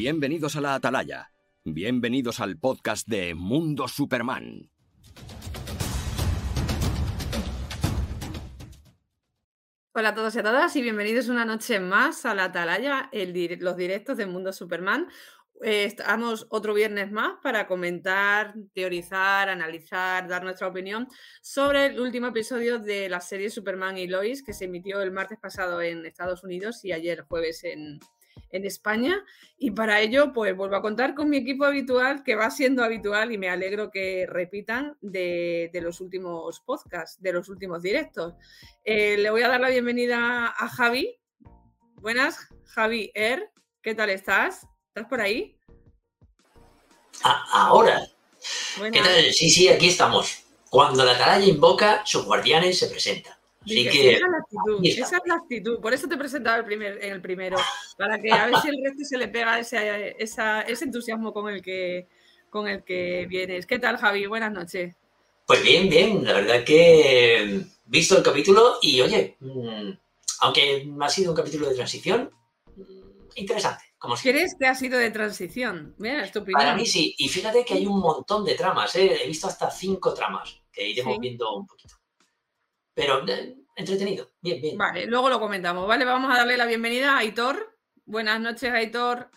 Bienvenidos a la Atalaya. Bienvenidos al podcast de Mundo Superman. Hola a todos y a todas y bienvenidos una noche más a la Atalaya, los directos de Mundo Superman. Eh, estamos otro viernes más para comentar, teorizar, analizar, dar nuestra opinión sobre el último episodio de la serie Superman y Lois que se emitió el martes pasado en Estados Unidos y ayer jueves en, en España. Y para ello, pues vuelvo a contar con mi equipo habitual, que va siendo habitual y me alegro que repitan de, de los últimos podcasts, de los últimos directos. Eh, le voy a dar la bienvenida a Javi. Buenas, Javi Er, ¿qué tal estás? ¿Estás por ahí? Ahora. ¿Qué Buenas. tal? Sí, sí, aquí estamos. Cuando la atalaya invoca, sus guardianes se presentan. Que esa es la actitud, aquí esa es la actitud. Por eso te he presentado el primer, en el primero, para que a ver si el resto se le pega ese, esa- ese entusiasmo con el, que, con el que vienes. ¿Qué tal, Javi? Buenas noches. Pues bien, bien. La verdad que he visto el capítulo y oye, mm, aunque ha sido un capítulo de transición, mm, interesante. Como siempre. ¿Crees que ha sido de transición? Mira, es tu opinión. Para mí sí. Y fíjate que hay un montón de tramas. ¿eh? He visto hasta cinco tramas que iremos Sí. viendo un poquito. Pero eh, entretenido. Bien, bien. Vale, luego lo comentamos. Vale, vamos a darle la bienvenida a Aitor. Buenas noches, Aitor.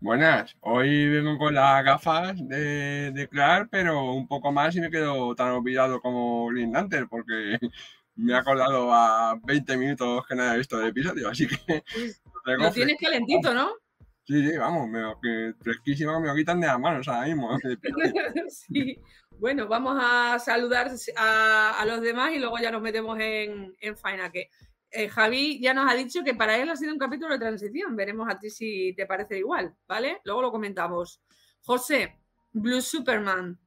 Buenas, hoy vengo con las gafas de, de Clark, pero un poco más y me quedo tan olvidado como Green Lantern, porque me ha acordado a 20 minutos que no he visto del episodio, así que lo traigo Lo tienes calentito, ¿no? Sí, sí, vamos, me que fresquísimo que me lo quitan de las manos ahora mismo. sí. Bueno, vamos a saludar a, a los demás y luego ya nos metemos en, en faena. Que eh, Javi ya nos ha dicho que para él ha sido un capítulo de transición. Veremos a ti si te parece igual, ¿vale? Luego lo comentamos. José, Blue Superman.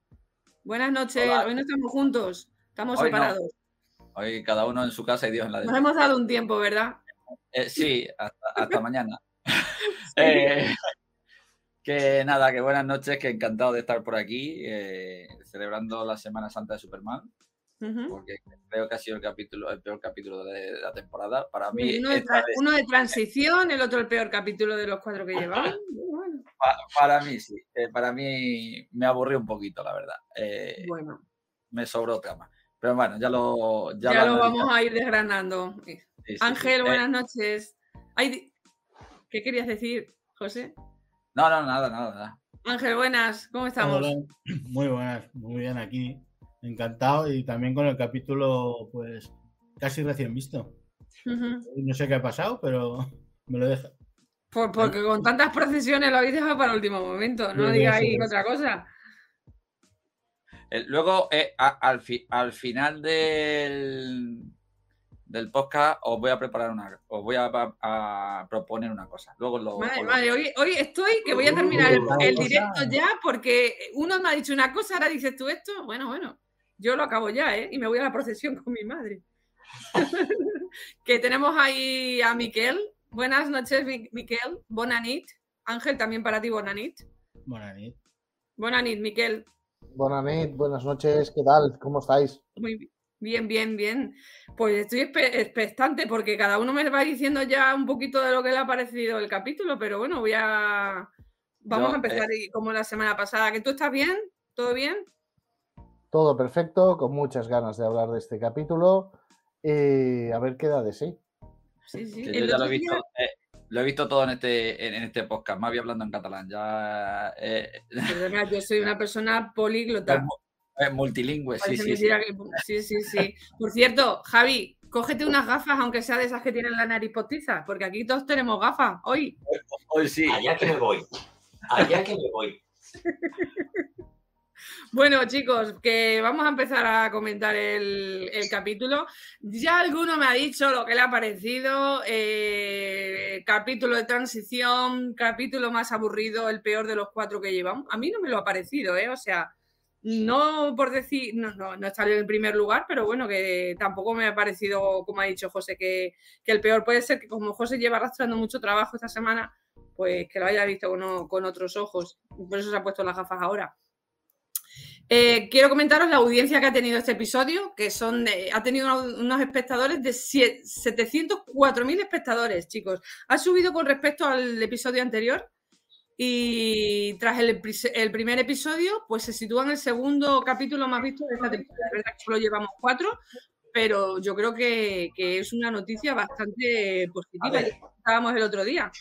Buenas noches. Hola. Hoy no estamos juntos, estamos Hoy no. separados. Hoy cada uno en su casa y Dios en la de Nos hemos dado un tiempo, ¿verdad? Eh, sí, hasta, hasta mañana. Eh, que nada, que buenas noches, que encantado de estar por aquí eh, celebrando la Semana Santa de Superman, porque creo que ha sido el capítulo, el peor capítulo de la temporada. Para mí, Uno de, esta tra- vez- uno de transición, el otro el peor capítulo de los cuatro que llevamos. Bueno, para mí sí, eh, para mí me aburrió un poquito, la verdad. Bueno. me sobró trama. Pero bueno, ya lo, ya Ya, lo vamos a ir desgranando. Sí, sí, sí. Ángel, Eh, buenas noches. Ay, ¿Qué querías decir, José? no, no, nada, nada, nada. Ángel, buenas, ¿cómo estamos? Hola, muy buenas, muy bien aquí. Encantado y también con el capítulo, pues casi recién visto. No sé qué ha pasado, pero me lo deja. Por- porque con tantas procesiones lo habéis dejado para el último momento. No digáis otra cosa. Eh, Luego, eh, a- al, fi- al final del, del podcast, os voy a preparar una, os voy a, a proponer una cosa. Luego lo. Lo- vale, hoy, hoy estoy que voy a terminar el, Uh, directo ya porque uno me ha dicho una cosa, ahora dices tú esto. Bueno, bueno, yo lo acabo ya, ¿eh? Y me voy a la procesión con mi madre. que tenemos ahí a Miquel. Buenas noches, Mi- Miquel. Bonanit. Ángel, también para ti, Bonanit. Buenas noches. Bonanit, Miquel. Buenas noches, buenas noches, ¿qué tal? ¿Cómo estáis? Muy bien, bien, bien. Pues estoy expectante porque cada uno me va diciendo ya un poquito de lo que le ha parecido el capítulo, pero bueno, voy a... Vamos Yo, a empezar y- como la semana pasada. ¿Que tú estás bien? ¿Todo bien? Todo perfecto, con muchas ganas de hablar de este capítulo. y a ver qué da de sí. Sí, sí. yo ya lo he visto, eh, lo he visto todo en este, en, en este podcast, más bien hablando en catalán. Ya eh, Perdona, yo soy una persona políglota. Es es multilingüe, sí, sí, sí. que- sí, sí, sí. Por cierto, Javi, cógete unas gafas, aunque sea de esas que tienen la nariz postiza, porque aquí todos tenemos gafas hoy. Hoy sí. Allá que me voy. Allá que me voy. Bueno, chicos, que vamos a empezar a comentar el, el capítulo. Ya alguno me ha dicho lo que le ha parecido. eh, capítulo de transición, capítulo más aburrido, el peor de los cuatro que llevamos. A mí no me lo ha parecido, ¿eh? O sea, no por decir, no, no, no está en el primer lugar, pero bueno, que tampoco me ha parecido, como ha dicho José, que, que el peor puede ser que como José lleva arrastrando mucho trabajo esta semana, pues que lo haya visto con, con otros ojos. Por eso se ha puesto las gafas ahora. Eh, quiero comentaros la audiencia que ha tenido este episodio, que son de- ha tenido unos, espectadores de sie- 704.000 espectadores, chicos. Ha subido con respecto al episodio anterior, Y tras el, primer episodio, pues se sitúa en el segundo capítulo más visto de esta temporada. Es verdad que solo llevamos cuatro, pero yo creo que, que es una noticia bastante positiva. Estábamos el otro día.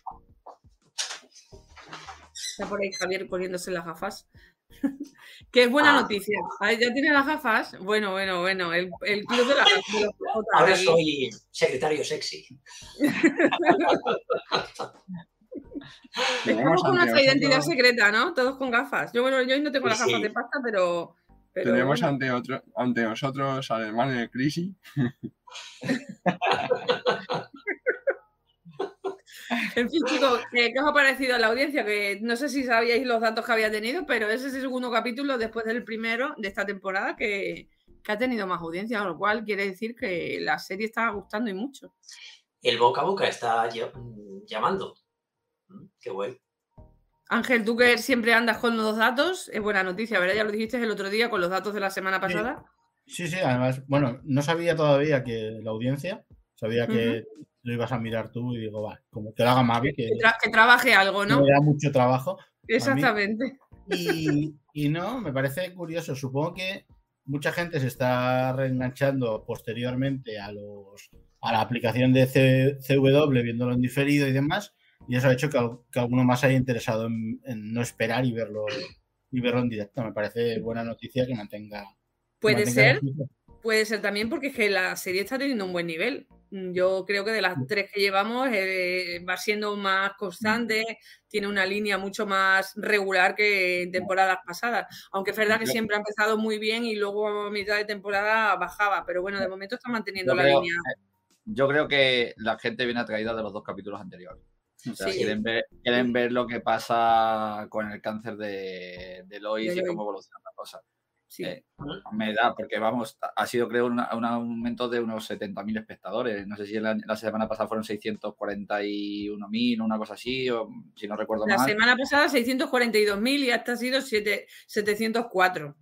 Está por ahí Javier poniéndose las gafas. que es buena Ah. noticia. Ahí ya tiene las gafas. Bueno, bueno, bueno. El, el club de las gafas. Ahora soy secretario sexy. Estamos con ante nuestra identidad secreta, ¿no? Todos con gafas. Yo, bueno, yo hoy no tengo Sí, las gafas sí. de pasta, pero. pero Tenemos bueno. ante, otro, ante nosotros al hermano de Crisi. En fin, chicos, ¿qué, qué os ha parecido a la audiencia? Que no sé si sabíais los datos que había tenido, pero ese es el segundo capítulo después del primero de esta temporada que, que ha tenido más audiencia, lo cual quiere decir que la serie está gustando y mucho. El boca a boca está mm, llamando. Mm, Qué bueno. Ángel, tú que siempre andas con los datos, es buena noticia, ¿verdad? Ya lo dijiste el otro día con los datos de la semana pasada. Sí, sí, además, bueno, no sabía todavía que la audiencia, sabía que lo ibas a mirar tú y digo, va, como que lo haga Mavi, que Que, tra- que trabaje algo, ¿no? me da mucho trabajo. Exactamente. Y, y no, me parece curioso. Supongo que mucha gente se está reenganchando posteriormente a los a la aplicación de C- CW, viéndolo en diferido y demás, y eso ha hecho que, que alguno más haya interesado en, en no esperar y verlo y verlo en directo. Me parece buena noticia que mantenga. que Puede mantenga ser. Puede ser también porque es que la serie está teniendo un buen nivel. Yo creo que de las tres que llevamos eh, va siendo más constante, tiene una línea mucho más regular que en temporadas pasadas. Aunque es verdad que siempre ha empezado muy bien y luego a mitad de temporada bajaba, pero bueno, de momento está manteniendo Yo la creo, línea. yo creo que la gente viene atraída de los dos capítulos anteriores. O sea, Sí. quieren, ver, quieren ver lo que pasa con el cáncer de, de Lois De y Lois. cómo evoluciona la cosa. Sí. eh, Me da, porque vamos, ha sido creo una- un aumento de unos 70.000 espectadores. No sé si la, la semana pasada fueron 641.000, una cosa así, o si no recuerdo La mal. semana pasada 642.000 y hasta ha sido siete- 704.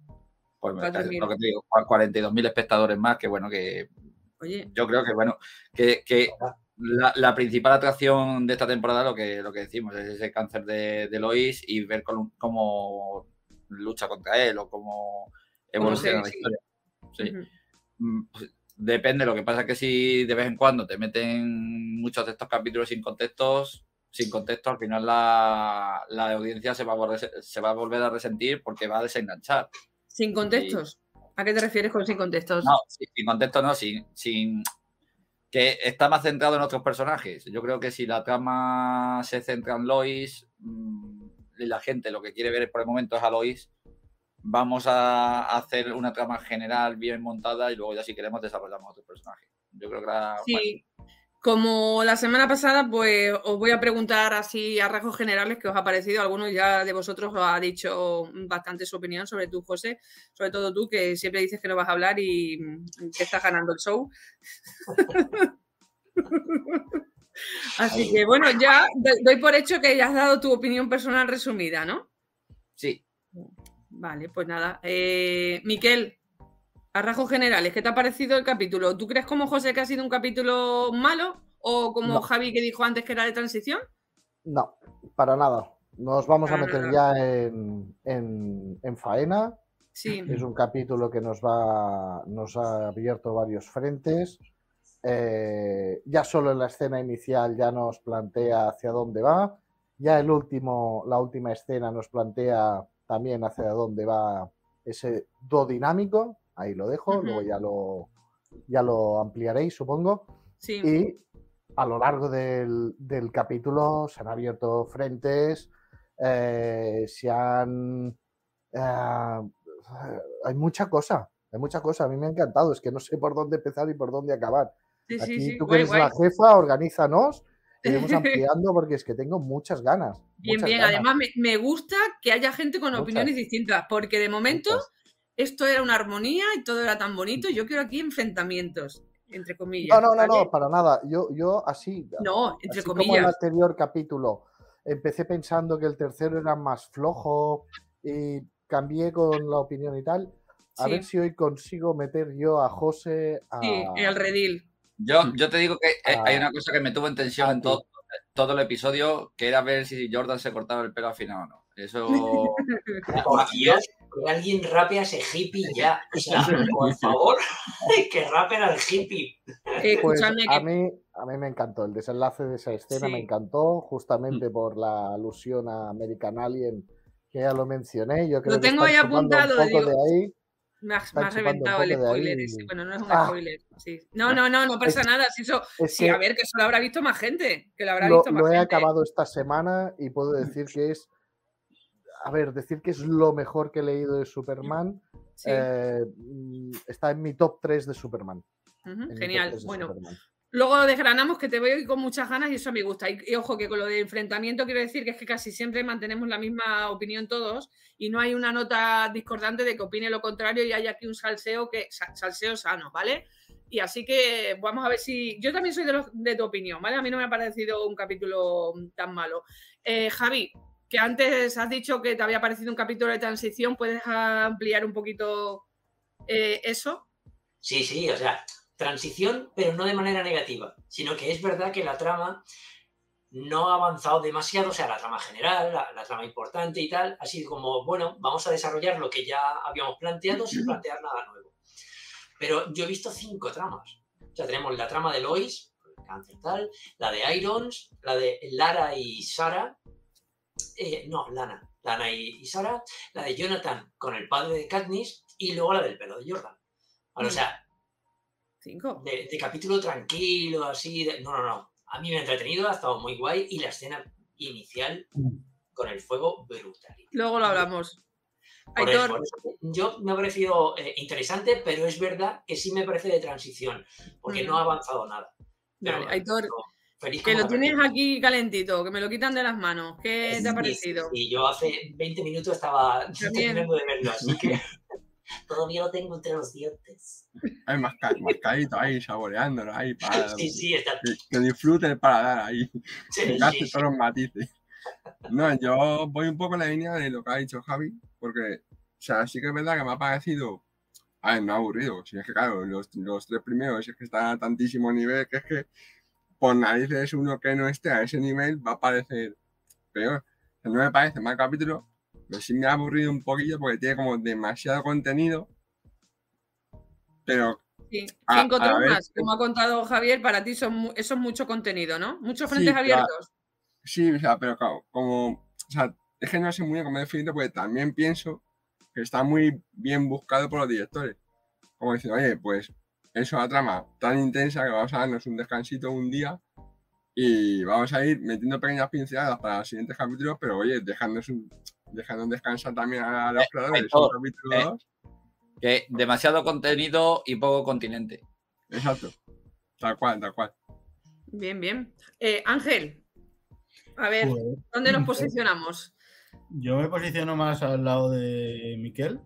Pues me- 4.000. lo que te digo, 42.000 espectadores más, que bueno, que Oye, yo creo que bueno, que, que la, la principal atracción de esta temporada, lo que, lo que decimos, es ese cáncer de, de Lois y ver cómo, cómo lucha contra él o cómo evoluciona la historia. Sí. Mm, pues, Depende, lo que pasa es que si de vez en cuando te meten muchos de estos capítulos sin contextos, sin contexto, al final la, la audiencia se va, a volver, se va a volver a resentir porque va a desenganchar. sin contextos. ¿A qué te refieres con sin contextos? No, sin, sin contexto no, sin, sin que está más centrado en otros personajes. Yo creo que si la trama se centra en Lois mm, y la gente lo que quiere ver por el momento es a Lois, vamos a hacer una trama general bien montada y luego ya si queremos desarrollamos otros personajes. Yo creo que la, Sí, como la semana pasada, pues os voy a preguntar así a rasgos generales qué os ha parecido. Algunos ya de vosotros os ha dicho bastante su opinión sobre tú, José, sobre todo tú, que siempre dices que no vas a hablar y mm, que estás ganando el show. Así que bueno, ya do- doy por hecho que ya has dado tu opinión personal resumida, ¿no? sí, Vale, pues nada. Eh, Miquel, a rasgos generales, ¿qué te ha parecido el capítulo? ¿Tú crees como José que ha sido un capítulo malo? ¿O como No. Javi que dijo antes que era de transición? No, para nada. Nos vamos a Para meter nada. ya en, en- en faena. Sí. Es un capítulo que nos va, nos ha abierto varios frentes. Eh, ya solo en la escena inicial ya nos plantea hacia dónde va. Ya el último, la última escena nos plantea también hacia dónde va ese do dinámico. Ahí lo dejo, luego ya lo, ya lo ampliaréis, supongo. Sí. Y a lo largo del, del capítulo se han abierto frentes, eh, se han... eh, hay mucha cosa, hay mucha cosa. A mí me ha encantado, es que no sé por dónde empezar y por dónde acabar. Sí, Aquí sí. tú que Guay, eres guay. la jefa, organízanos, iremos ampliando porque es que tengo muchas ganas. Bien, muchas bien. ganas, Además, me, me gusta que haya gente con Muchas. opiniones distintas, porque de momento muchas. Esto era una armonía y todo era tan bonito. Yo quiero aquí enfrentamientos, entre comillas. No, no, no, ¿vale? no, para nada. Yo, yo así, No, entre Así como el comillas. anterior capítulo, empecé pensando que el tercero era más flojo y cambié con la opinión y tal. A Sí. ver si hoy consigo meter yo a José a... Sí, el redil. yo, yo te digo que hay Ah. una cosa que me tuvo en tensión en Anti. todo, todo el episodio, que era ver si Jordan se cortaba el pelo al final o no. Eso. Dios, que alguien rape a ese hippie ya. O sea, por favor, que rapen al hippie. Eh, Pues a mí, a mí me encantó el desenlace de esa escena, me encantó, justamente Mm. por la alusión a American Alien, que ya lo mencioné. Yo creo Lo tengo ahí apuntado, un poco digo, de ahí. Me has, me reventado el spoiler ese. Bueno, no es un Ah. spoiler. sí. No, no, no, no pasa Es- nada. Si eso, Es sí, que a ver, que eso lo habrá visto más gente. Que lo habrá lo, visto más lo he gente. acabado esta semana y puedo decir que es, a ver, decir que es lo mejor que he leído de Superman. Sí. eh, mm, está en mi top 3 de Superman. Genial. 3 de Bueno, Superman. luego desgranamos que te veo con muchas ganas y eso me gusta. Y, y ojo, que con lo de enfrentamiento quiero decir que es que casi siempre mantenemos la misma opinión todos y no hay una nota discordante de que opine lo contrario y hay aquí un salseo que sa- salseo sano, ¿vale? Y así que vamos a ver si. Yo también soy de, los- de tu opinión, ¿vale? A mí no me ha parecido un capítulo tan malo. Eh, Javi, que antes has dicho que te había parecido un capítulo de transición, ¿puedes ampliar un poquito eh, eso? Sí, sí, o sea, transición, pero no de manera negativa, sino que es verdad que la trama no ha avanzado demasiado, o sea, la trama general, la, la trama importante y tal, ha sido como, bueno, vamos a desarrollar lo que ya habíamos planteado sin plantear nada nuevo. Pero yo he visto cinco tramas. O sea, tenemos la trama de Lois, el cáncer tal, la de Irons, la de Lara y Sara, eh, no, Lana, Lana y, y Sara, la de Jonathan con el padre de Katniss y luego la del pelo de Jordan. O Mm. sea, Cinco. de, de capítulo tranquilo, así. de- no, no, no. A mí me ha entretenido, ha estado muy guay y la escena inicial con el fuego brutal. Luego lo hablamos. Por eso, Aitor, por eso, yo me ha parecido eh, interesante, pero es verdad que sí me parece de transición, porque no ha avanzado nada. Pero, Vale, Aitor, no, feliz que lo tienes verdad. aquí calentito, que me lo quitan de las manos. ¿Qué te ha Sí, parecido? sí, sí, yo hace 20 minutos estaba También. terminando de verlo, así que todavía lo tengo entre los dientes. Hay más mascadito ahí, saboreándolo ahí, para Sí, sí, está. que, que disfrute el paladar ahí, Sí, que sí, gaste sí. todos los matices. No, yo voy un poco en la línea de lo que ha dicho Javi, porque, o sea, sí que es verdad que me ha parecido, a ver, no aburrido, si es que claro, los, los tres primeros es que están a tantísimo nivel que es que por narices uno que no esté a ese nivel va a parecer peor. O sea, no me parece mal capítulo, pero sí me ha aburrido un poquillo porque tiene como demasiado contenido, pero Sí. A- Cinco tramas, como ha contado Javier, para ti son, eso es mucho contenido, ¿no? Muchos Sí, frentes claro. abiertos. Sí, o sea, pero claro, como, o sea, es que no sé muy bien cómo definirlo porque también pienso que está muy bien buscado por los directores. Como decir, oye, pues es una trama tan intensa que vamos a darnos un descansito un día y vamos a ir metiendo pequeñas pinceladas para los siguientes capítulos, pero oye, dejándonos un, dejando descansar también a los Eh, creadores. Eh. Que demasiado contenido y poco continente. Exacto. Tal cual, tal cual. Bien, bien. Eh, Ángel, a ver, Pues, ¿dónde nos pues, posicionamos? Yo me posiciono más al lado de Miquel,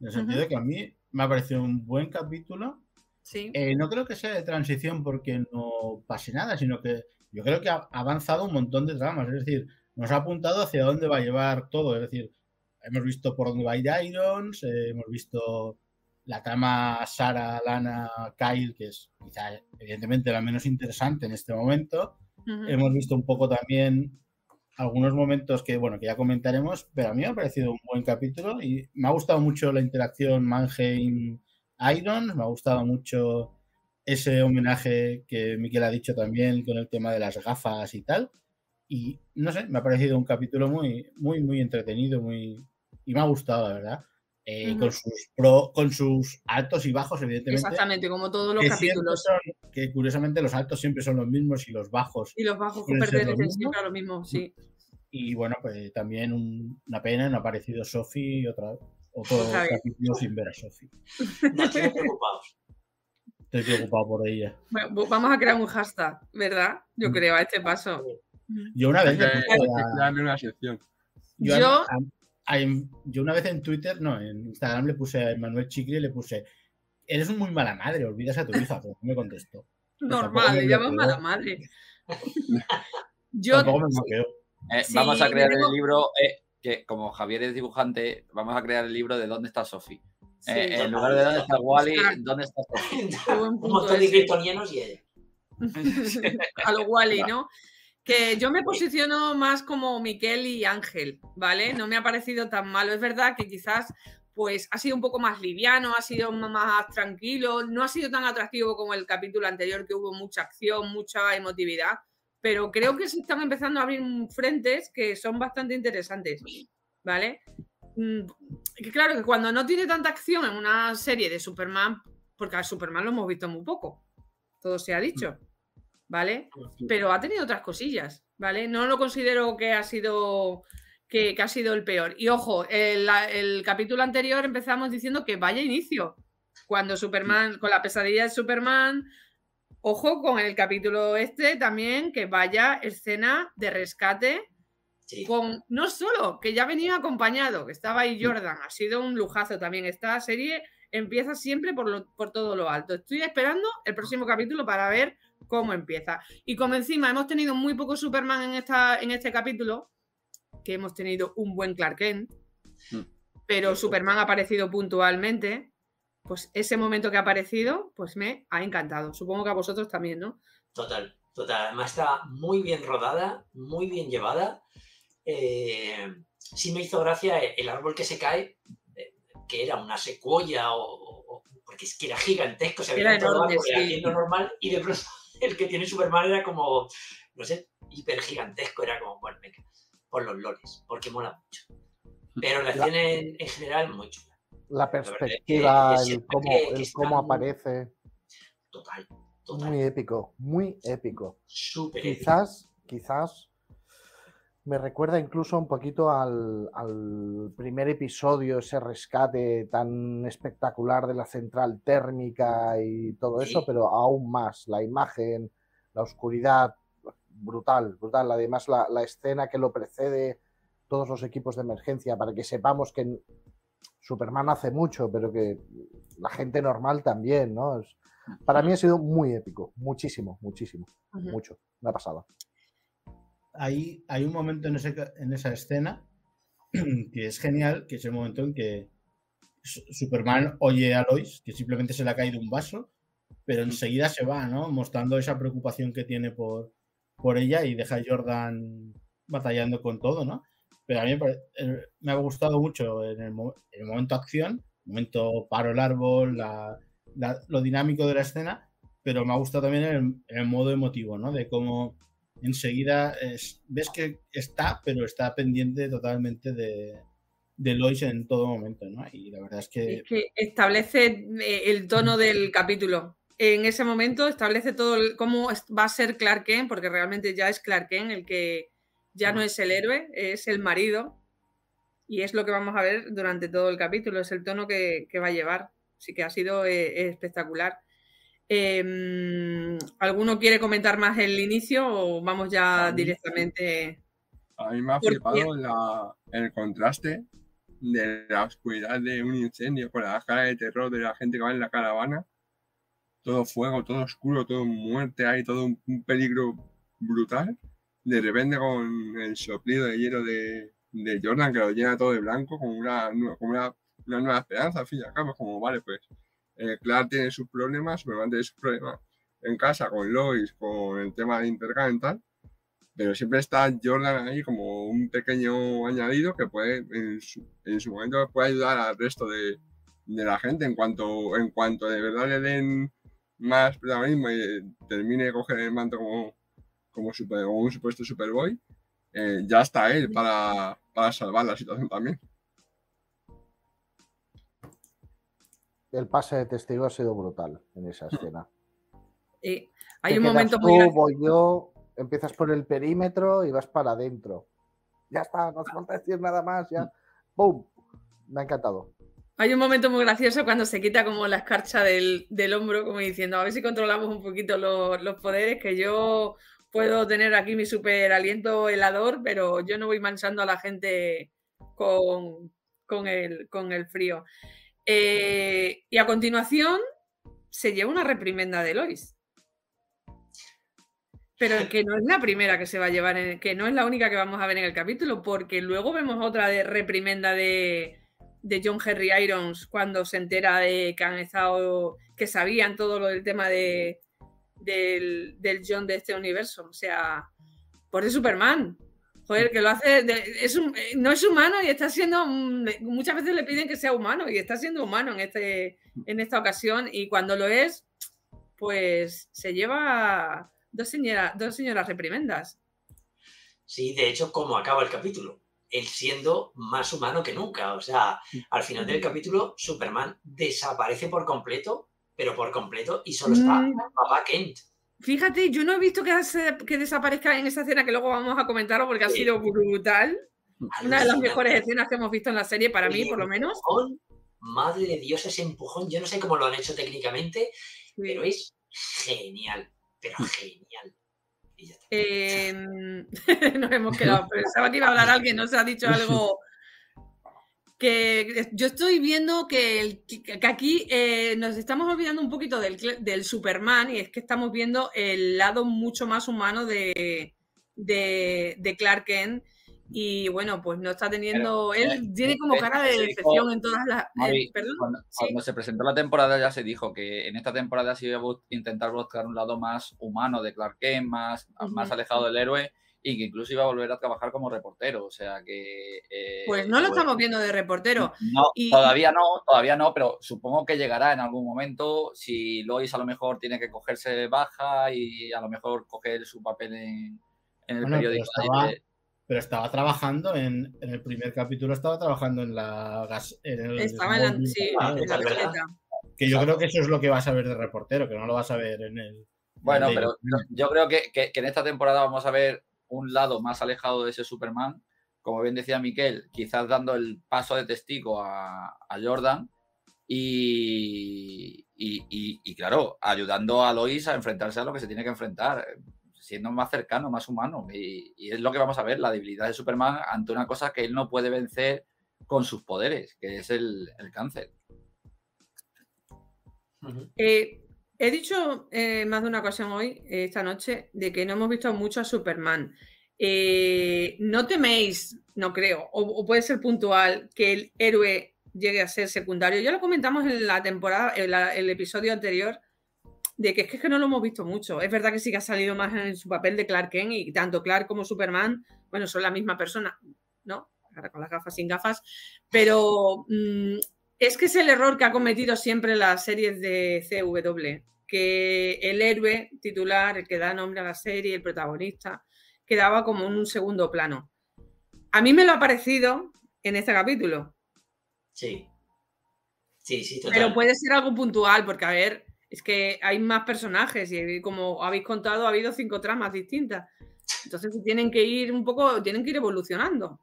en el sentido de que a mí me ha parecido un buen capítulo. Sí. Eh, no creo que sea de transición porque no pase nada, sino que yo creo que ha avanzado un montón de tramas. Es decir, nos ha apuntado hacia dónde va a llevar todo. Es decir, hemos visto por dónde va a ir Irons, eh, hemos visto la trama Sara, Lana, Kyle, que es quizá evidentemente la menos interesante en este momento. Hemos visto un poco también algunos momentos que, bueno, que ya comentaremos, pero a mí me ha parecido un buen capítulo y me ha gustado mucho la interacción Mannheim-Irons, me ha gustado mucho ese homenaje que Miquel ha dicho también con el tema de las gafas y tal. Y no sé, me ha parecido un capítulo muy, muy, muy entretenido, muy y me ha gustado, la verdad. Eh, con, sus pro, con sus altos y bajos, evidentemente. Exactamente, como todos los que capítulos. son- que curiosamente los altos siempre son los mismos y los bajos Y los bajos pertenecen siempre a lo mismo, sí. y bueno, pues también un- una pena, no ha aparecido otro Otra vez. Capítulo sin ver a Sofi. Nos tiene preocupados. Estoy preocupado por ella. Bueno, vamos a crear un hashtag, ¿verdad? Yo creo, a este paso. Yo una vez yo, Yo- a- a- en- yo una vez en Twitter, no, en Instagram le puse a Manuel Chicle, le puse, eres un muy mala madre, olvidas a tu hija, pero no me contestó. Normal, le llamas mala madre. Yo, Tampoco me bloqueó. Eh, Sí, vamos a crear tengo- el libro, eh, que como Javier es dibujante, vamos a crear el libro de ¿Dónde está Sofi? sí, Eh, en lugar de ¿Dónde está Wally? ¿Dónde está Sofi? Un montón de kryptonianos y ella. a lo Wally, ¿no? Que yo me posiciono más como Miquel y Ángel, ¿vale? No me ha parecido tan malo. Es verdad que quizás pues ha sido un poco más liviano, ha sido más tranquilo, no ha sido tan atractivo como el capítulo anterior que hubo mucha acción, mucha emotividad, pero creo que se están empezando a abrir frentes que son bastante interesantes, ¿vale? Mm, claro, que cuando no tiene tanta acción en una serie de Superman, porque a Superman lo hemos visto muy poco, todo se ha dicho, ¿vale? Pero ha tenido otras cosillas, ¿vale? No lo considero que ha sido que, ha sido el peor. Y ojo, el, el, capítulo anterior empezamos diciendo que vaya inicio. Cuando Superman, con la pesadilla de Superman, ojo con el capítulo este también, que vaya escena de rescate. Con, no solo, que ya venía acompañado, que estaba ahí Jordan, ha sido un lujazo también. Esta serie empieza siempre por, por todo lo alto. Estoy esperando el próximo capítulo para ver cómo empieza. Y como encima hemos tenido muy poco Superman en, esta, en este capítulo, que hemos tenido un buen Clark Kent, mm. pero Superman ha aparecido puntualmente, pues ese momento que ha aparecido, pues me ha encantado. Supongo que a vosotros también, ¿no? Total, total. Además está muy bien rodada, muy bien llevada. Eh, sí me hizo gracia el árbol que se cae, eh, que era una secuoya o, porque es que era gigantesco, se veía todo enorme, normal y de pronto el que tiene Superman era como, no sé, hiper gigantesco, era como, bueno, venga por los lores, porque mola mucho. Pero la, escena en, general muy chula. La perspectiva, el, cómo, aparece. Total, Muy épico, muy épico. Súper Quizás, quizás me recuerda incluso un poquito al, primer episodio, ese rescate tan espectacular de la central térmica y todo eso, pero aún más, la imagen, la oscuridad, brutal, brutal. Además, la, escena que lo precede, todos los equipos de emergencia, para que sepamos que Superman hace mucho, pero que la gente normal también, ¿no? para mí ha sido muy épico, muchísimo, muchísimo, mucho, me ha pasado. Hay, hay un momento en, en esa escena que es genial, que es el momento en que Superman oye a Lois, que simplemente se le ha caído un vaso, pero enseguida se va, ¿no? Mostrando esa preocupación que tiene por, por ella y deja a Jordan batallando con todo, ¿no? Pero a mí me ha gustado mucho en el, momento acción, el momento paro el árbol, lo dinámico de la escena, pero me ha gustado también en el, modo emotivo, ¿no? De cómo enseguida ves que está, pero está pendiente totalmente de, de Lois en todo momento, ¿no? Y la verdad es que... Es que establece eh, el tono del capítulo en ese momento establece todo cómo va a ser Clark Kent, porque realmente ya es Clark Kent el que ya no es el héroe, es el marido. Y es lo que vamos a ver durante todo el capítulo, es el tono que, va a llevar. Así que ha sido eh, espectacular. Em, ¿Alguno quiere comentar más el inicio o vamos ya directamente? A mí me ha flipado el contraste de la oscuridad de un incendio con la cara de terror de la gente que va en la caravana todo fuego, todo oscuro, todo muerte, hay todo un, peligro brutal. De repente con el soplido de hielo de, Jordan que lo llena todo de blanco, como una, como una, nueva esperanza, al fin y al cabo, como vale, pues eh, Clark tiene sus problemas, Superman tiene sus problemas en casa con Lois, con el tema de y tal, pero siempre está Jordan ahí como un pequeño añadido que puede, en su, momento, puede ayudar al resto de, de, la gente en cuanto, en cuanto de verdad le den más protagonismo y termine de coger el manto como, como, super, un supuesto Superboy, eh, ya está él para, salvar la situación también. El pase de testigo ha sido brutal en esa escena. hay un momento muy voy yo, empiezas por el perímetro y vas para adentro. Ya está, no hace falta decir nada más, ya. ¡Pum! Me ha encantado. Hay un momento muy gracioso cuando se quita como la escarcha del, hombro, como diciendo, a ver si controlamos un poquito los, poderes, que yo puedo tener aquí mi super aliento helador, pero yo no voy manchando a la gente con, el, con el, frío. Eh, y a continuación se lleva una reprimenda de Lois. Pero que no es la primera que se va a llevar, que no es la única que vamos a ver en el capítulo, porque luego vemos otra de reprimenda de, de John Henry Irons cuando se entera de que han estado, que sabían todo lo del tema de, del, John de este universo. O sea, Por de Superman. Joder, que lo hace. es un- eh, no es humano y está siendo. mm, Muchas veces le piden que sea humano y está siendo humano en, este, en esta ocasión. Y cuando lo es, pues se lleva dos, dos señoras reprimendas. Sí, de hecho, como acaba el capítulo, él siendo más humano que nunca. O sea, al final del capítulo, Superman desaparece por completo, pero por completo, y solo está Mm. papá Kent. Fíjate, yo no he visto que, desaparezca en esa escena que luego vamos a comentarlo porque ha sido brutal. Una de las mejores escenas que hemos visto en la serie, para mí, por lo menos. empujón, madre de Dios, ese empujón, yo no sé cómo lo han hecho técnicamente, pero es genial, pero genial. Y ya está. Em, nos hemos quedado. Pensaba que iba a hablar alguien, no se ha dicho algo. Que yo estoy viendo que, el- que aquí eh, nos estamos olvidando un poquito del, del Superman y es que estamos viendo el lado mucho más humano de, de, de Clark Kent. Y bueno, pues no está teniendo. Pero, él eh, tiene como eh, cara de decepción en todas las. Mavi, perdón. Cuando, Sí. cuando se presentó la temporada ya se dijo que en esta temporada se iba a intentar buscar un lado más humano de Clark Kent, más, más Ujú. alejado del héroe y que incluso iba a volver a trabajar como reportero. O sea que... eh, Pues no lo pues, estamos viendo de reportero. No, Y- todavía no, todavía no, pero supongo que llegará en algún momento. Si Lois a lo mejor tiene que cogerse baja y a lo mejor coger su papel en, en el Bueno, periódico. ahí estaba- de- Pero estaba trabajando en, en el primer capítulo, estaba trabajando en la gas. En el Estaba en sí, Ah, en la receta. Que yo creo que eso es lo que vas a ver de reportero, que no lo vas a ver en el. Bueno, en el pero yo creo que, que- que en esta temporada vamos a ver un lado más alejado de ese Superman. Como bien decía Miquel, quizás dando el paso de testigo a, a Jordan y, y- y- y, claro, ayudando a Lois a enfrentarse a lo que se tiene que enfrentar, siendo más cercano, más humano. Y, y es lo que vamos a ver, la debilidad de Superman ante una cosa que él no puede vencer con sus poderes, que es el, el cáncer. Eh, he dicho eh, más de una ocasión hoy, eh, esta noche, de que no hemos visto mucho a Superman. Eh, no teméis, no creo, o, puede ser puntual, que el héroe llegue a ser secundario. Ya lo comentamos en la temporada, en el episodio anterior, de que es, que es que no lo hemos visto mucho. Es verdad que sí que ha salido más en su papel de Clark Kent y tanto Clark como Superman, bueno, son la misma persona, ¿no? Ahora con las gafas sin gafas, pero mm, es que es el error que ha cometido siempre las series de CW, que el héroe titular, el que da nombre a la serie, el protagonista, quedaba como en un segundo plano. A mí me lo ha parecido en este capítulo, Sí. Sí, sí, total. pero puede ser algo puntual, porque a ver, es que hay más personajes y como habéis contado, ha habido cinco tramas distintas. Entonces tienen que ir un poco, tienen que ir evolucionando.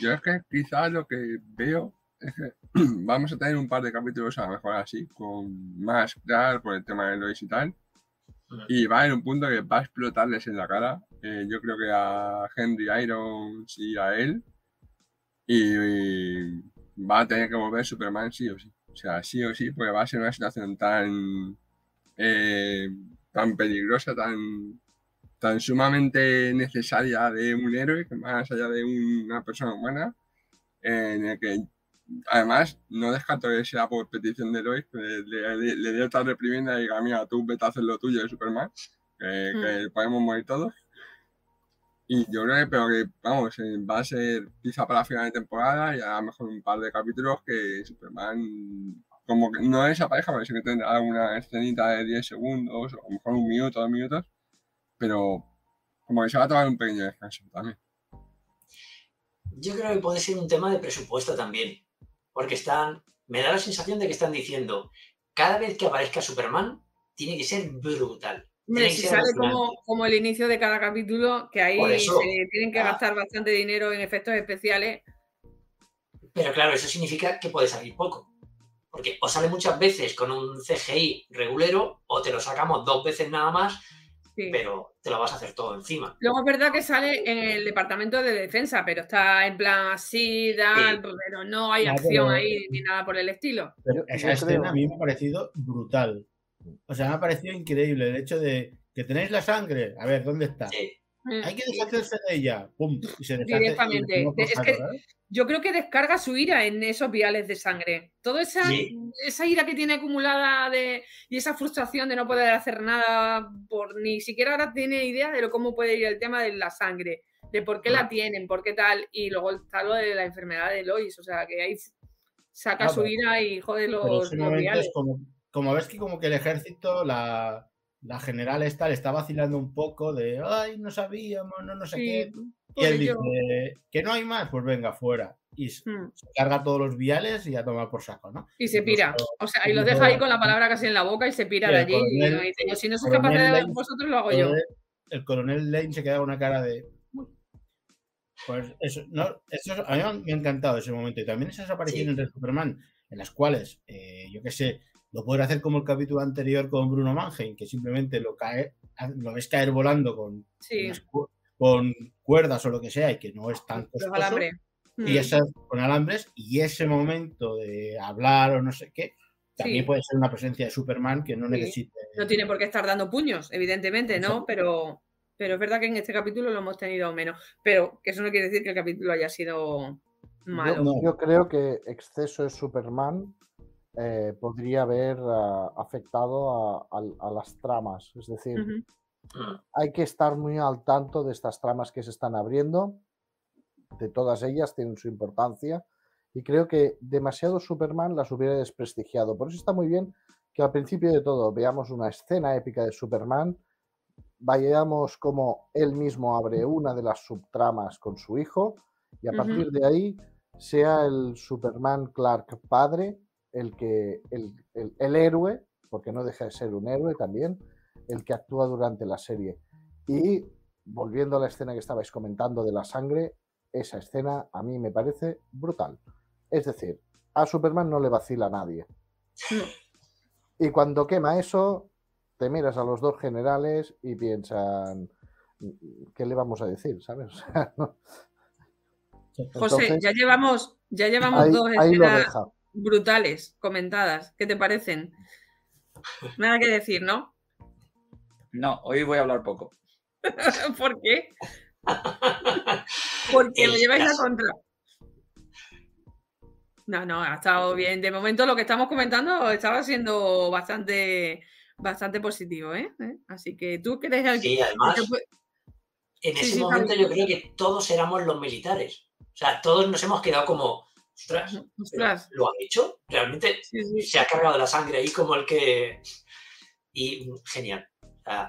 Yo es que quizás lo que veo vamos a tener un par de capítulos a lo mejor así, con más Clark por el tema de Lois y tal. Y va a haber un punto que va a explotarles en la cara. eh, yo creo que a Henry Irons y a él. Y, y va a tener que volver Superman sí o sí. O sea, sí o sí, porque va a ser una situación tan, eh, tan peligrosa, tan, tan sumamente necesaria de un héroe, que más allá de una persona humana, en el que además no descarto que sea por petición de Lois, que le, le, le dé otra reprimenda y diga, mira, tú vete a hacer lo tuyo de Superman, que, que podemos morir todos. Y yo creo que, pero que, vamos, eh, va a ser quizá para final de temporada y a lo mejor un par de capítulos que Superman, como que no desapareja, porque sí que tendrá alguna escenita de 10 segundos, o a lo mejor un minuto, dos minutos, pero como que se va a tomar un pequeño descanso también. Yo creo que puede ser un tema de presupuesto también. Porque están. Me da la sensación de que están diciendo. Cada vez que aparezca Superman, tiene que ser brutal. Que si ser sale como, como el inicio de cada capítulo, que ahí Por eso. se tienen que Ah. gastar bastante dinero en efectos especiales. Pero claro, eso significa que puede salir poco. Porque o sale muchas veces con un CGI regulero, o te lo sacamos dos veces nada más, sí. pero te lo vas a hacer todo encima. Luego es verdad que sale en el departamento de defensa, pero está en plan así, tal, Sí. pero no hay acción pero- ahí ni nada por el estilo. Yo- Esa yo escena creo- a mí me ha parecido brutal. O sea, me ha parecido increíble el hecho de que tenéis la sangre. A ver, ¿dónde está? Sí. Hay que deshacerse de ella. ¡Pum! Y se y Directamente. Es que-. Yo creo que descarga su ira en esos viales de sangre. Toda esa, Sí. esa ira que tiene acumulada de, y esa frustración de no poder hacer nada, por ni siquiera ahora tiene idea de lo, cómo puede ir el tema de la sangre, de por qué la tienen, por qué tal, y luego está lo de la enfermedad de Lois, o sea, que ahí saca Ah, su ira y jode los, viales. es como, como ves que como que el ejército, la, la general esta le está vacilando un poco de ay, no sabíamos, no, no sé Sí, qué. Y por él ello. dice que no hay más, pues venga, fuera. Y se Mm. se carga todos los viales y a tomar por saco, ¿no? Y se pira. O sea, y lo incluso- deja ahí con la palabra casi en la boca y se pira de allí. y coronel- no dice, "Yo, si no soy coronel capaz de Lane- vosotros, lo hago yo. el coronel Lane se queda con una cara de. Pues eso, no, eso es- a mí me ha encantado ese momento. Y también esas apariciones de Superman, en las cuales, eh, yo qué sé, lo puedes hacer como el capítulo anterior con Bruno Mannheim, que simplemente lo cae, lo ves caer volando con, Sí, unas cu- con cuerdas o lo que sea, y que no es tan los costoso. alambres. Y Mm. esas con alambres, y ese momento de hablar o no sé qué, también Sí. puede ser una presencia de Superman que no Sí. necesite. No tiene por qué estar dando puños, evidentemente, ¿no? Exacto. Pero, pero es verdad que en este capítulo lo hemos tenido menos. Pero que eso no quiere decir que el capítulo haya sido malo. Yo, No. yo creo que exceso de Superman eh, podría haber ah, afectado a, a- a las tramas. Es decir, Ujú. Mm. hay que estar muy al tanto de estas tramas que se están abriendo. De todas ellas tienen su importancia. Y creo que demasiado Superman las hubiera desprestigiado. Por eso está muy bien que al principio de todo veamos una escena épica de Superman, vayamos como él mismo abre una de las subtramas con su hijo y a Ujú. partir de ahí sea el Superman Clark padre el que el, el- el héroe, porque no deja de ser un héroe también, el que actúa durante la serie. Y volviendo a la escena que estabais comentando de la sangre, esa escena a mí me parece brutal. Es decir, a Superman no le vacila a nadie. No. Y cuando quema eso, te miras a los dos generales y piensan, ¿qué le vamos a decir? ¿Sabes? O sea, no. José, ya llevamos, ya llevamos ahí, dos escenas. Brutales comentadas. ¿Qué te parecen? Nada que decir, ¿no? No, hoy voy a hablar poco. ¿Por qué? Porque lo El lleváis a caso- contra. No, no, ha estado bien. De momento lo que estamos comentando estaba siendo bastante, bastante positivo, ¿eh? ¿Eh? Así que tú crees que Sí, además, en Sí, ese sí, momento yo creo que todos éramos los militares. O sea, todos nos hemos quedado como, ostras, Ostras, ¿lo han hecho? Realmente sí, sí. se ha cargado la sangre ahí como el que... Y mm, genial.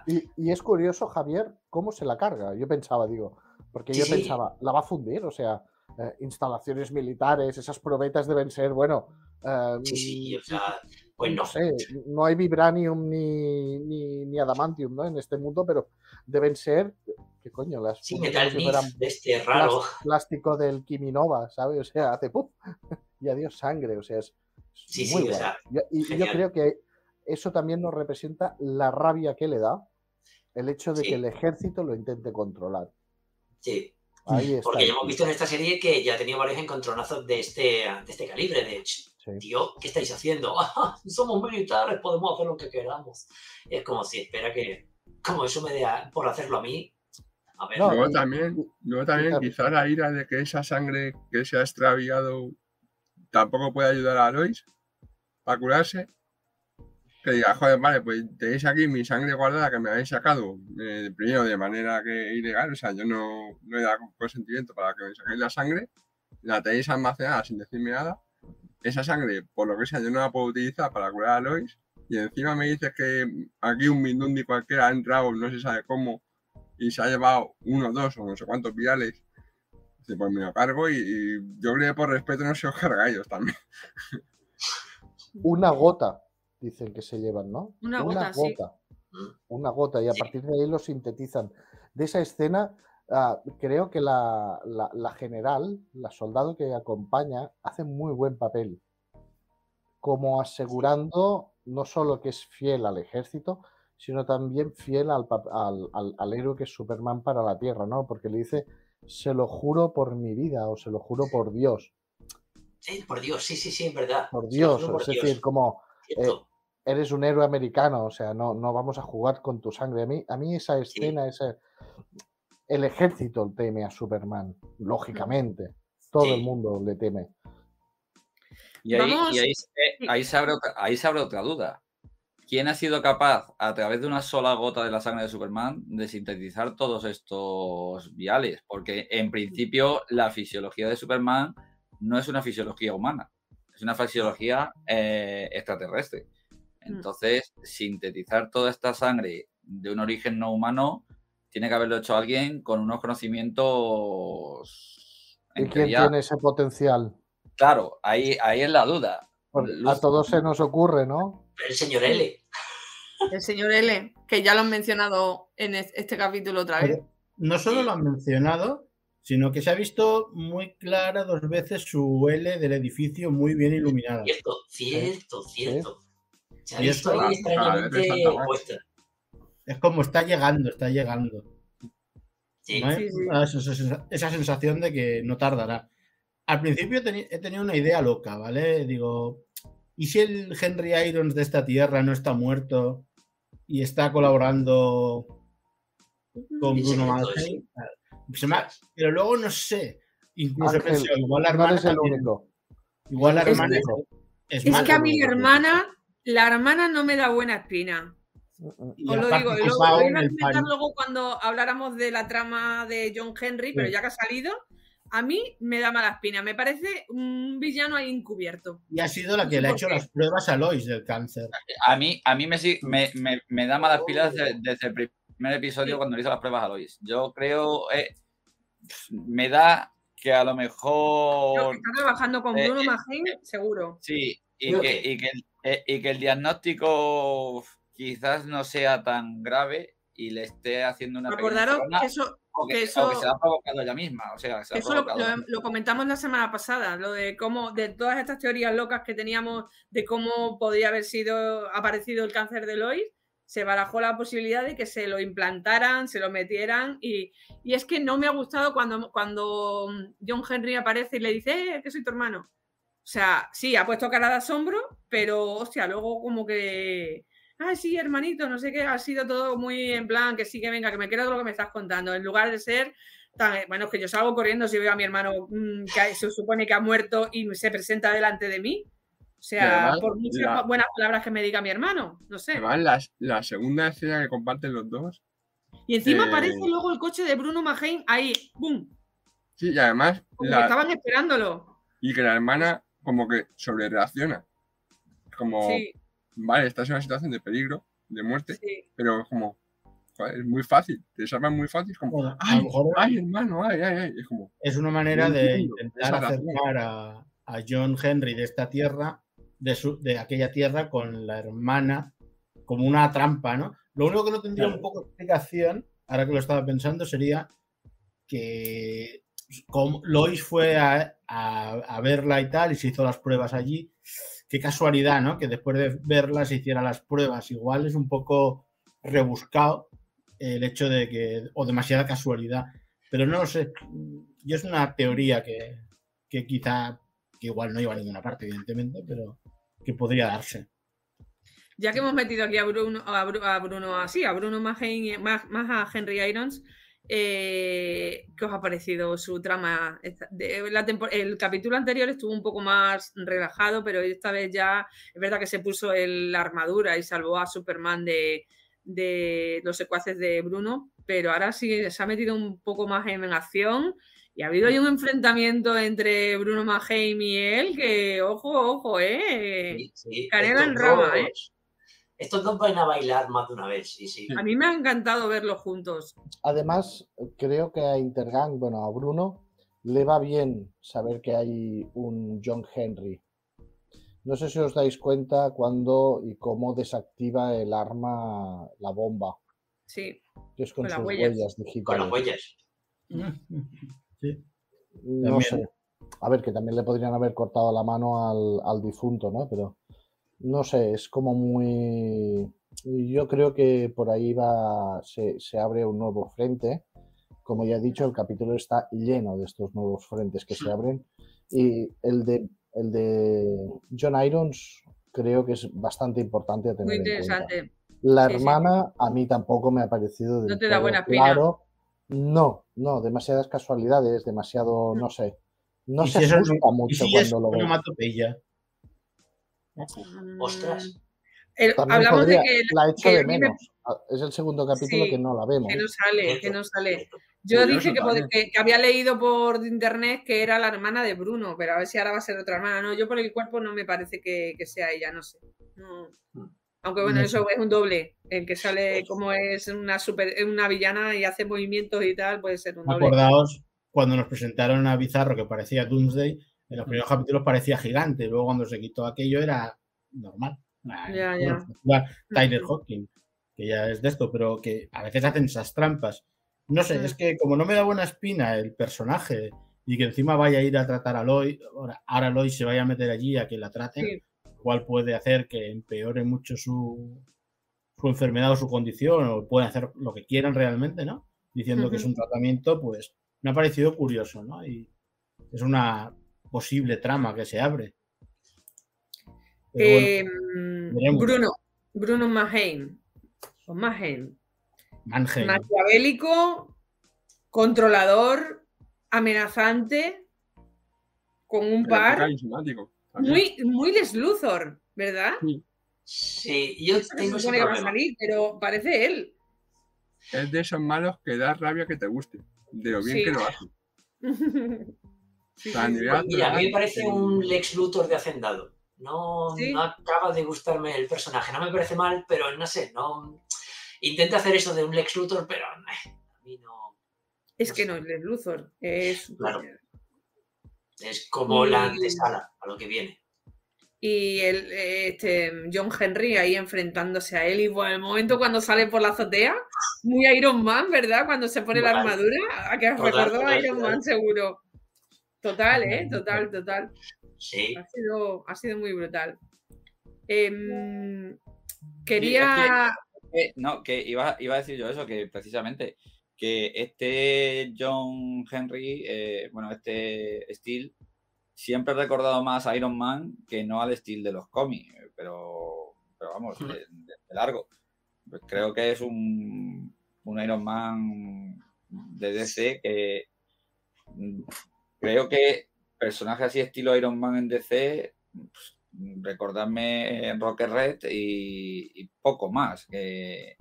Y, y es curioso, Javier, cómo se la carga. Yo pensaba, digo, porque Sí, yo sí. pensaba, la va a fundir, o sea, eh, instalaciones militares, esas probetas deben ser, bueno, eh, sí, sí, o sea, pues no. sé, no hay vibranium ni, ni, ni adamantium ¿no? en este mundo, pero deben ser, ¿qué coño? Las Sí, metal si de este raro. plástico del Kiminova, ¿sabes? O sea, hace ¡puf! y adiós sangre, o sea, es Sí, muy sí, o sea, Yo- y yo creo que eso también nos representa la rabia que le da el hecho de Sí. que el ejército lo intente controlar. Sí, Ahí está. porque ya hemos visto en esta serie que ya ha tenido varios encontronazos de este, de este calibre, de "Ch, Sí. tío, ¿qué estáis haciendo? "Ah, somos militares, podemos hacer lo que queramos. Es como si espera que, como eso me dé por hacerlo a mí. A ver, No, Luego y- también, luego también quizá la ira de que esa sangre que se ha extraviado tampoco puede ayudar a Lois para curarse. Que diga, joder, vale, pues tenéis aquí mi sangre guardada que me habéis sacado eh, primero de manera que ilegal, o sea, yo no, no he dado consentimiento para que me saquéis la sangre, la tenéis almacenada sin decirme nada. Esa sangre, por lo que sea, yo no la puedo utilizar para curar a Lois. Y encima me dices que aquí un Mindundi cualquiera ha entrado, no se sabe cómo, y se ha llevado uno, dos o no sé cuántos viales. Dice, pues me lo cargo y, y yo creo que por respeto no se os carga a ellos también. Una gota, dicen que se llevan, ¿no? Una gota, sí. gota. Mm. Una gota, y a Sí. partir de ahí lo sintetizan. De esa escena, ah, creo que la, la- la general, la soldado que acompaña, hace muy buen papel. Como asegurando no solo que es fiel al ejército, sino también fiel al, al- al- al héroe que es Superman para la Tierra, ¿no? Porque le dice, se lo juro por mi vida o se lo juro por Dios. Sí, por Dios, sí, sí, sí, es verdad. Por Dios, por es Dios, decir, como cierto. eres un héroe americano, o sea, no, no vamos a jugar con tu sangre. A mí, a mí esa escena, ese, el ejército teme a Superman, lógicamente. Todo el mundo le teme. Y ahí, y ahí se- sí. ahí se abre otra, ahí se abre otra duda. ¿Quién ha sido capaz, a través de una sola gota de la sangre de Superman, de sintetizar todos estos viales? Porque en principio la fisiología de Superman no es una fisiología humana, es una fisiología eh, extraterrestre. Entonces, sintetizar toda esta sangre de un origen no humano tiene que haberlo hecho alguien con unos conocimientos. ¿Y quién teoría- tiene ese potencial? Claro, ahí, ahí es la duda. Porque a todos se nos ocurre, ¿no? El señor L. El señor L, que ya lo han mencionado en es- este capítulo otra vez. No solo lo han mencionado, sino que se ha visto muy clara dos veces su L del edificio muy bien iluminada. Cierto, cierto, cierto. Se ha Y visto ahí Ah, extrañamente puesta. Es como está llegando, está llegando. Sí. ¿no? Sí, sí. Ah, esa, sensación de que no tardará. Al principio he tenido una idea loca, ¿vale? Digo, ¿y si el Henry Irons de esta tierra no está muerto y está colaborando con Bruno Mars? ha- Pero luego no sé. Incluso he Ángel, pensado, igual la No hermana eres el también- único. Igual la Es hermana que- es, Es más, que a mi hermana, la hermana no me da buena espina. Y Os ha lo digo, y lo, iba a comentar luego cuando habláramos de la trama de John Henry, pero Sí. ya que ha salido, a mí me da mala espina. Me parece un villano ahí encubierto. Y ha sido la que le ha hecho qué. las pruebas a Lois del cáncer. A mí, a mí me, me, me- me da malas pilas desde, desde el primer episodio Sí. cuando le hizo las pruebas a Lois. Yo creo, eh, me da que a lo Creo mejor que está trabajando con eh, Bruno eh, Magín, seguro. sí, y que, que- y, que el, eh, y que el diagnóstico quizás no sea tan grave y le esté haciendo una Acordaros que eso, o que, que o que eso- se la ha provocado ella misma. O sea, se Eso lo, lo- lo comentamos la semana pasada, lo de cómo, de todas estas teorías locas que teníamos de cómo podría haber sido aparecido el cáncer de Lois, se barajó la posibilidad de que se lo implantaran, se lo metieran, y, y es que no me ha gustado cuando, cuando John Henry aparece y le dice, eh, que soy tu hermano. O sea, sí, ha puesto cara de asombro, pero hostia, luego como que. Ay, sí, hermanito, no sé qué, ha sido todo muy en plan, que sí, que venga, que me creo todo lo que me estás contando. En lugar de ser tan. Bueno, es que yo salgo corriendo si veo a mi hermano mm, que se supone que ha muerto y se presenta delante de mí. O sea, además, por muchas la- buenas palabras que me diga mi hermano, no sé. Además, la, la segunda escena que comparten los dos. Y encima eh, aparece luego el coche de Bruno Magén ahí, ¡bum! Sí, y además, Como que estaban esperándolo. y que la hermana como que sobre reacciona. Como, Sí, vale, estás en una situación de peligro, de muerte, sí. pero como, joder, es muy fácil, te salvan muy fácil, como, Bueno, a ay, lo mejor ay, hermano, ay, ay, ay, es como, es una manera No de intentar acercar a, a John Henry de esta tierra, de, su, de aquella tierra, con la hermana, como una trampa, ¿no? Lo único que no tendría un poco de explicación, ahora que lo estaba pensando, sería que como Lois fue a, a- a verla y tal, y se hizo las pruebas allí. Qué casualidad, ¿no? Que después de verla se hiciera las pruebas. Igual es un poco rebuscado el hecho de que, o demasiada casualidad. Pero no sé. Yo es una teoría que, que quizá, que igual no lleva a ninguna parte, evidentemente, pero que podría darse. Ya que hemos metido aquí a Bruno, a, Bru- a Bruno así, a Bruno más, más, más a Henry Irons, eh, ¿qué os ha parecido su trama? La el capítulo anterior estuvo un poco más relajado, pero esta vez ya es verdad que se puso el- la armadura y salvó a Superman de, de los secuaces de Bruno, pero ahora sí se ha metido un poco más en acción. Y ha habido ahí un enfrentamiento entre Bruno Maheim y él, que ojo, ojo, eh. Sí, sí. Canela en rama, ¿eh? Estos dos van a bailar más de una vez, sí, sí. A mí me ha encantado verlos juntos. Además, creo que a Intergang, bueno, a Bruno, le va bien saber que hay un John Henry. No sé si os dais cuenta cuándo y cómo desactiva el arma, la bomba, Sí, que es con, Con sus huellas. huellas, Con digitales. las huellas. Sí. No También. sé. A ver, que también le podrían haber cortado la mano al, al difunto, ¿no? Pero no sé, es como muy. Yo creo que por ahí va, se, se abre un nuevo frente. Como ya he dicho, el capítulo está lleno de estos nuevos frentes que se abren. Y el de, el de John Irons creo que es bastante importante a tener muy en cuenta. interesante. La Sí, sí. hermana a mí tampoco me ha parecido del No te da buena claro No, no, demasiadas casualidades, demasiado, no sé. No ¿Y se si es- asusta ¿Y mucho si es cuando lo ve. Ostras. El- hablamos podría- de que, la he hecho que de me- menos. Ah, Es el segundo capítulo Sí, que no la vemos. que no sale, que no sale. Yo Curioso dije que, que- que había leído por internet que era la hermana de Bruno, pero a ver si ahora va a ser otra hermana. No, yo por el cuerpo no me parece que, que sea ella, no sé. No. Aunque bueno, No eso es un doble. El que sale como es una super, una villana y hace movimientos y tal, puede ser un doble. Acordaos cuando nos presentaron a Bizarro que parecía Doomsday, en los primeros capítulos parecía gigante, luego cuando se quitó aquello era normal. Ah, Ya, bueno, ya. igual Tyler Ujú. Hawking, que ya es de esto, pero que a veces hacen esas trampas. No sé, Mm. es que como no me da buena espina el personaje y que encima vaya a ir a tratar a Lois, ahora, ahora Lois se vaya a meter allí a que la traten, Sí. igual puede hacer que empeore mucho su, su enfermedad o su condición, o pueden hacer lo que quieran realmente, ¿no? Diciendo que es un tratamiento, pues me ha parecido curioso, ¿no? Y es una posible trama que se abre. Bueno, Eh, veremos. Bruno, Bruno Mahein. O Mahein. Mannheim. Maquiavélico, controlador, amenazante, con un par. Muy, muy Les Luthor, ¿verdad? Sí, yo tengo se ese que va a salir, pero parece él. Es de esos malos que da rabia que te guste. De lo bien Sí. que lo hace. Sí, sea, a sí, sí. nivel Mira, a mí me parece un Lex Luthor de Hacendado. No, Sí. no acaba de gustarme el personaje. No me parece mal, pero no sé, no. Intenta hacer eso de un Lex Luthor, pero eh, a mí no. Es que no es Les Luthor, es Claro. Es como Y- la antesala a lo que viene. Y el, este, John Henry ahí enfrentándose a él. Y bueno, el momento cuando sale por la azotea, muy Iron Man, ¿verdad? Cuando se pone la armadura, a que os recordó a Iron. Man seguro. Total, ¿eh? Total, total. Sí. Ha sido, ha sido muy brutal. Em, quería. No, que iba, iba a decir yo eso, que precisamente que este John Henry, eh, bueno, este Steel, siempre he recordado más a Iron Man que no al Steel de los cómics, pero, pero vamos, de, Ujú. de- de largo. Pues creo que es un, un Iron Man de DC que creo que personajes así estilo Iron Man en DC, pues, recordadme en Rocket Red y, y poco más. Que,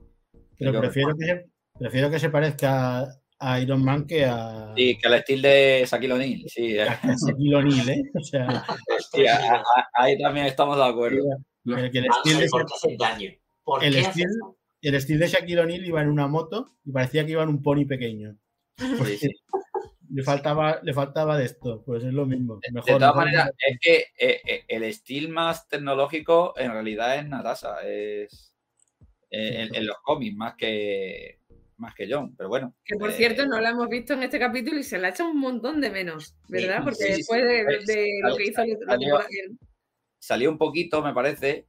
Pero prefiero que, se, prefiero que se parezca a, a Iron Man que a, Sí, que el estilo de Shaquille O'Neal, sí, eh, Shaquille O'Neal, ¿eh? O sea, sí, a- a- a- ahí también estamos de acuerdo. el, que estilo de, por qué hace daño. ¿Por el qué hace estilo- daño? el estilo de Shaquille O'Neal iba en una moto y parecía que iba en un pony pequeño. Sí, sí. Le faltaba, le faltaba de esto, pues es lo mismo. De todas mejor- maneras, es que eh, eh, el estilo más tecnológico en realidad es Natasha, es eh, en, en los cómics más que más que John, pero bueno. Que por eh, cierto, no la hemos visto en este capítulo y se la ha hecho un montón de menos, ¿verdad? sí, Porque sí, sí. después de, de lo que hizo la Salió- temporada. Salió un poquito, me parece,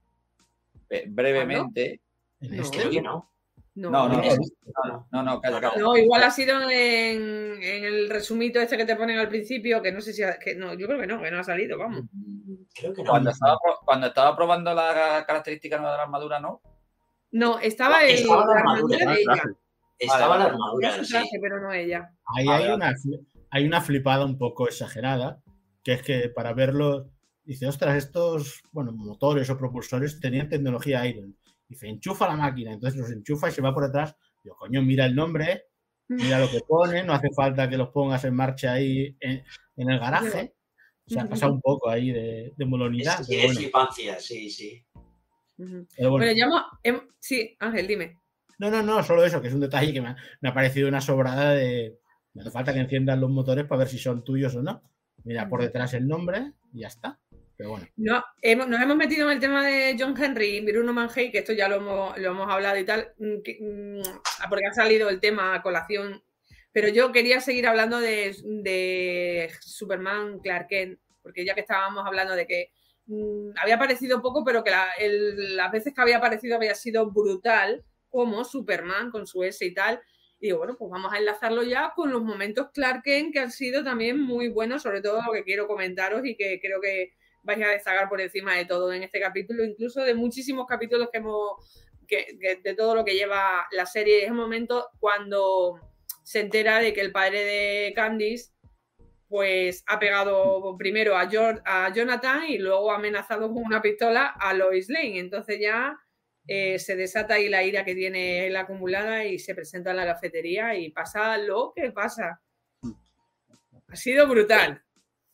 brevemente. en No. este- no. No, No, no, no, no, No, no, no, calla, calla. No, igual ha sido en, en el resumito este que te ponen al principio, que no sé si. ha- que no, yo creo que no, que no ha salido, vamos. Creo que no. Cuando estaba, cuando estaba probando la característica nueva de la armadura, ¿no? No, estaba el, Estaba la la armadura, armadura de ella. traje. Estaba la armadura, su sí. traje, pero no ella. Ahí hay una, hay una flipada un poco exagerada, que es que para verlo, dice, ostras, estos bueno, motores o propulsores tenían tecnología Iron. Dice, enchufa la máquina, entonces los enchufa y se va por detrás. Digo, coño, mira el nombre, mira lo que pone, no hace falta que los pongas en marcha ahí en, en el garaje. Se ha pasado un poco ahí de, de Es molonidad. tiene bueno, flipancia, sí, sí. Pero bueno. Hemos, hem- Sí, Ángel, dime. No, no, no, solo eso, que es un detalle que me ha, me ha parecido una sobrada de. No hace falta que enciendan los motores para ver si son tuyos o no. Mira por detrás el nombre y ya está. No, hemos- nos hemos metido en el tema de John Henry y Bruno Manhey, que esto ya lo hemos, lo hemos hablado y tal, mm, mm, porque ha salido el tema a colación. Pero yo quería seguir hablando de, de Superman Clark Kent, porque ya que estábamos hablando de que mm, había aparecido poco, pero que las veces que había aparecido había sido brutal, como Superman con su S y tal. Y digo, bueno, pues vamos a enlazarlo ya con los momentos Clark Kent que han sido también muy buenos, sobre todo lo que quiero comentaros y que creo que vais a destacar por encima de todo en este capítulo, incluso de muchísimos capítulos que hemos, que, de todo lo que lleva la serie. Es el momento cuando se entera de que el padre de Candice pues ha pegado primero a, Jor- a Jonathan y luego ha amenazado con una pistola a Lois Lane. Entonces ya eh, se desata ahí la ira que tiene él acumulada y se presenta en la cafetería y pasa lo que pasa. Ha sido brutal.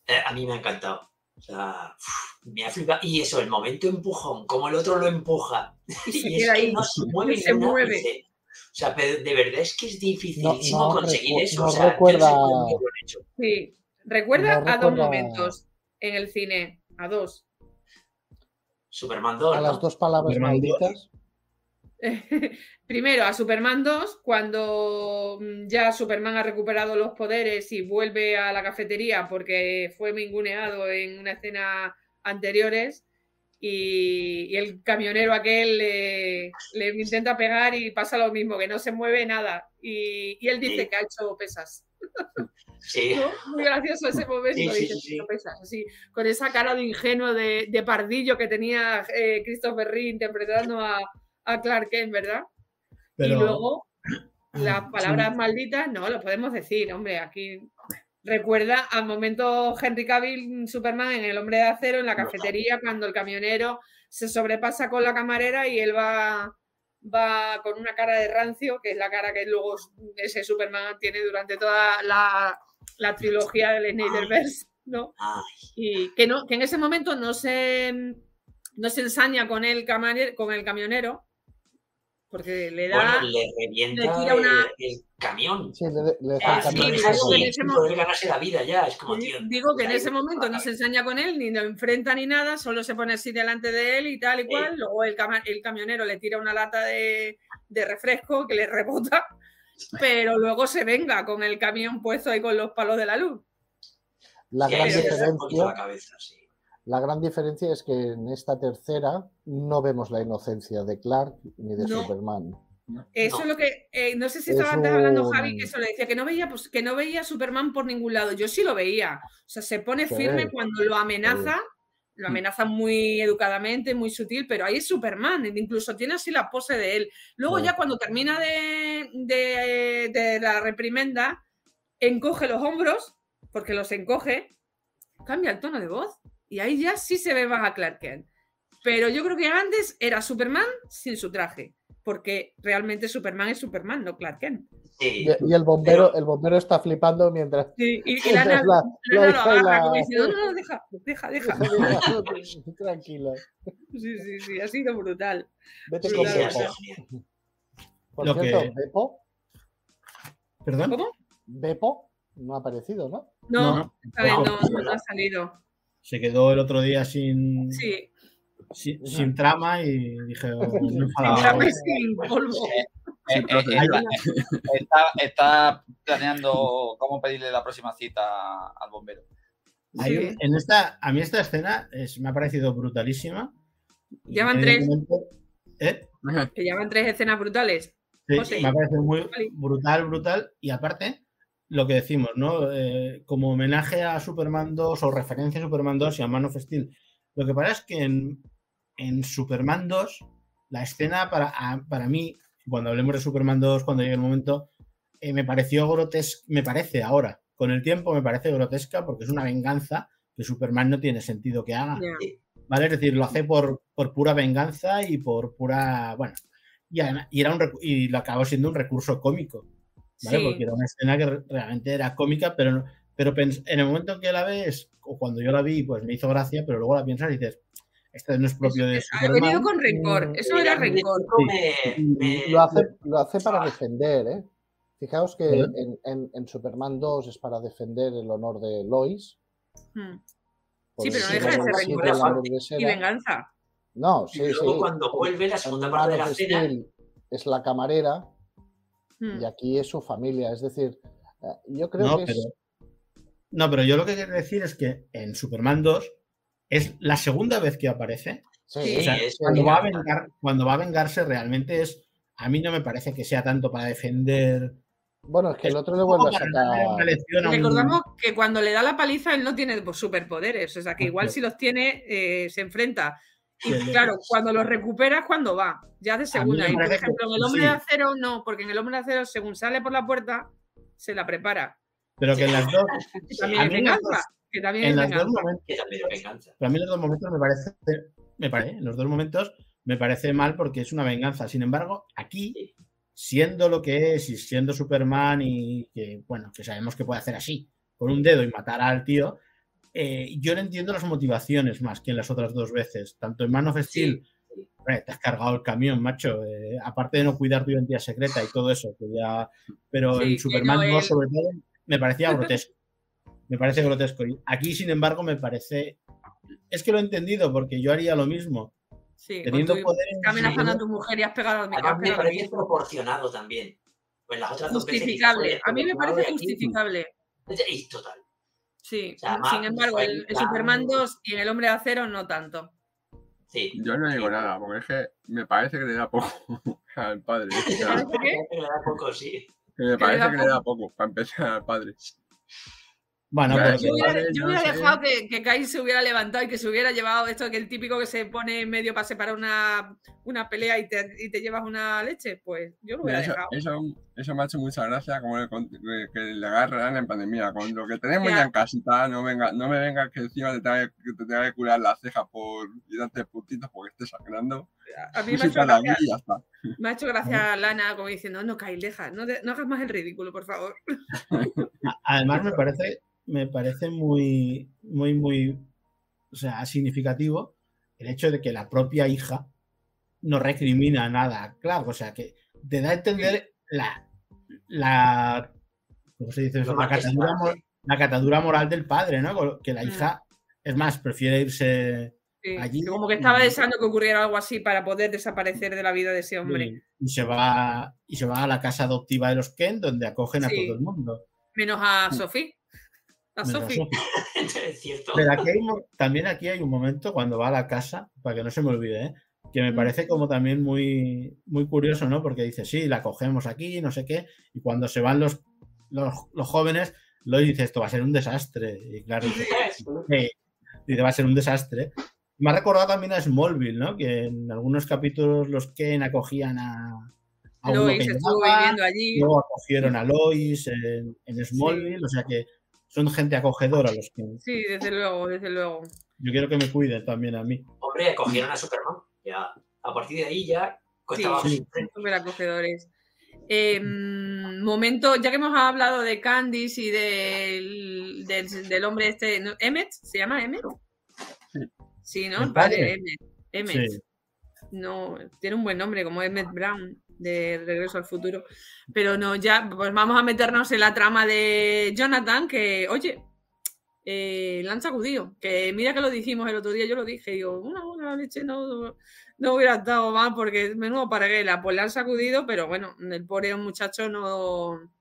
Eh, a mí me ha encantado. O sea, uf, me ha flipado. Y eso, el momento empujón, como el otro lo empuja. Y se Y es queda que ahí. no se mueve se ni un mueve. ápice. O sea, pero de verdad es que es dificilísimo no conseguir recu- eso. no o sea, yo recuerda- sé cómo lo han hecho. Sí. Recuerda No a dos momentos en el cine, a dos. Superman 2, A ¿no? las dos palabras malditas. Primero a Superman 2, cuando mm, ya Superman ha recuperado los poderes y vuelve a la cafetería porque fue minguneado en una escena anteriores y, y el camionero aquel le, le intenta pegar y pasa lo mismo, que no se mueve nada. Y, y él dice Sí. que ha hecho pesas. Sí. ¿no? Muy gracioso ese momento, Sí, dice, sí, sí. "Hecho pesas", así, con esa cara de ingenuo, de, de pardillo que tenía eh, Christopher Reeve interpretando a, a Clark Kent, ¿verdad? Pero Y luego las sí. palabras malditas, no, lo podemos decir, hombre, aquí recuerda al momento Henry Cavill Superman en El Hombre de Acero en la cafetería cuando el camionero se sobrepasa con la camarera y él va va con una cara de rancio, que es la cara que luego ese Superman tiene durante toda la, la trilogía del Snyderverse, ¿no? Y que no que en ese momento no se no se ensaña con el con el camionero porque le da bueno, le revienta le tira una- el, el camión. Sí, le, le Ah, deja sí, el camino es digo que en ese sin mo- poder ganarse la vida ya. Es como, tío. Digo que en ese momento no se ensaña con él, ni lo enfrenta ni nada, solo se pone así delante de él y tal y Sí. cual. Luego el, cama- el camionero le tira una lata de, de refresco que le rebota, pero luego se venga con el camión puesto ahí con los palos de la luz. La Sí, gran ahí se le da un poquito la diferencia, cabeza, sí. La gran diferencia es que en esta tercera no vemos la inocencia de Clark ni de No. Superman. Eso No. es lo que, eh, no sé si Es estaba antes hablando un- Javi, que eso le decía, que no veía, pues, que no veía a Superman por ningún lado. Yo sí lo veía. O sea, se pone Sí, firme cuando lo amenaza, lo amenaza muy educadamente, muy sutil, pero ahí es Superman, incluso tiene así la pose de él. Luego Sí. ya cuando termina de, de- de la reprimenda, encoge los hombros, porque los encoge, cambia el tono de voz y ahí ya sí se ve más a Clark Kent. Pero yo creo que antes era Superman sin su traje, porque realmente Superman es Superman, no Clark Kent. Sí. Y, y el bombero, el bombero está flipando mientras Sí, y, y la mientras nana, la- la la nana lo hija y agarra la- como diciendo, no, no, deja, deja, deja. Tranquilo. Sí, sí, sí, ha sido brutal. Vete con Beppo. Por Lo cierto, que- Beppo, ¿Perdón? ¿Cómo? Beppo no ha aparecido, ¿no? No. no, no ha salido. Se quedó el otro día sin, Sí, sin, sin trama y dije, oh, sin trama y sin polvo. Eh, eh, Hay está, planeando cómo pedirle la próxima cita al bombero. hay un- en esta, a mí esta escena es- me ha parecido brutalísima. Llevan tres. ¿eh? Que llevan tres escenas brutales. Sí, José. me ha parecido muy brutal, brutal. Y aparte, lo que decimos, ¿no? Eh, como homenaje a Superman 2 o referencia a Superman 2 y a Man of Steel. Lo que pasa es que en, en Superman 2, la escena para, a- para mí, cuando hablemos de Superman 2, cuando llegue el momento, eh, me pareció grotesca, me parece ahora, con el tiempo me parece grotesca porque es una venganza que Superman no tiene sentido que haga. ¿vale? Es decir, lo hace por, por pura venganza y por pura, bueno, y, era un y lo acabó siendo un recurso cómico, ¿vale? Sí. Porque era una escena que re- realmente era cómica, pero, pero en el momento que la ves, o cuando yo la vi, pues me hizo gracia, pero luego la piensas y dices, esto no es propio de Ha venido con rencor. Mm, Eso era rencor. chico me- me- Lo hace, lo hace para defender, ¿eh? Fijaos que en, en- en Superman 2 es para defender el honor de Lois. Hmm. Sí, pero no deja de ser rencor. Y venganza. No, sí, Y luego sí. cuando vuelve, la segunda parte de la cena, Steel es la camarera Hmm. y aquí es su familia. Es decir, eh, yo creo No, que pero, es. no, pero yo lo que quiero decir es que en Superman 2 es la segunda vez que aparece. Sí, Sí, O sea, es cuando, va a vengar, cuando va a vengarse realmente es, a mí no me parece que sea tanto para defender. Bueno, es que el otro le vuelve a sacar. lección a un- Recordamos que cuando le da la paliza él no tiene pues, superpoderes, o sea que igual si los tiene eh, se enfrenta. Y claro, cuando los recupera es cuando va, ya de segunda. Y por ejemplo, en el hombre de acero no, porque en el hombre de acero según sale por la puerta se la prepara. Pero que en las dos, también a es las venganza. Que también en es los dos momentos, que también es venganza. para mí en los dos momentos me parece, me parece, en los dos momentos me parece mal porque es una venganza. Sin embargo, aquí, siendo lo que es y siendo Superman y que, bueno, que sabemos que puede hacer así, con un dedo y matar al tío, eh, yo no entiendo las motivaciones más que en las otras dos veces. Tanto en Man of Steel, sí. te has cargado el camión, macho. eh, aparte de no cuidar tu identidad secreta y todo eso, que ya. Pero Sí, en Superman no 2, él. sobre todo, me parecía grotesco. Me parece grotesco. Y aquí, sin embargo, me parece. Es que lo he entendido, porque yo haría lo mismo. Sí, Teniendo tu- poder en Estás amenazando a tu mujer y has pegado a mi Además, me parece proporcionado también. Pues las otras dos veces Justificable. "Joder, A mí me parece justificable. Y total. Sí. O sea, más- Sin embargo, el, el. Superman 2 y el Hombre de Acero no tanto. Sí. Yo no digo nada, porque es que me parece que le da poco al padre. O sea, ¿Parece qué? Le da poco, sí. que me parece que le da poco para empezar al padre. Bueno, pero Yo hubiera, Vale, yo no hubiera sé. dejado que, que Kai se hubiera levantado y que se hubiera llevado esto, que el típico que se pone en medio para separar una, una pelea y te, y te llevas una leche, pues yo lo hubiera Eso, dejado. eso, eso me ha hecho mucha gracia como que, le agarran en pandemia. Con lo que tenemos Ya. ya en casita, no, venga, no me vengas que encima te tenga que, te tenga que curar la ceja por y darte puntitos porque estés sangrando. A mí me ha hecho gracia, y ya está. me ha hecho gracia Lana como diciendo, no, Kai, deja, no, de- no hagas más el ridículo, por favor. además me parece, me parece muy, muy, muy, o sea, significativo el hecho de que la propia hija no recrimina nada. Claro, o sea, que te da a entender la, la, ¿cómo se dice eso? La catadura, la catadura moral del padre, ¿no? Que la Mm. hija, es más, prefiere irse Sí, Allí- como que estaba deseando que ocurriera algo así para poder desaparecer de la vida de ese hombre. y, y se va y se va a la casa adoptiva de los Ken, donde acogen a todo el mundo. Menos a Sophie. A menos a Sophie. Sophie. es cierto. Pero aquí hay también aquí hay un momento cuando va a la casa, para que no se me olvide, ¿eh? que me Mm. parece como también muy, muy curioso, ¿no? Porque dice, sí, la cogemos aquí, no sé qué, y cuando se van los, los, los jóvenes, lo dice, esto va a ser un desastre. Y claro, dice, "Sí". dice, va a ser un desastre. Me ha recordado también a Smallville, ¿no? Que en algunos capítulos los Ken acogían a, Lois que estuvo llegaba, viviendo allí. luego acogieron a Lois en, en Smallville, o sea que son gente acogedora los que Sí, desde luego, desde luego. yo quiero que me cuiden también a mí. Hombre, acogieron a Superman. Ya. A partir de ahí ya costaba Sí, súper acogedores. Eh, mm, momento, ya que hemos hablado de Candice y del, del, del hombre este, ¿no? ¿Emmet? ¿Se llama Emmet? Sí. ¿no? ¿El padre, padre? Emmet. Emmet. Sí. No, tiene un buen nombre, como Emmet Brown, de Regreso al Futuro. Pero no, ya, pues vamos a meternos en la trama de Jonathan, que, oye, eh, la han sacudido. Que mira que lo dijimos el otro día, yo lo dije, digo, una buena leche no, no hubiera estado mal porque menudo paraguela. Pues la han sacudido, pero bueno, el pobre muchacho no.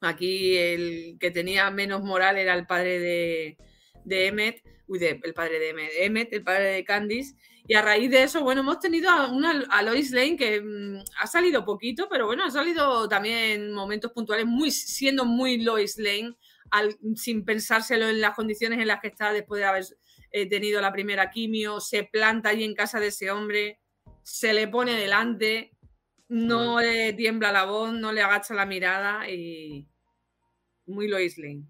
Aquí el que tenía menos moral era el padre de, de Emmet, de- el padre de Emmet, el padre de Candice. Y a raíz de eso, bueno, hemos tenido a, una, a Lois Lane que mm, ha salido poquito, pero bueno, ha salido también momentos puntuales, muy, siendo muy Lois Lane, al- sin pensárselo en las condiciones en las que está después de haber eh, tenido la primera quimio, se planta allí en casa de ese hombre, se le pone delante, no le tiembla la voz, no le agacha la mirada y muy Lois Lane.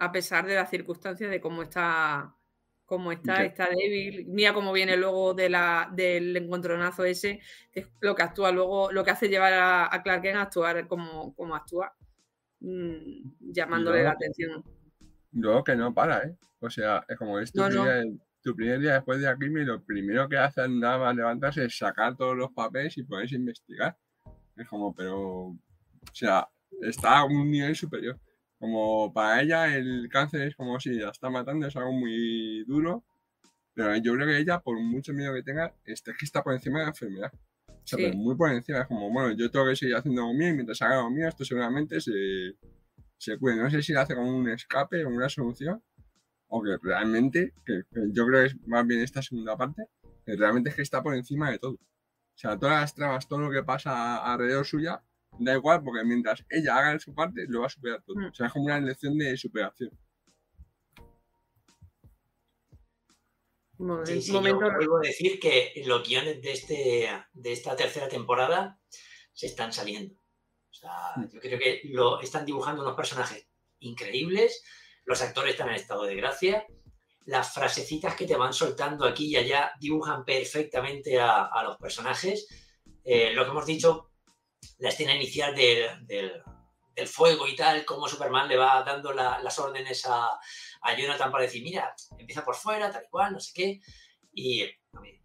A pesar de las circunstancias de cómo está, cómo está, está débil. Mira cómo viene luego de la, del encontronazo ese, que es lo que actúa luego, lo que hace llevar a, a Clark Kent a actuar como, como actúa, mm, llamándole la atención. Luego que no para, ¿eh? O sea, es como es tu, No, no. primer, tu primer día después de y lo primero que hacen nada más levantarse es sacar todos los papeles y ponerse a investigar. Es como, pero, o sea, está a un nivel superior. Como para ella el cáncer es como si la está matando, es algo muy duro. Pero yo creo que ella, por mucho miedo que tenga, está, es que está por encima de la enfermedad. O sea, Sí. pero muy por encima. Es como, bueno, yo tengo que seguir haciendo lo mío y mientras haga lo mío, esto seguramente se, se cuide. No sé si lo hace como un escape o una solución, o que realmente, que, que yo creo que es más bien esta segunda parte, que realmente es que está por encima de todo. O sea, todas las tramas, todo lo que pasa alrededor suya, da igual, porque mientras ella haga su parte, lo va a superar todo. Mm. O sea, es como una lección de superación. Sí, sí, momento- yo vuelvo a decir que los guiones de, este, de esta tercera temporada se están saliendo. O sea, yo creo que lo están dibujando unos personajes increíbles, los actores están en estado de gracia, las frasecitas que te van soltando aquí y allá dibujan perfectamente a, a los personajes. Eh, lo que hemos dicho, la escena inicial del, del, del fuego y tal, cómo Superman le va dando la, las órdenes a, a, Jonathan para decir, mira, empieza por fuera, tal y cual, no sé qué. Y a mí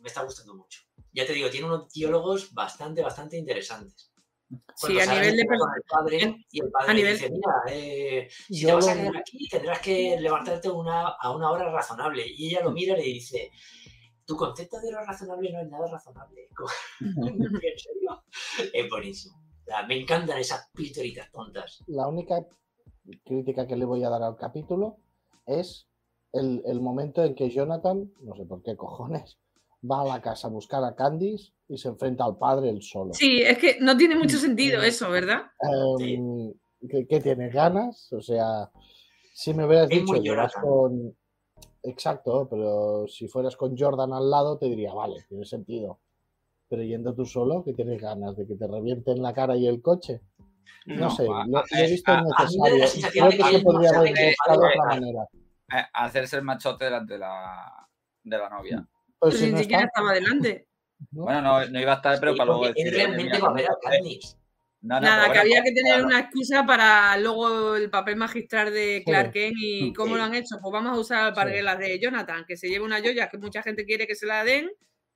me está gustando mucho. Ya te digo, tiene unos diálogos bastante, bastante interesantes. Sí, a nivel de el padre, y el padre a nivel... dice, mira, eh, si te vas a quedar aquí tendrás que levantarte una, a una hora razonable. Y ella lo mira y le dice, tu concepto de lo razonable no es nada razonable. ¿En serio? Es buenísimo. Me encantan esas pitoritas tontas. La única crítica que le voy a dar al capítulo es el, el momento en que Jonathan, no sé por qué cojones, va a la casa a buscar a Candice y se enfrenta al padre él solo. Sí, es que no tiene mucho sentido eso, ¿verdad? Um, ¿qué, ¿Qué tienes ganas? O sea, si me hubieras Es dicho que con. Exacto, pero si fueras con Jordan al lado, te diría, vale, tiene sentido. Pero yendo tú solo, ¿qué tienes ganas? ¿De que te revienten la cara y el coche? No, No, sé, a- lo, a- lo he visto a- innecesario. Creo que que se podría haber que buscado de otra manera. Eh, hacerse el machote delante de la, de la novia. Pues Pero si ni no siquiera está, estaba delante. ¿no? Bueno, no, no iba a estar, pero Sí, para luego decir. realmente mira, va a ver a eh, Katniss. No, no, Nada, que bueno, había que tener una excusa para luego el papel magistral de Clark Kent y Sí. cómo lo han hecho. Pues vamos a usar parguelas de Jonathan, que se lleve una joya que mucha gente quiere que se la den,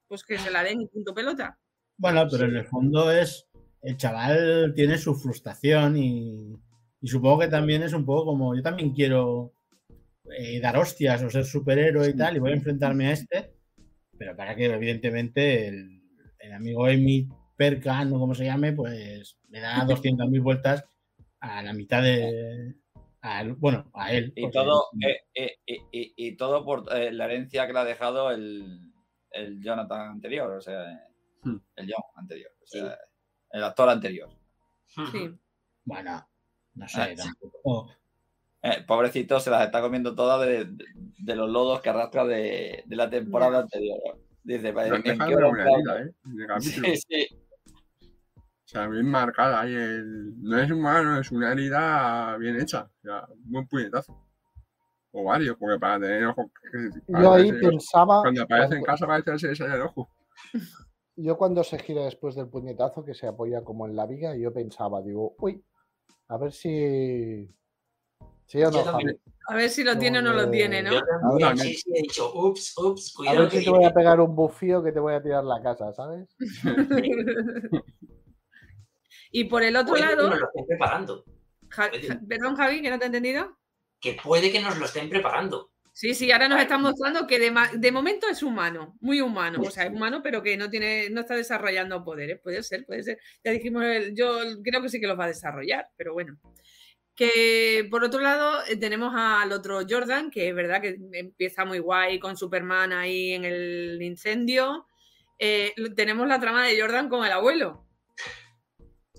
pues que se la den y punto pelota. Bueno, pero en el fondo es. El chaval tiene su frustración y, y supongo que también es un poco como. Yo también quiero eh, dar hostias o ser superhéroe y tal, y voy a enfrentarme a este. Pero para que, evidentemente, el, el amigo Amy Perkan o como se llame, pues le da 200.000 vueltas a la mitad de. a él- bueno, a él. Y todo, eh, eh, y, y- y todo por eh, la herencia que le ha dejado el, el Jonathan anterior, o sea, Hmm. el John anterior, o sea, el actor anterior. Sí. Bueno, no Ah, sé, tampoco. Eh, pobrecito, se las está comiendo todas de, de- de los lodos que arrastra de, de la temporada anterior. Dice, ¿en qué hora herida, ¿eh? Sí, sí. Sea, bien marcada ahí. El... No es humano, es una herida bien hecha. O sea, un buen puñetazo. O varios, porque para tener ojos. que- Yo ahí pensaba. Cuando aparece en casa parece que se el ojo. Yo cuando se gira después del puñetazo que se apoya como en la viga, yo pensaba, digo, uy, a ver si... Sí o no. Javi? A ver si lo tiene o no lo tiene, ¿no? Yo sí, sí, he dicho, ups, ups, A cuidado ver que si te voy a pegar un bufío que te voy a tirar la casa, ¿sabes? y por el otro Puede que lado, nos lo estén preparando. Ja- Ja- perdón Javi, que no te he entendido. Que puede que nos lo estén preparando. Sí, sí, ahora nos están mostrando que de, de momento es humano, muy humano, o sea, es humano, pero que no tiene, no está desarrollando poderes. Puede ser, puede ser. Ya dijimos, yo creo que sí que los va a desarrollar, pero bueno. Que por otro lado eh, tenemos al otro Jordan, que es verdad que empieza muy guay con Superman ahí en el incendio. Eh, tenemos la trama de Jordan con el abuelo.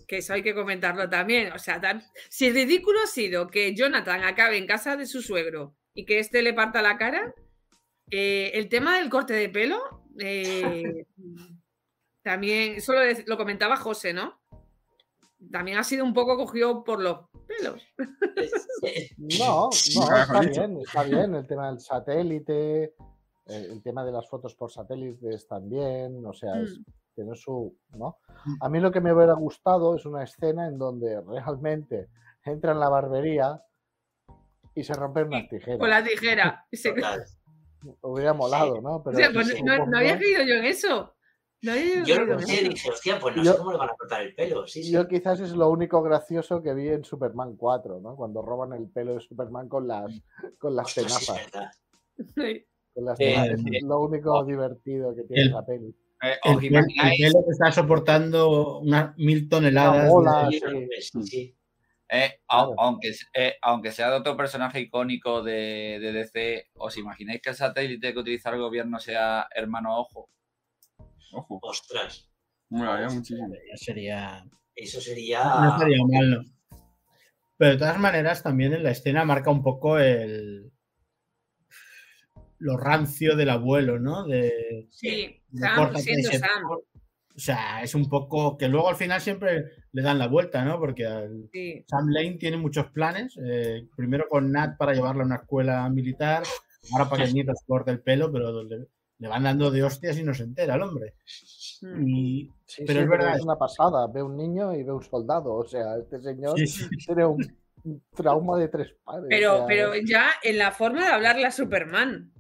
Que eso hay que comentarlo también. O sea, tan- si ridículo ha sido que Jonathan acabe en casa de su suegro y que éste le parta la cara, eh, el tema del corte de pelo, eh, también, eso lo, comentaba José, ¿no? También ha sido un poco cogido por los pelos. No, no, está bien, está bien. El tema del satélite, eh, el tema de las fotos por satélites también, o sea, es, Mm. Tiene su, ¿no? A mí lo que me hubiera gustado es una escena en donde realmente entra en la barbería y se rompen unas tijeras. Con la tijera. Se-. Hubiera molado, ¿no? O Pero sea, pues no, había creído yo en eso. No había Yo lo pensé y dije, hostia, pues no Yo- sé cómo le van a cortar el pelo. Sí, sí. Yo quizás es lo único gracioso que vi en Superman 4, ¿no? Cuando roban el pelo de Superman con las, con las Ostras, sí, tenazas. Con las Sí, tenazas. Es lo único divertido que tiene El- esa peli. Eh, El, os que está soportando unas mil toneladas. bola. de- sí. Sí, sí. eh, au- Claro. aunque, eh, aunque sea de otro personaje icónico de, de DC, ¿os imagináis que el satélite que utiliza el gobierno sea hermano ojo? Ojo. Ostras, Bueno, había muchísimo. Sería. eso sería. No estaría mal, ¿no? Pero de todas maneras, también en la escena marca un poco el. Lo rancio del abuelo, ¿no? De, Sí, de Sam siendo ese- Sam. O sea, es un poco que luego al final siempre le dan la vuelta, ¿no? Porque al- Sí. Sam Lane tiene muchos planes. eh, primero con Nat para llevarla a una escuela militar, ahora para que el nieto se corte el pelo, pero le, le van dando de hostias y no se entera el hombre. Mm. Y, Sí, Pero sí, es verdad. una pasada. Ve un niño y ve un soldado. O sea, este señor sí, sí, tiene un, trauma de tres padres. o Pero, sea, pero ya en la forma de hablarle a Superman.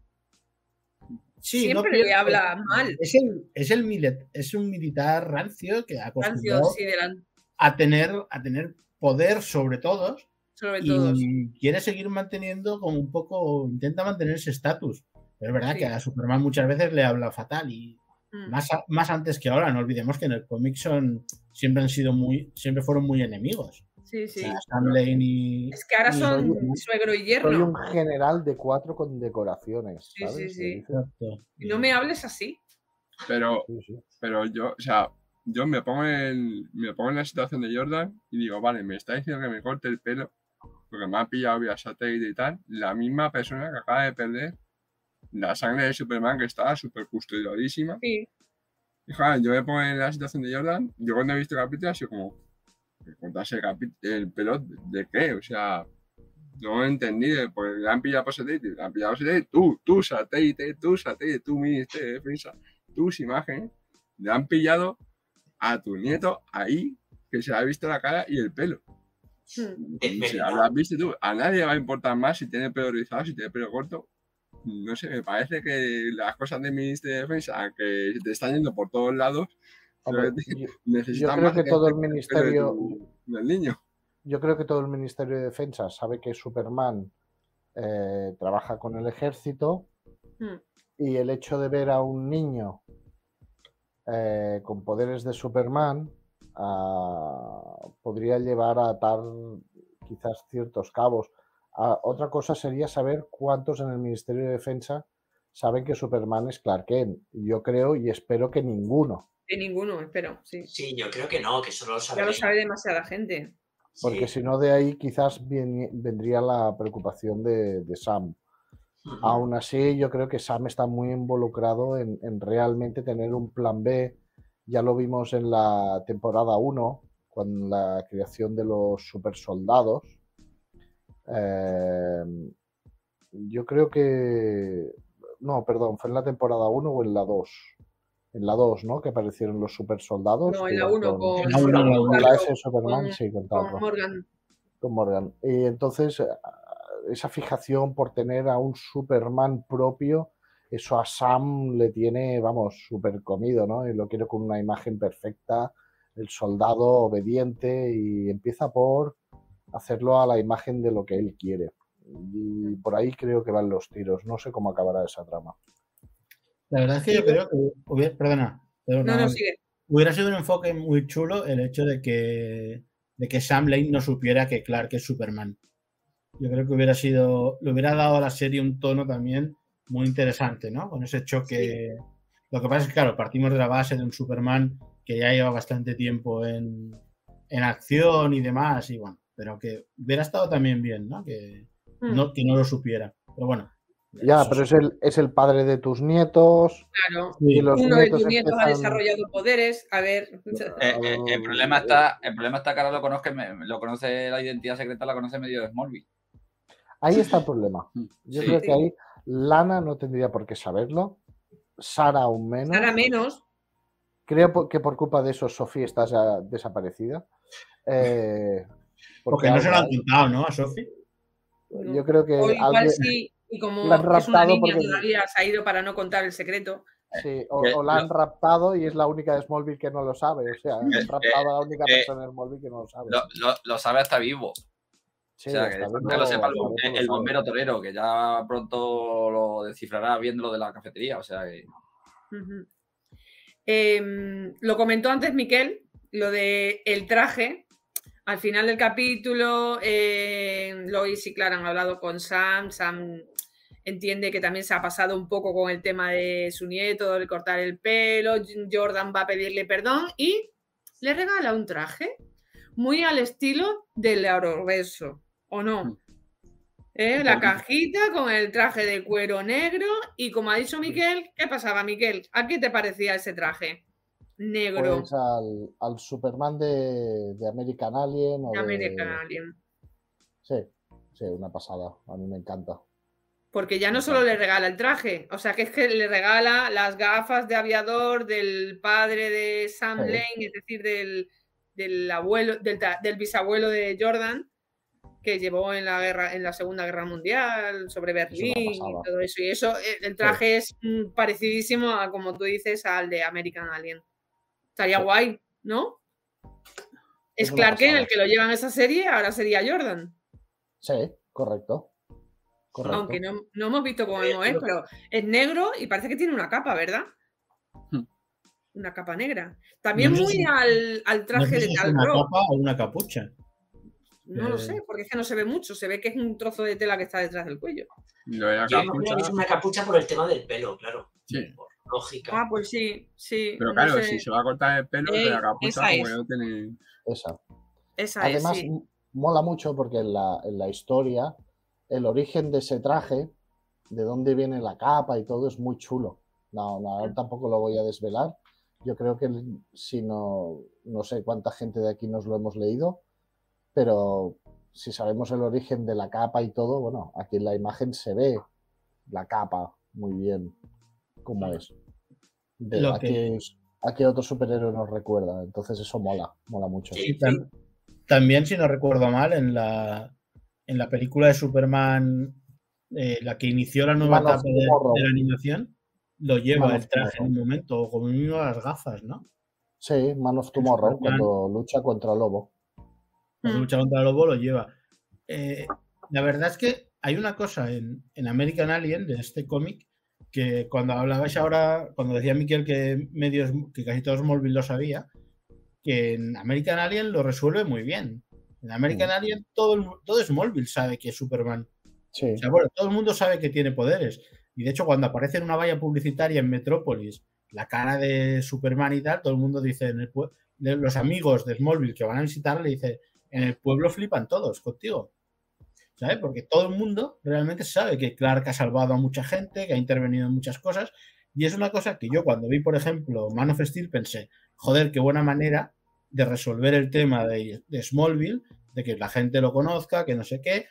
Sí, no Siempre le pienso- habla mal. Es, el, es, el milet- es un militar rancio que ha Rancio, sí, a tener, a tener poder sobre todos sobre todos. y quiere seguir manteniendo como un poco, intenta mantener ese estatus. Pero es verdad Sí. que a Superman muchas veces le habla fatal y Mm. más, a- más antes que ahora. No olvidemos que en el cómic son siempre han sido muy, siempre fueron muy enemigos. Sí, O sí. sea, Sam Lane y, Es que ahora y son suegro y Soy yerno. un general de cuatro con decoraciones. Sí, sí, ¿sabes? sí. Y No me hables así. Pero, Sí, sí. pero yo, o sea, yo me pongo en, me pongo en la situación de Jordan y digo, vale, me está diciendo que me corte el pelo porque me ha pillado vía satélite y tal. La misma persona que acaba de perder la sangre de Superman que estaba súper custodiadísima. Sí. Y, joder, yo me pongo en la situación de Jordan. Yo cuando he visto el capítulo, ha sido como, ¿me cortarse el, el pelo de, qué? O sea, no entendí, porque le han pillado por satélite, le han pillado por satélite, tú, tú satélite, tú satélite, tú ministerio de defensa, tus imágenes, le han pillado a tu nieto ahí, que se le ha visto la cara y el pelo. Es Y si lo has visto tú, a nadie va a importar más si tiene pelo rizado, si tiene pelo corto. No sé, me parece que las cosas del Ministerio de Defensa, que te están yendo por todos lados, Hombre, yo, creo que todo el ministerio, tu- del niño. yo creo que todo el Ministerio de Defensa sabe que Superman eh, trabaja con el ejército Mm. y el hecho de ver a un niño eh, con poderes de Superman ah, podría llevar a atar quizás ciertos cabos. Ah, otra cosa sería saber cuántos en el Ministerio de Defensa saben que Superman es Clark Kent. Yo creo y espero que ninguno, De ninguno, espero. Sí. Sí, yo creo que no, que solo lo sabe. Ya lo sabe demasiada gente. porque Sí. si no de ahí quizás vendría la preocupación de, de Sam. Ujú. Aún así, yo creo que Sam está muy involucrado en, en realmente tener un plan B. Ya lo vimos en la temporada 1, con la creación de los super soldados. Eh, yo creo que. No, perdón, ¿fue en la temporada 1 o en la 2? En la 2, ¿no? Que aparecieron los super soldados. No, en la iban 1 con, En la uno, en la uno. con la S con- Superman, sí, con con Morgan. con Morgan. Y entonces, eh, esa fijación por tener a un Superman propio, eso a Sam le tiene, vamos, súper comido, ¿no? Y lo quiere con una imagen perfecta, el soldado obediente y empieza por hacerlo a la imagen de lo que él quiere. Y por ahí creo que van los tiros. No sé cómo acabará esa trama. La verdad es que yo creo que hubiera, perdona, perdona, No, no, sigue. hubiera sido un enfoque muy chulo el hecho de que, de que Sam Lane no supiera que Clark es Superman. Yo creo que hubiera sido, le hubiera dado a la serie un tono también muy interesante, ¿no? Con ese choque. Lo que pasa es que, claro, partimos de la base de un Superman que ya lleva bastante tiempo en, en acción y demás, y bueno, pero que hubiera estado también bien, ¿no? Que Mm, no, que no lo supiera. Pero bueno. Ya, pero es el, es el padre de tus nietos Claro. y los Uno de nietos tus nietos ha desarrollado poderes. A ver. Eh, eh, el, problema está, el problema está que ahora lo conozca, me- lo conoce la identidad secreta, la conoce medio de Smallville. Ahí está el problema. Yo Sí. creo que ahí Lana no tendría por qué saberlo. Sara aún menos. Ahora menos. Creo que por culpa de eso Sofía está ya desaparecida. Eh, Porque no se lo han contado, ¿no? A Sophie. Yo creo que O igual alguien- sí. Y como la han es una raptado niña porque- todavía se ha ido para no contar el secreto. sí, o, Eh, o la han lo- raptado y es la única de Smallville que no lo sabe. O sea, han Eh, raptado a la única eh, persona de Smallville que no lo sabe. Lo, lo- lo sabe hasta vivo. Sí, o sea, que, que lo sepa el, hasta bom- vivo lo el bombero torero, que ya pronto lo descifrará viendo lo de la cafetería. O sea que. Ujú. Em, lo comentó antes Miquel, lo de el traje. Al final del capítulo, eh, Lois y Clara han hablado con Sam. Sam entiende que también se ha pasado un poco con el tema de su nieto, de cortar el pelo. Jordan va a pedirle perdón y le regala un traje muy al estilo del Aroreso, ¿o no? ¿Eh? La cajita con el traje de cuero negro y como ha dicho Miquel, ¿qué pasaba Miquel? ¿A qué te parecía ese traje? Negro Pues al, al Superman de, de American Alien o de de- American Alien. Sí, sí, una pasada. A mí me encanta. Porque ya no solo le regala el traje, o sea que es que le regala las gafas de aviador del padre de Sam Sí. Lane, es decir, del, del abuelo, del, del bisabuelo de Jordan, que llevó en la guerra, en la Segunda Guerra Mundial, sobre Berlín y todo eso. Y eso, eh, el traje es mm, parecidísimo a, como tú dices, al de American Alien. Estaría Sí. guay, ¿no? Es Es Clark Kent el que lo lleva en esa serie, ahora sería Jordan. Sí, correcto. Correcto. Aunque no, no hemos visto cómo Eh, es, pero es negro y parece que tiene una capa, ¿verdad? Hmm. Una capa negra. También No muy si- al, al No traje sé de si Tal una capa o una capucha. No lo eh, sé, porque es que no se ve mucho. Se ve que es un trozo de tela que está detrás del cuello. Yo capucha, que es una capucha por el tema del pelo, claro. sí. Por lógica. Ah, pues sí, sí. Pero no claro, sé. si se va a cortar el pelo, Ey, de la capucha, como es. ya no tiene. Esa. Esa Además, es, sí. mola mucho porque en la, en la historia, el origen de ese traje, de dónde viene la capa y todo, es muy chulo. No, no, ahora tampoco lo voy a desvelar. Yo creo que si no, no sé cuánta gente de aquí nos lo hemos leído, pero si sabemos el origen de la capa y todo, bueno, aquí en la imagen se ve la capa muy bien cómo es. De, Lo a, que- qué, a qué otro superhéroe nos recuerda. Entonces eso mola, mola mucho. Sí. Y tam- también, si no recuerdo mal, en la, en la película de Superman, eh, la que inició la nueva etapa de, la animación, lo lleva Man el traje en un momento, o como mínimo las gafas, ¿no? Sí, Man of Tomorrow, cuando lucha contra Lobo. Cuando Mm. lucha contra el lobo lo lleva. Eh, la verdad es que hay una cosa en, en American Alien, de este cómic, que cuando hablabais ahora, cuando decía Miquel que medios, que casi todos Smallville lo sabía, que en American Alien lo resuelve muy bien. En American Mm. Alien todo, todo Smallville sabe que es Superman. Sí, O sea, bueno, todo el mundo sabe que tiene poderes. Y de hecho, cuando aparece en una valla publicitaria en Metrópolis la cara de Superman y tal, todo el mundo dice, en el los amigos de Smallville que van a visitarle, dice, en el pueblo flipan todos contigo. Porque todo el mundo realmente sabe que Clark ha salvado a mucha gente, que ha intervenido en muchas cosas. Y es una cosa que yo cuando vi, por ejemplo, Man of Steel pensé, joder, qué buena manera de resolver el tema de, de Smallville, de que la gente lo conozca, que no sé qué,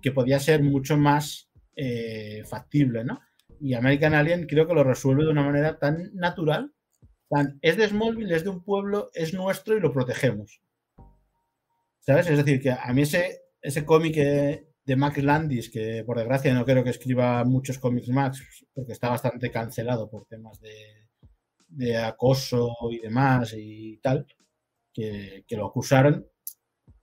que podía ser mucho más eh, factible, ¿no? Y American Alien creo que lo resuelve de una manera tan natural, tan, es de Smallville, es de un pueblo, es nuestro y lo protegemos. ¿Sabes? Es decir, que a mí ese, ese cómic eh, de Max Landis, que por desgracia no creo que escriba muchos cómics Max, porque está bastante cancelado por temas de, de acoso y demás y tal, que, que lo acusaron.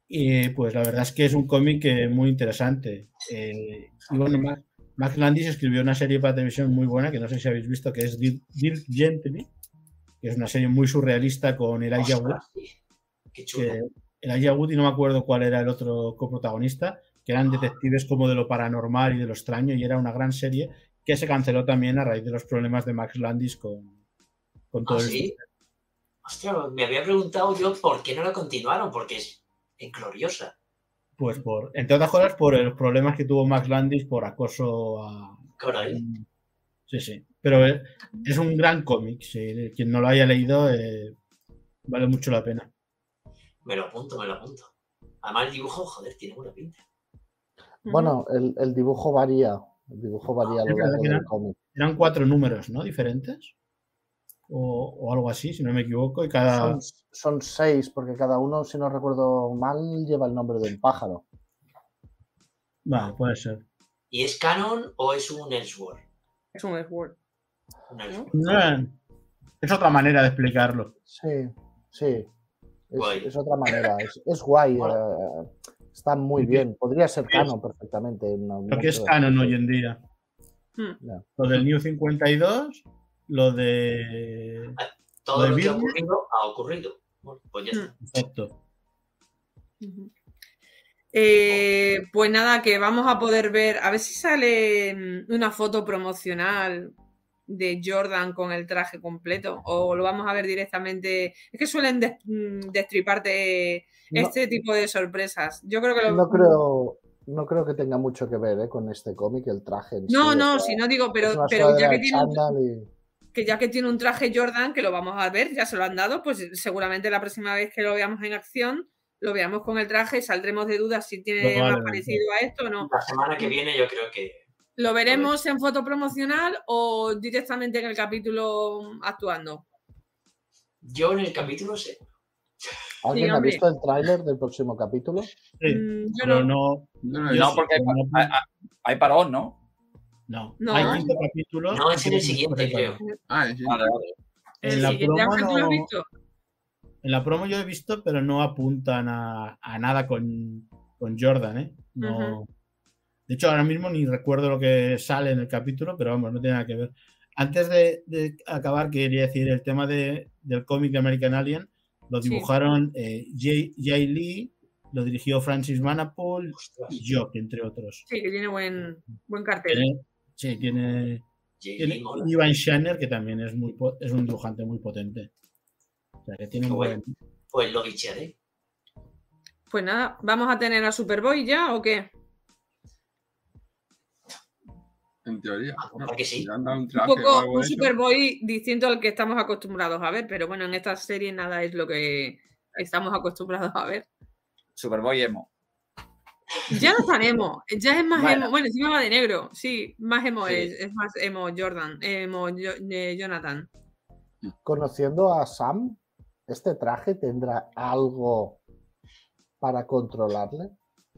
Y pues la verdad es que es un cómic muy interesante. Eh, y bueno, Max, Max Landis escribió una serie para televisión muy buena, que no sé si habéis visto, que es Dirk Gently, que es una serie muy surrealista con Elijah Wood. Qué chulo. Que Elijah Wood y no me acuerdo cuál era el otro coprotagonista, que eran detectives como de lo paranormal y de lo extraño, y era una gran serie que se canceló también a raíz de los problemas de Max Landis con, con todo ¿Ah, sí? Ostras, me había preguntado yo por qué no la continuaron, porque es, gloriosa. Pues por, entre otras cosas, por los problemas que tuvo Max Landis por acoso a. Caray. Sí, sí. Pero es, un gran cómic. Si quien no lo haya leído, eh, vale mucho la pena. Me lo apunto, me lo apunto. Además el dibujo, joder, tiene buena pinta. Bueno, el, el dibujo varía. El dibujo varía a lo largo del cómic. Eran cuatro números, ¿no? Diferentes. O, o algo así, si no me equivoco. Y cada. Son, son seis, porque cada uno, si no recuerdo mal, lleva el nombre de un pájaro. Vale, puede ser. ¿Y es canon o es un Elseworld? Es un Elseworld. No, es otra manera de explicarlo. Sí, sí. Es, otra manera. Es, es guay. Eh, está muy bien. Podría ser canon perfectamente. Lo que es canon hoy en día. Hmm. Lo del New 52, lo de. Todo ¿Lo de lo que ha ocurrido ha ocurrido. Pues ya está. Exacto. Eh, pues nada, que vamos a poder ver, a ver si sale una foto promocional de Jordan con el traje completo o lo vamos a ver directamente. Es que suelen des- mm, destriparte No, este tipo de sorpresas. Yo creo que lo... no creo, no creo que tenga mucho que ver eh, con este cómic, el traje en. No, no, si no digo, pero, pero ya que tiene y- que ya que tiene un traje Jordan, que lo vamos a ver, ya se lo han dado, pues seguramente la próxima vez que lo veamos en acción, lo veamos con el traje, saldremos de dudas si tiene vale, más parecido a esto o no. La semana que viene yo creo que ¿Lo veremos en foto promocional o directamente en el capítulo actuando? yo en el capítulo sé. ¿Alguien ha visto el tráiler del próximo capítulo? Sí, Mm, yo no. no. No, porque hay, hay- hay parón, ¿no? no. No. Hay cinco capítulos. No, es en el siguiente, creo. Ah, sí. Vale, vale. En El la siguiente, promo. En la promo yo he visto, pero no apuntan a, a nada con, con Jordan, ¿eh? No. De hecho, ahora mismo ni recuerdo lo que sale en el capítulo, pero vamos, no tiene nada que ver. Antes de, de acabar, quería decir el tema de- del cómic de American Alien. Lo Sí. dibujaron eh, Jay, Jay Lee, lo dirigió Francis Manapul y Jock, entre otros. Sí, que tiene buen, buen cartel. Tiene- sí, tiene, tiene. Ivan Shanner, que también es, muy, es un dibujante muy potente. O sea, que tiene un buen... Pues lo. Pues nada, ¿vamos a tener a Superboy ya o qué? En teoría. Ah, ¿no? ¿para que sí? Un Un traje poco un. Superboy distinto al que estamos acostumbrados a ver, pero bueno, en esta serie nada es lo que estamos acostumbrados a ver. Superboy emo. Ya no tan emo, ya es más Bueno. emo. Bueno, encima va de negro, sí, más emo Sí. es, es más emo Jordan, emo eh, Jonathan. Conociendo a Sam, ¿este traje tendrá algo para controlarle?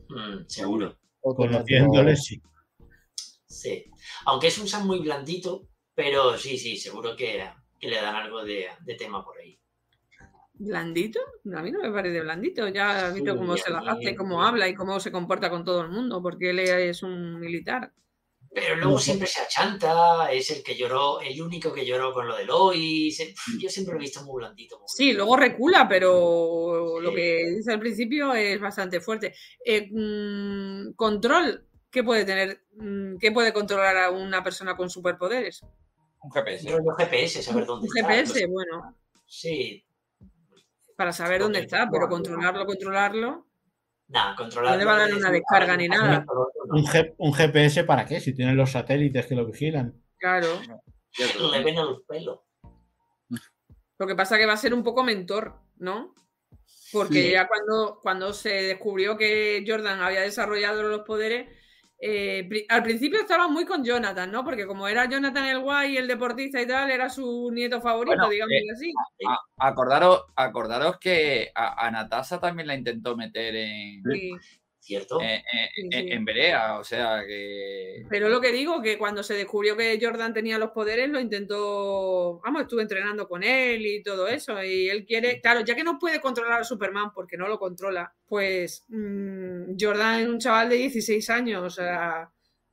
Mm, seguro. ¿O Conociéndole, sí. Sí. Aunque es un Sam muy blandito, pero sí, sí, seguro que, que le dan algo de, de tema por ahí. ¿Blandito? A mí no me parece blandito. Ya has visto Sí, cómo se la y cómo habla y cómo se comporta con todo el mundo, porque él es un militar. Pero luego siempre se achanta, es el que lloró, el único que lloró con lo de Lois. eh, Yo siempre lo he visto muy blandito. muy Sí, luego recula, pero lo que dice al principio es bastante fuerte. Eh, mm, control, ¿qué puede tener? Mm, ¿Qué puede controlar a una persona con superpoderes? Un GPS. Yo los GPS, saber dónde Un está. GPS, los- bueno, Sí. para saber dónde está, pero controlarlo, controlarlo. Nada, controlar. No le va a dar una descarga ni nada. Un, G- un GPS para qué? Si tienen los satélites que lo vigilan. Claro. Le ven el pelo. Lo que pasa que va a ser un poco mentor, ¿no? Porque Sí. ya cuando, cuando se descubrió que Jordan había desarrollado los poderes, eh, al principio estaba muy con Jonathan, ¿no? Porque como era Jonathan el guay, el deportista y tal, era su nieto favorito, Bueno, digamos eh, así. A- acordaros, acordaros que a, a Natasha también la intentó meter en, Y- ¿Cierto? en, en- Sí, en- sí. en Berea, o sea que. Pero lo que digo, que cuando se descubrió que Jordan tenía los poderes, lo intentó, vamos, estuve entrenando con él y todo eso. Y él quiere, claro, ya que no puede controlar a Superman porque no lo controla, pues mm, Jordan es un chaval de 16 años, o sea,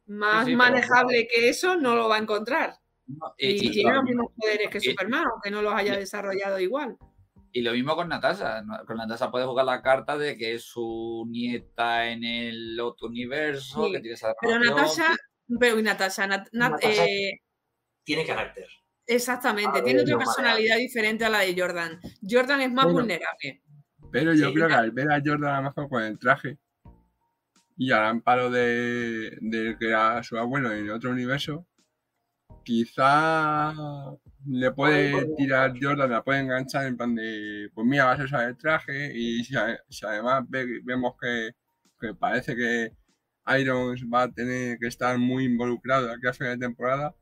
más Sí, sí, pero manejable que eso no lo va a encontrar. no, Y, y- tiene lo los mismo- mismos poderes que y- Superman, aunque no los haya desarrollado igual. Y lo mismo con Natasha. Con Natasha puede jugar la carta de que es su nieta en el otro universo, Sí, que tiene esa Pero Natasha, pero y Natasha, Nat- Nat- Natasha- eh, Tiene carácter. exactamente, A tiene otra personalidad diferente a la de Jordan. Jordan es más Bueno. vulnerable. Pero yo Sí. creo que al ver a Jordan a lo mejor con el traje y al amparo de, de que era su abuelo en otro universo, quizá le puede tirar Jordan, la puede enganchar en plan de, pues mira, vas a usar el traje y si, además ve- vemos que, que parece que Irons va a tener que estar muy involucrado aquí a final de temporada,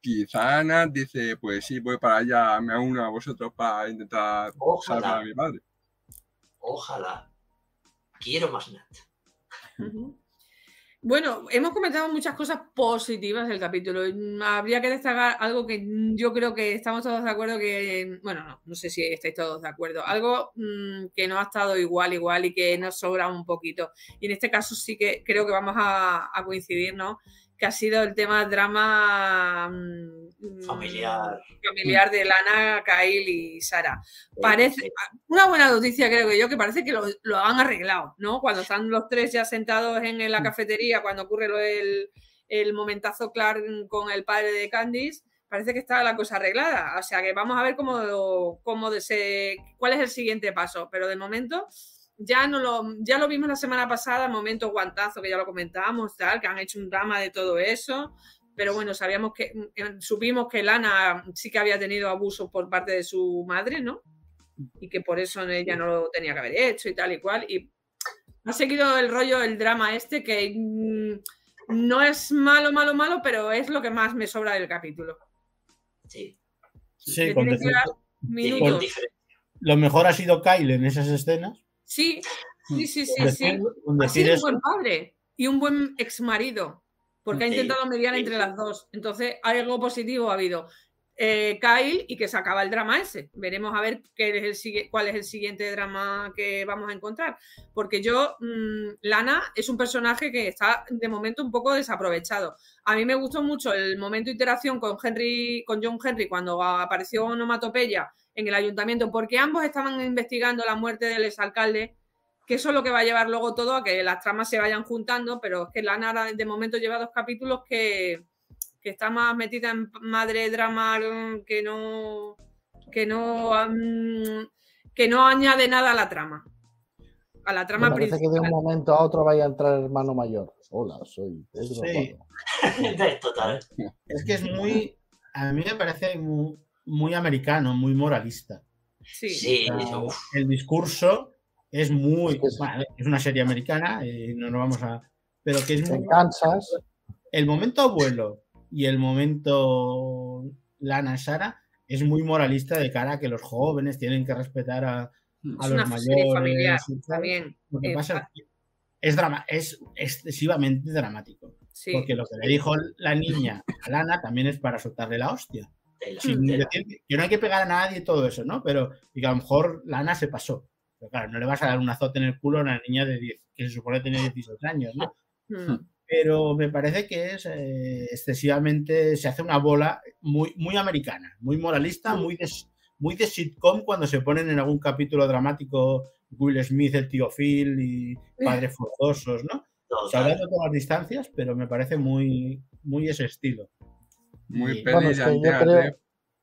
quizá Nat dice, pues sí, voy para allá, me uno a vosotros para intentar salvar Ojalá, a mi padre. ojalá. Quiero más Nat. Bueno, hemos comentado muchas cosas positivas del capítulo. Mm, Habría que destacar algo que mm, yo creo que estamos todos de acuerdo que, bueno, no, no sé si estáis todos de acuerdo. Algo mm, que no ha estado igual, igual y que nos sobra un poquito. Y en este caso sí que creo que vamos a coincidir, ¿no? Que ha sido el tema drama mm, Familiar. familiar de Lana, Kyle y Sara. Parece, una buena noticia creo que yo, que parece que lo, lo han arreglado, ¿no? Cuando están los tres ya sentados en la cafetería, cuando ocurre lo del el momentazo Clark con el padre de Candice, parece que está la cosa arreglada. O sea que vamos a ver cómo, cómo se, cuál es el siguiente paso. Pero de momento ya no lo, ya lo vimos la semana pasada, momento guantazo, que ya lo comentábamos, tal, que han hecho un drama de todo eso. pero bueno, sabíamos que, mm, supimos que Lana sí que había tenido abuso por parte de su madre, ¿no? Y que por eso ella no lo tenía que haber hecho y tal y cual. Y ha seguido el rollo, el drama este, que mm, no es malo, malo, malo, pero es lo que más me sobra del capítulo. Sí. Sí, con. Lo mejor ha sido Kyle en esas escenas. Sí, sí, sí, sí, sí. Ha sido un buen padre y un buen ex marido, porque ha intentado mediar entre las dos. Entonces, algo positivo ha habido. Eh, Kyle y que se acaba el drama ese. Veremos a ver qué es el, cuál es el siguiente drama que vamos a encontrar. Porque yo, mm, Lana es un personaje que está de momento un poco desaprovechado. A mí me gustó mucho el momento de interacción con Henry, con John Henry cuando apareció Onomatopeya en el ayuntamiento, porque ambos estaban investigando la muerte del exalcalde que eso es lo que va a llevar luego todo a que las tramas se vayan juntando, pero es que Lana ahora de momento lleva dos capítulos que, que está más metida en madre drama que no que no que no añade nada a la trama. A la trama Me parece que de principal. un momento a otro vaya a entrar el hermano mayor. Hola, soy Pedro. Sí. Total. es que es muy. A mí me parece muy, muy americano, muy moralista. Sí. Sí, O sea, el discurso es muy. Es bueno, una serie americana, eh, no nos vamos a. Pero que es muy. En Kansas, El momento abuelo y el momento Lana Sara es muy moralista de cara a que los jóvenes tienen que respetar a, a Es los una mayores. familiar también. Lo que Eh, pasa es que es, drama, es excesivamente dramático. Sí. Porque lo que le dijo la niña a Lana también es para soltarle la hostia. Decir que no hay que pegar a nadie y todo eso, ¿no? Pero y que a lo mejor Lana se pasó. Pero claro, no le vas a dar un azote en el culo a una niña de 10, que se supone tiene 16 años, ¿no? Mm. Pero me parece que es eh, excesivamente, se hace una bola muy, muy americana, muy moralista, muy de, muy de sitcom cuando se ponen en algún capítulo dramático Will Smith, el tío Phil y padres forzosos, ¿no? Total. Salvando todas las distancias, pero me parece muy, muy ese estilo. Muy peli Bueno, es de que Antena creo- 3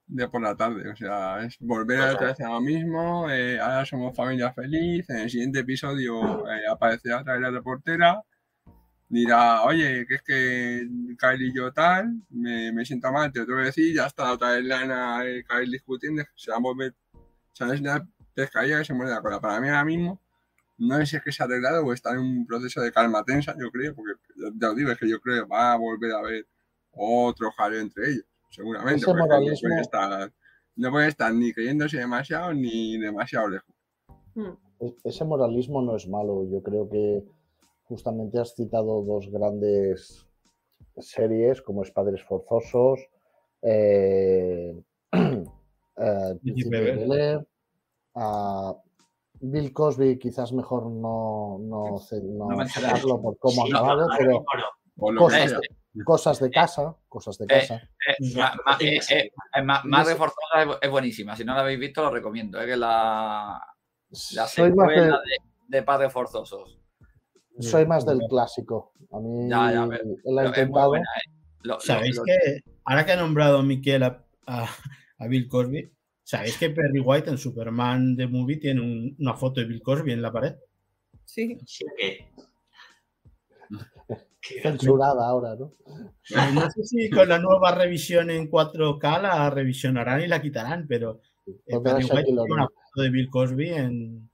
de por la tarde. O sea, es volver a Total. vez a lo mismo. eh, ahora somos familia feliz. En el siguiente episodio eh, aparecerá otra vez la reportera. Dirá, oye, que es que Kyle y yo tal, me, me siento mal, te lo tengo que decir. Ya está otra vez Lana y Kyle discutiendo. Se va a volver, ¿sabes? La pescadilla que se muere la cola. Para mí ahora mismo, no sé si es que se ha arreglado o está en un proceso de calma tensa, yo creo, porque ya ya os digo, es que yo creo que va a volver a haber otro jaleo entre ellos, seguramente. No moralismo- puede estar, no puede estar ni creyéndose demasiado ni demasiado lejos. Mm. e- ese moralismo no es malo. Yo creo que justamente has citado dos grandes series como es Padres Forzosos, eh, eh, a Bill Cosby quizás mejor no, no, no por cómo Sí, ha acabado, pero. Por lo cosas. De, cosas de casa, cosas de Eh, casa. Eh, ma- ma- eh, eh, eh, ma- Madre Forzosa es, buenísima. Si no la habéis visto, lo recomiendo. Es que la, la Soy más, de- secuela de, de Padres Forzosos. soy más del clásico. A mí Ya, ya, pero- muy intentado. buena, eh. Lo- ¿Sabéis lo- que, ahora que ha nombrado Miquel a, a- a Bill Cosby, ¿sabéis que Perry White en Superman The Movie tiene un- una foto de Bill Cosby en la pared? Sí. censurada ahora, ¿no? Eh, No sé si con la nueva revisión en 4K la revisionarán y la quitarán, pero eh, una foto de Bill Cosby en,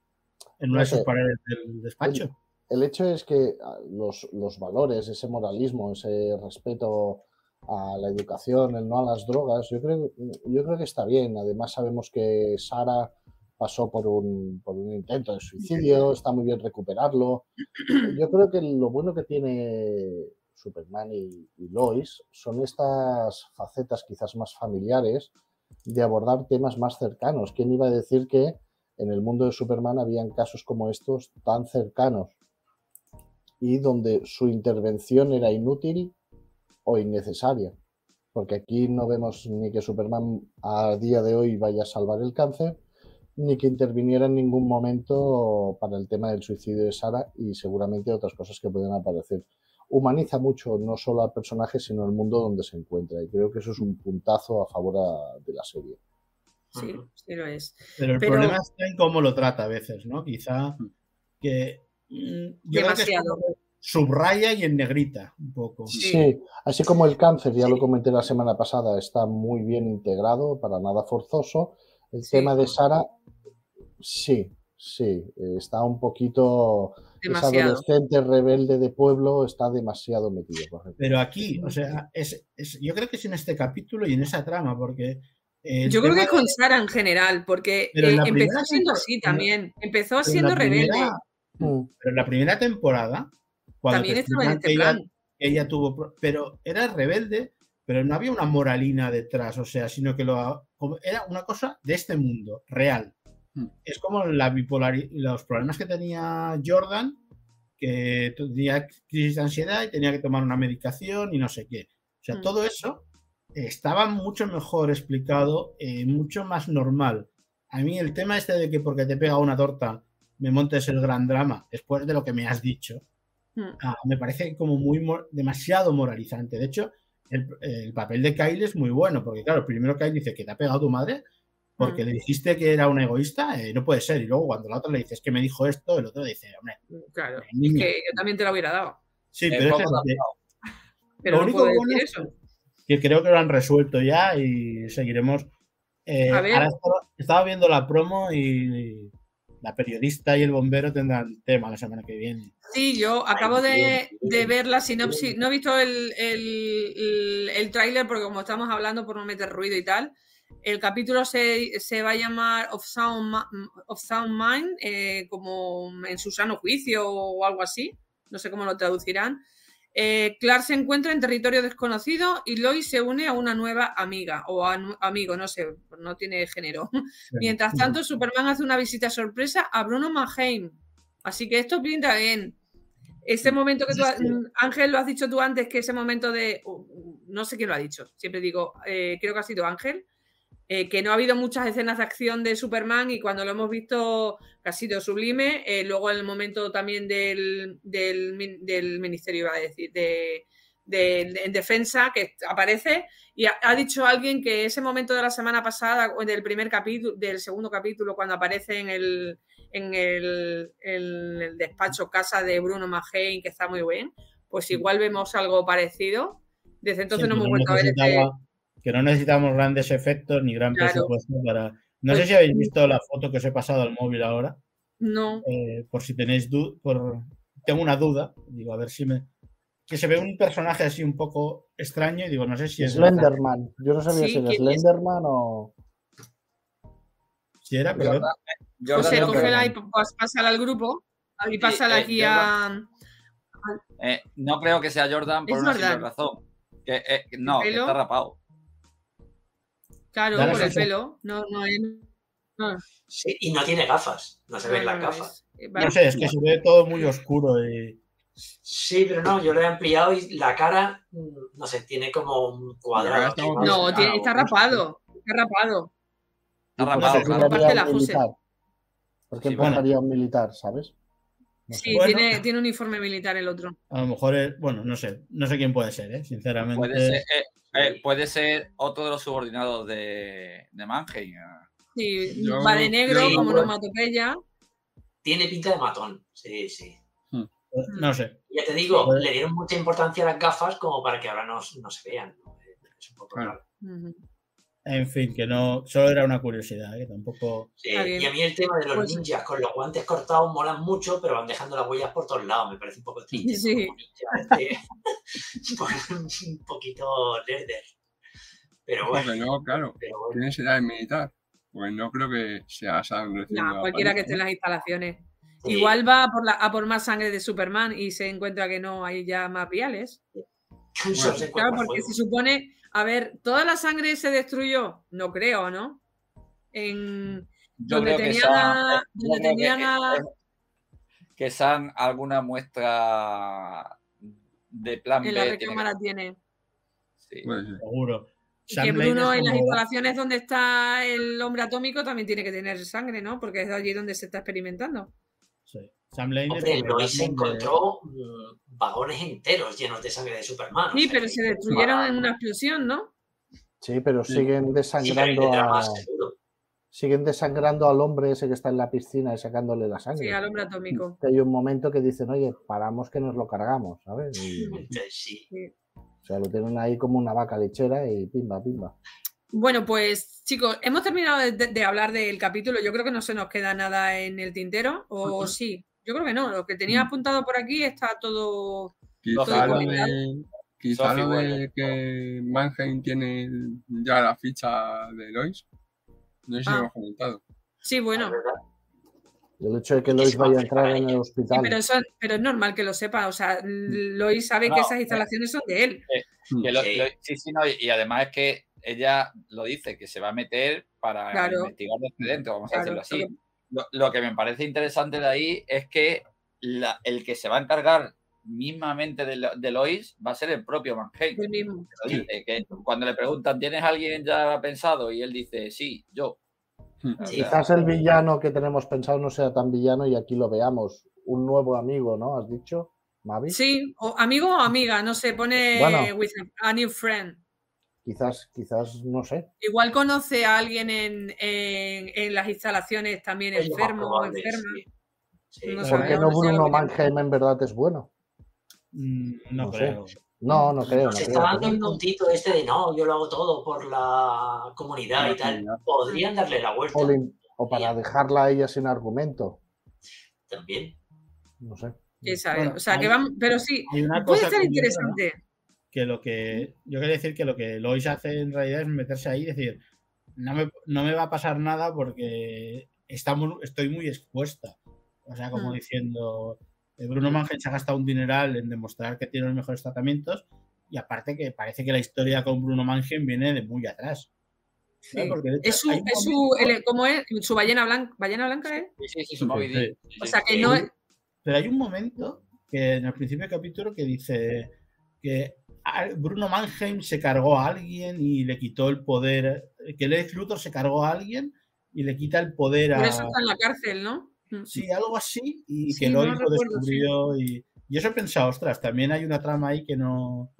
en una No de sus sé. paredes del despacho. El hecho es que ah, los, los valores, ese moralismo, ese respeto a la educación, el no a las drogas, yo creo, yo creo que está bien. Además sabemos que Sara pasó por un, por un intento de suicidio, está muy bien recuperarlo. Yo creo que lo bueno que tiene Superman y, y Lois son estas facetas quizás más familiares de abordar temas más cercanos. ¿Quién iba a decir que en el mundo de Superman habían casos como estos tan cercanos y donde su intervención era inútil o innecesaria? Porque aquí no vemos ni que Superman a día de hoy vaya a salvar el cáncer, ni que interviniera en ningún momento para el tema del suicidio de Sara y seguramente otras cosas que pueden aparecer. Humaniza mucho no solo al personaje, sino el mundo donde se encuentra. Y creo que eso es un puntazo a favor a- de la serie. Sí, sí lo es. Pero el Pero- problema está en cómo lo trata a veces, ¿no? Quizá que. mm, Yo creo que Demasiado. subraya y en negrita un poco. Sí. así como el cáncer, ya lo comenté la semana pasada, está muy bien integrado, para nada forzoso. El tema de Sara, sí, sí, está un poquito... Demasiado. Ese adolescente rebelde de pueblo está demasiado metido. correcto. Pero aquí, o sea, es, es- yo creo que es en este capítulo y en esa trama, porque... Yo creo que es con Sara en general, porque en eh, empezó primera siendo así también. Empezó siendo rebelde. primera- Mm. Pero en la primera temporada, cuando También te estaba en este ella, plan. que ella tuvo, pero era rebelde, pero no había una moralina detrás, o sea, sino que lo, era una cosa de este mundo, real. Hmm. Es como la los problemas que tenía Jordan, que tenía crisis de ansiedad y tenía que tomar una medicación y no sé qué. O sea, Hmm. todo eso estaba mucho mejor explicado, eh, mucho más normal. A mí el tema este de que porque te pega una torta me montes el gran drama, después de lo que me has dicho, Mm. ah, me parece como muy demasiado moralizante. De hecho, el, el papel de Kyle es muy bueno, porque claro, primero Kyle dice que te ha pegado tu madre porque Mm. le dijiste que era un egoísta, eh, no puede ser. Y luego cuando la otra le dices que me dijo esto, el otro dice, hombre, Claro, es niña. que yo también te lo hubiera dado. Sí, Eh, pero es que- Pero Lo no único puedo bueno decir es eso. que creo que lo han resuelto ya y seguiremos. eh, A ver. ahora estaba, estaba viendo la promo y la periodista y el bombero tendrán tema la semana que viene. Sí, yo acabo de, de ver la sinopsis. No he visto el, el, el, el tráiler porque como estamos hablando por no meter ruido y tal, el capítulo se, se va a llamar Of Sound, of Sound Mind, eh, como en su sano juicio o algo así. No sé cómo lo traducirán. Eh, Clark se encuentra en territorio desconocido y Lois se une a una nueva amiga o a amigo, no sé, no tiene género. Mientras tanto, Superman hace una visita sorpresa a Bruno Mannheim. Así que esto pinta bien. Ese momento que tú, Ángel, lo has dicho tú antes, que ese momento de. uh, No sé quién lo ha dicho, siempre digo, eh, creo que ha sido Ángel, eh, que no ha habido muchas escenas de acción de Superman y cuando lo hemos visto que ha sido sublime. eh, luego el momento también del, del, del ministerio, iba a decir, de, de- de- en defensa, que aparece. Y ha, ha dicho alguien que ese momento de la semana pasada, del primer capítulo, del segundo capítulo, cuando aparece en el, en el, en el despacho casa de Bruno Mahein, que está muy bien, pues igual vemos algo parecido. Desde entonces Sí, no hemos vuelto a ver este. Que no necesitamos grandes efectos ni gran Claro. presupuesto para. No sé Pues- si habéis visto la foto que os he pasado al móvil ahora. No. eh, por si tenéis duda, por... tengo una duda, digo, a ver si me... Que se ve un personaje así un poco extraño y digo, no sé si es... Slenderman. Yo no sabía Sí, si era. Slenderman o. Si era, pero... Jordan, Jordan José, que- cógela y pásala al grupo y pásala eh, aquí a. eh, no creo que sea Jordan por Es una simple Jordan. razón. Que, eh, no, que está rapado. Claro, por el pelo. No, no es. no, Sí, y no tiene gafas, no se ven no las gafas. No sé, es que se ve todo muy oscuro y... Sí, pero no, yo lo he ampliado y la cara, mm, no sé, tiene como un cuadrado. No, tiene- está bueno. rapado. Está rapado. Está ¿Por qué rapado, claro. aparte la militar? ¿Por qué Sí, a un militar, sabes? No. Sí, Bueno. tiene, tiene uniforme militar el otro. A lo mejor, es- bueno, no sé, no sé quién puede ser, ¿eh? sinceramente. Puede ser, eh, eh, puede ser otro de los subordinados de, de Mannheim. Sí, Yo va de negro, como onomatopeya. Tiene pinta de matón, sí, sí. No sé. Ya te digo, le dieron mucha importancia a las gafas como para que ahora no, no se vean. ¿no? Es un poco Claro. raro. Ujú. En fin, que no, solo era una curiosidad, que tampoco... Sí, y a mí el tema de los Pues- ninjas con los guantes cortados molan mucho, pero van dejando las huellas por todos lados. Me parece un poco triste. Sí. Como ninja, este, un poquito lerder. Pero Porque bueno, no, claro. pero bueno. ¿Quién será el militar? Pues no creo que sea recién No, cualquiera que esté en las instalaciones. Sí. Igual va a por, la, a por más sangre de Superman y se encuentra que no hay ya más viales. Se Claro, porque se supone, a ver, ¿toda la sangre se destruyó? No creo, ¿no? En Yo donde creo que tenían a, donde que- a- que Sam alguna muestra de plan en la B. recámara que- tiene. sí. Seguro. Y que Bruno en las instalaciones donde está el hombre atómico también tiene que tener sangre, ¿no? Porque es allí donde se está experimentando. Sí. Sam Lane Hombre, Lois se de- encontró mm, vagones enteros llenos de sangre de Superman. o Sí, sea pero se destruyeron en una explosión, ¿no? Sí, pero Sí. siguen Sí, pero desangrando a. seguro. siguen desangrando al hombre ese que está en la piscina y sacándole la sangre. Sí, al hombre atómico. Hay un momento que dicen, oye, paramos que nos lo cargamos, ¿sabes? Y, Sí. o sea, lo tienen ahí como una vaca lechera y pimba, pimba. Bueno, pues chicos, hemos terminado de, de hablar del capítulo. Yo creo que no se nos queda nada en el tintero, o sí. Yo creo que no. Lo que tenía apuntado por aquí está todo. Quizá lo de, quizá Sophie lo de vuelve. que Mannheim tiene ya la ficha de Lois. No sé si Ah. lo comentado. Sí, bueno. Verdad. El hecho de que Lois vaya a entrar en el. Sí, hospital. pero, eso, pero es normal que lo sepa. O sea, Lois sabe No, que esas instalaciones son de él. Que lo- Sí. lo- sí, sí, no, y, además es que ella lo dice, que se va a meter para Claro. investigar desde dentro, vamos a decirlo así. Lo, lo que me parece interesante de ahí es que la- el que se va a encargar mismamente de, Lo- de Lois va a ser el propio dice, que cuando le preguntan, ¿tienes alguien ya pensado? Y él dice, sí, yo. Hmm. O sea, Quizás el villano que tenemos pensado no sea tan villano y aquí lo veamos. Un nuevo amigo, ¿no? ¿Has dicho, Mavi? Sí, o amigo o amiga, no sé, pone Bueno. with a new friend. Quizás, quizás, no sé. Igual conoce a alguien en, en- en las instalaciones también Es enfermo o enferma. sí. Sí, No. ¿Por qué no no Bruno Mannheim en verdad es bueno? Mm, No, No sé. creo. No, no creo. No Nos está creo. dando el puntito este de no, yo lo hago todo por la comunidad y tal. Podrían darle la vuelta O, para dejarla a ella sin argumento. también. No sé. ¿Quién sabe? Bueno, o sea, que vamos, pero sí, puede cosa ser curiosa, interesante. Que lo que yo quería decir que lo que Lois hace en realidad es meterse ahí y decir no me, no me va a pasar nada porque estamos, estoy muy expuesta. O sea, como Mm. diciendo, eh, Bruno Mannheim se ha gastado un dineral en demostrar que tiene los mejores tratamientos y aparte que parece que la historia con Bruno Mannheim viene de muy atrás. Es su, es su, el- ¿cómo es? Su ballena blanca, ballena blanca es. Sí, sí, sí, su Sí, O sea, que Sí. no es. Pero hay un momento que en el principio del capítulo que dice que Bruno Mannheim se cargó a alguien y le quitó el poder, que Lex Luthor se cargó a alguien y le quita el poder Por a... eso está en la cárcel, ¿no? Mm. Sí, algo así, y Sí, que no Lois lo recuerdo, descubrió y, y eso he pensado, ostras, también hay una trama ahí que no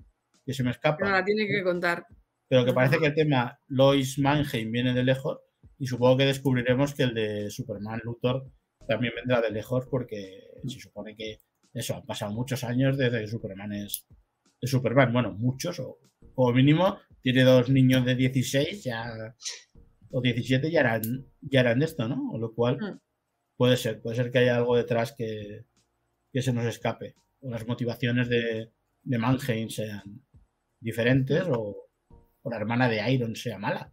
que se me escapa, Pero la tiene que contar. pero que parece que el tema Lois Mannheim viene de lejos y supongo que descubriremos que el de Superman Luthor también vendrá de lejos porque se supone que eso, han pasado muchos años desde que Superman es de Superman, bueno, muchos, o como mínimo tiene dos niños de 16 ya o 17 ya eran, ya eran de esto, ¿no? O lo cual Mm. puede ser, puede ser que haya algo detrás que, que se nos escape. O las motivaciones de, de Mannheim sean diferentes o, o la hermana de Iron sea mala.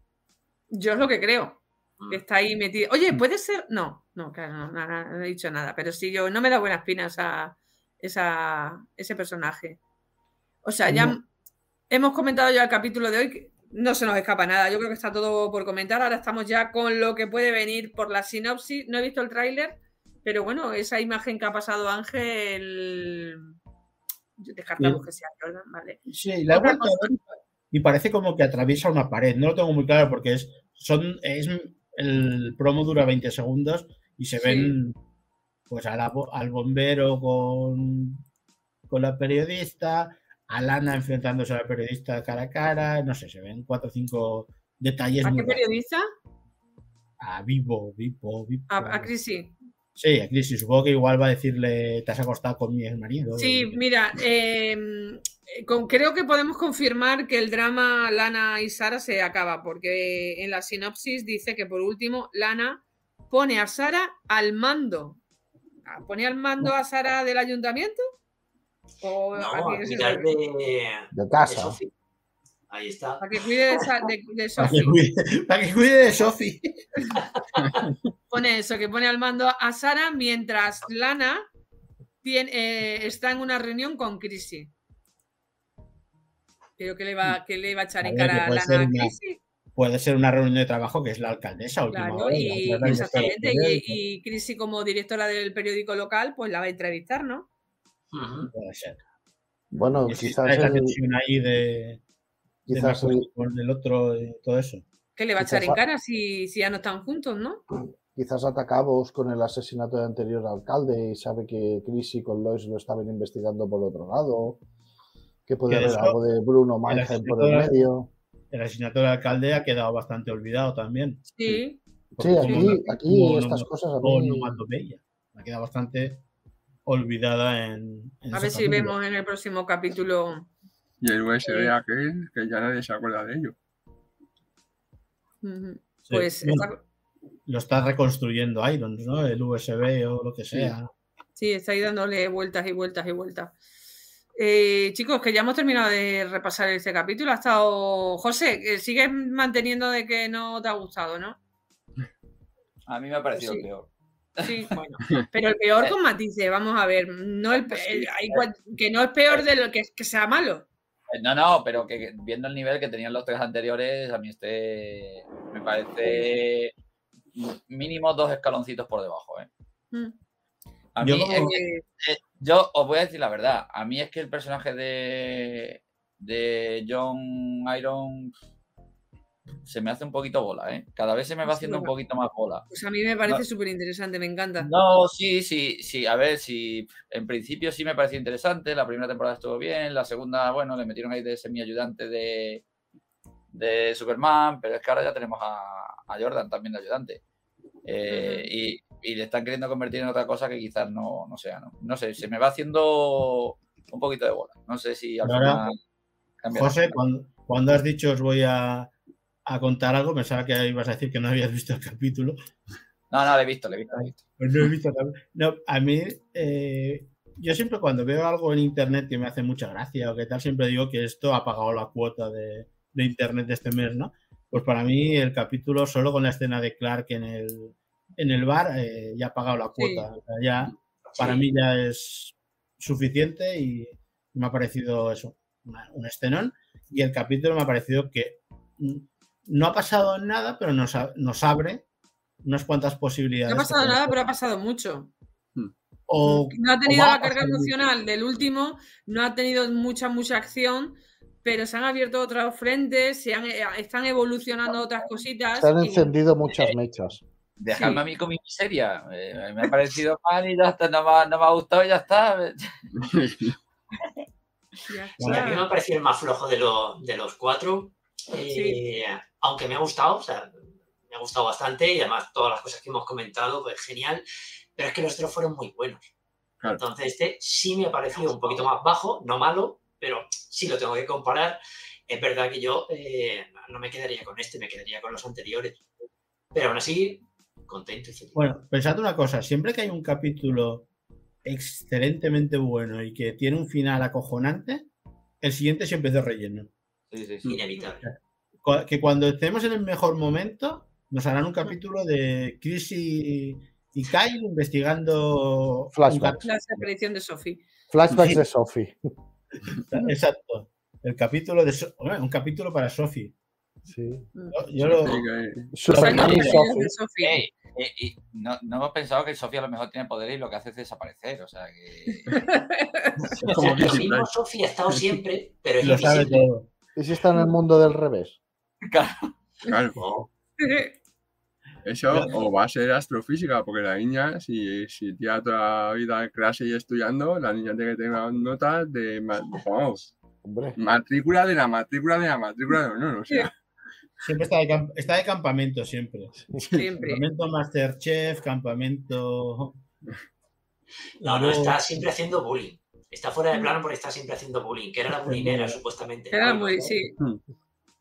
Yo es lo que creo. Mm. que Está ahí metido. Oye, puede ser. No, no, claro, no, no, no, no he dicho nada. Pero sí, yo no me da buena espina esa, esa, ese personaje. O sea, ya No. hemos comentado ya el capítulo de hoy. que no se nos escapa nada. Yo creo que está todo por comentar. Ahora estamos ya con lo que puede venir por la sinopsis. No he visto el tráiler, pero bueno, esa imagen que ha pasado Ángel. Descartamos Sí. que sea Jordan, ¿vale? Sí, la he Otra vuelto a ver y parece como que atraviesa una pared. No lo tengo muy claro porque es, son, es el promo dura 20 segundos y se Sí. ven pues la al bombero con, con la periodista, a Lana enfrentándose a la periodista cara a cara, no sé, se ven cuatro o cinco detalles ¿A qué periodista? A Vivo, Vivo, Vivo. A, a Chrissy. Sí, a Crisis. Supongo que igual va a decirle, te has acostado con mi ex marido. Sí, mira, eh, con- creo que podemos confirmar que el drama Lana y Sara se acaba, porque en la sinopsis dice que por último Lana pone a Sara al mando. Ah, ¿Pone al mando a Sara del ayuntamiento? ¿O No, a quién al se final lo- de, casa. Ahí está. Para que cuide de, de Para que cuide, para que cuide de Sophie. Pone eso, que pone al mando a Sara mientras Lana tiene, eh, está en una reunión con Chrissy. Pero que le va, que le va a echar A en cara a Lana ser a una- Chrissy. Puede ser una reunión de trabajo que es la alcaldesa. última Claro, hora, y, la exactamente. Y, y Chrissy, como directora del periódico local, pues la va a entrevistar, ¿no? Ujú. Puede ser. Bueno, quizás esa el, tensión ahí de, de quizás no el- acuerdo con el otro y todo eso. Que le va a echar en cara si, si ya no están juntos, ¿no? quizás atacamos con el asesinato del anterior alcalde y sabe que Chris y con Lois lo estaban investigando por otro lado. Que puede haber eso- algo de Bruno Mannheim por el medio. El asesinato del alcalde ha quedado bastante olvidado también. Sí. Sí, aquí, aquí estas no- cosas a mí. onomatopeya. Me queda bastante olvidada en. en A ver si vemos en el próximo capítulo. Y el USB Sí. aquel, que ya nadie se acuerda de ello. Sí, Pues bueno, está, Lo está reconstruyendo Irons, ¿no? El USB o lo que sea. sí, está ahí dándole vueltas y vueltas y vueltas. Eh, chicos, que ya hemos terminado de repasar este capítulo. Ha estado. José, que sigues manteniendo de que no te ha gustado, ¿no? A mí me ha parecido Sí. peor. Sí, bueno. Pero el peor con matices, vamos a ver. No el, que no es peor de lo que, que sea malo. Eh, No, no, pero que que viendo el nivel que tenían los tres anteriores, a mí este me parece mínimo dos escaloncitos por debajo. ¿eh? Mm. A Yo mí como- es que- eh, yo os voy a decir la verdad. A mí es que el personaje de, de John Iron se me hace un poquito bola, ¿eh? Cada vez se me va Sí, haciendo un poquito más bola. Pues a mí me parece No. súper interesante, me encanta. No, sí, sí, sí. A ver, si en principio sí me pareció interesante. La primera temporada estuvo bien. La segunda, bueno, le metieron ahí de semi-ayudante de, de Superman. Pero es que ahora ya tenemos a, a Jordan también de ayudante. Eh, y, y le están queriendo convertir en otra cosa que quizás no, no sea, ¿no? No sé, se me va haciendo un poquito de bola. No sé si al Ahora, final. José, cuando, cuando has dicho os voy a, a contar algo, pensaba que ibas a decir que no habías visto el capítulo. No, no, le he visto, le he visto. he visto. Pues no he visto también. No, a mí, eh, yo siempre cuando veo algo en internet que me hace mucha gracia o que tal, siempre digo que esto ha pagado la cuota de, de internet de este mes, ¿no? Pues para mí el capítulo, solo con la escena de Clark en el, en el bar, eh, ya ha pagado la cuota. O sea, ya, para Sí. mí ya es suficiente y me ha parecido eso, una- un escenón. Y el capítulo me ha parecido que mm, no ha pasado nada, pero nos, abre unas cuantas posibilidades. No ha pasado nada, pero ha pasado mucho. o No ha tenido la carga mucho. emocional del último, no ha tenido mucha, mucha acción, pero se han abierto otros frentes, se han, eh, están evolucionando otras cositas. Se han y- encendido muchas mechas. Dejadme Sí. a mí con mi miseria. Eh, me ha parecido mal y ya está, no me, ha- no me ha gustado y ya está. Ya a mí me ha parecido el más flojo de, lo- de los cuatro. Eh, Aunque me ha gustado, o sea, me ha gustado bastante y además todas las cosas que hemos comentado, pues genial. Pero es que los otros fueron muy buenos. Claro. Entonces, este sí me ha parecido un poquito más bajo, no malo, pero sí lo tengo que comparar. Es verdad que yo eh, no me quedaría con este, me quedaría con los anteriores. Pero aún así, contento y feliz. Bueno, pensad una cosa, siempre que hay un capítulo excelentemente bueno y que tiene un final acojonante, el siguiente siempre es de relleno. Sí, sí, sí. Inevitable. Cu- Que cuando estemos en el mejor momento, nos harán un capítulo de Chris y, y Kyle investigando. Flashbacks. La desaparición de Sophie. Flashbacks Sí. de Sophie. Exacto. El capítulo de. So- un capítulo para Sophie. Sí. Yo, yo lo- que- Sophie. Eh, eh, y no, no hemos pensado que Sofía a lo mejor tiene poder y lo que hace es desaparecer. O sea que. como Lo Disney mismo. Sofía ha estado siempre, pero es lo sabe invisible. todo. ¿Y si está en el mundo del revés? Claro, eso o va a ser astrofísica, porque la niña, si, si tira toda la vida en clase y estudiando, la niña tiene que tener notas de, vamos, Hombre, matrícula de la matrícula de la matrícula de honor, o sea, Siempre está de, camp- está de campamento, siempre. Siempre. Campamento Masterchef, campamento. No, no, está siempre haciendo bullying. Está fuera de plano porque está siempre haciendo bullying, que era la bullyingera, supuestamente. Era ¿no? muy, sí.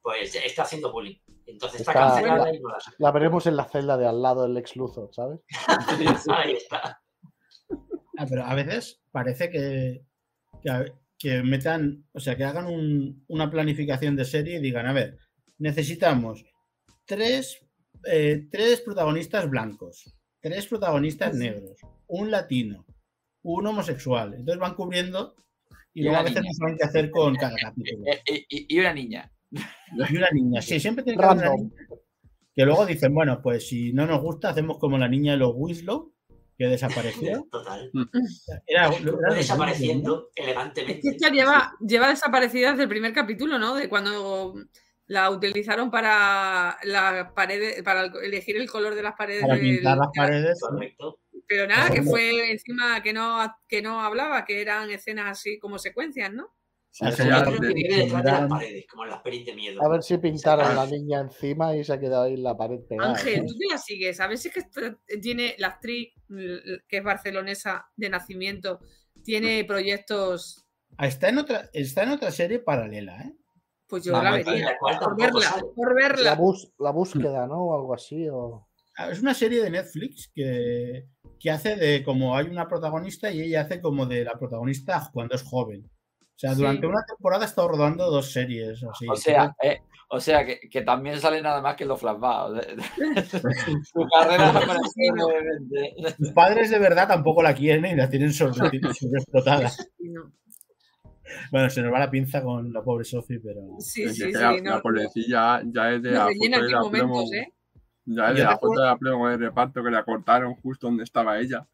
Pues está haciendo bullying. Entonces está, Está- cancelada y no la la veremos en la celda de al lado del ex Luthor, ¿sabes? Ahí está. Ah, pero a veces parece que, que, a- que metan, o sea, que hagan un- una planificación de serie y digan, a ver, necesitamos tres, eh, tres protagonistas blancos, tres protagonistas negros, un latino, un homosexual. Entonces van cubriendo y Y luego a veces niña. no saben qué hacer con cada capítulo. Eh, eh, y, y una niña. Y una niña, sí, siempre tiene que haber una niña. Que luego dicen, bueno, pues si no nos gusta, hacemos como la niña de los Winslow, que desapareció. Total. Era, era desapareciendo Es elegantemente. que esta lleva, lleva desaparecida desde el primer capítulo, ¿no? De cuando la utilizaron para las paredes, para elegir el color de las paredes. para del- pintar las paredes. Correcto. Pero nada, que fue encima que no, que no hablaba, que eran escenas así como secuencias, ¿no? Sí, La sí, segunda ya- Yo creo que de- vive detrás de las pintaron- paredes, como en las pelis de miedo. A ver si pintaron a la niña encima y se ha quedado ahí en la pared pegada. Ángel, tú te la sigues. A ver si es que tiene la actriz, l- que es barcelonesa de nacimiento, tiene proyectos. Ah, Está en otra, está en otra serie paralela, ¿eh? Pues yo la vería. la Por verla, por La, verla. bus- la búsqueda, ¿no? O algo así. O... Ah, Es una serie de Netflix que, que hace de como hay una protagonista y ella hace como de la protagonista cuando es joven. O sea, Sí. durante una temporada ha estado rodando dos series así. O sea, eh, o sea que, que también sale nada más que los flashbacks. Su carrera no parece Sí, no. Sus padres de verdad tampoco la quieren y la tienen sobre, sobreexplotada. No. Bueno, se nos va la pinza con la pobre Sophie, pero. Sí, es sí, que sí. la, no, la pobrecilla ya es de me la rellena aquí la momentos, ¿eh? Ya de la foto de la promo de reparto que la cortaron justo donde estaba ella.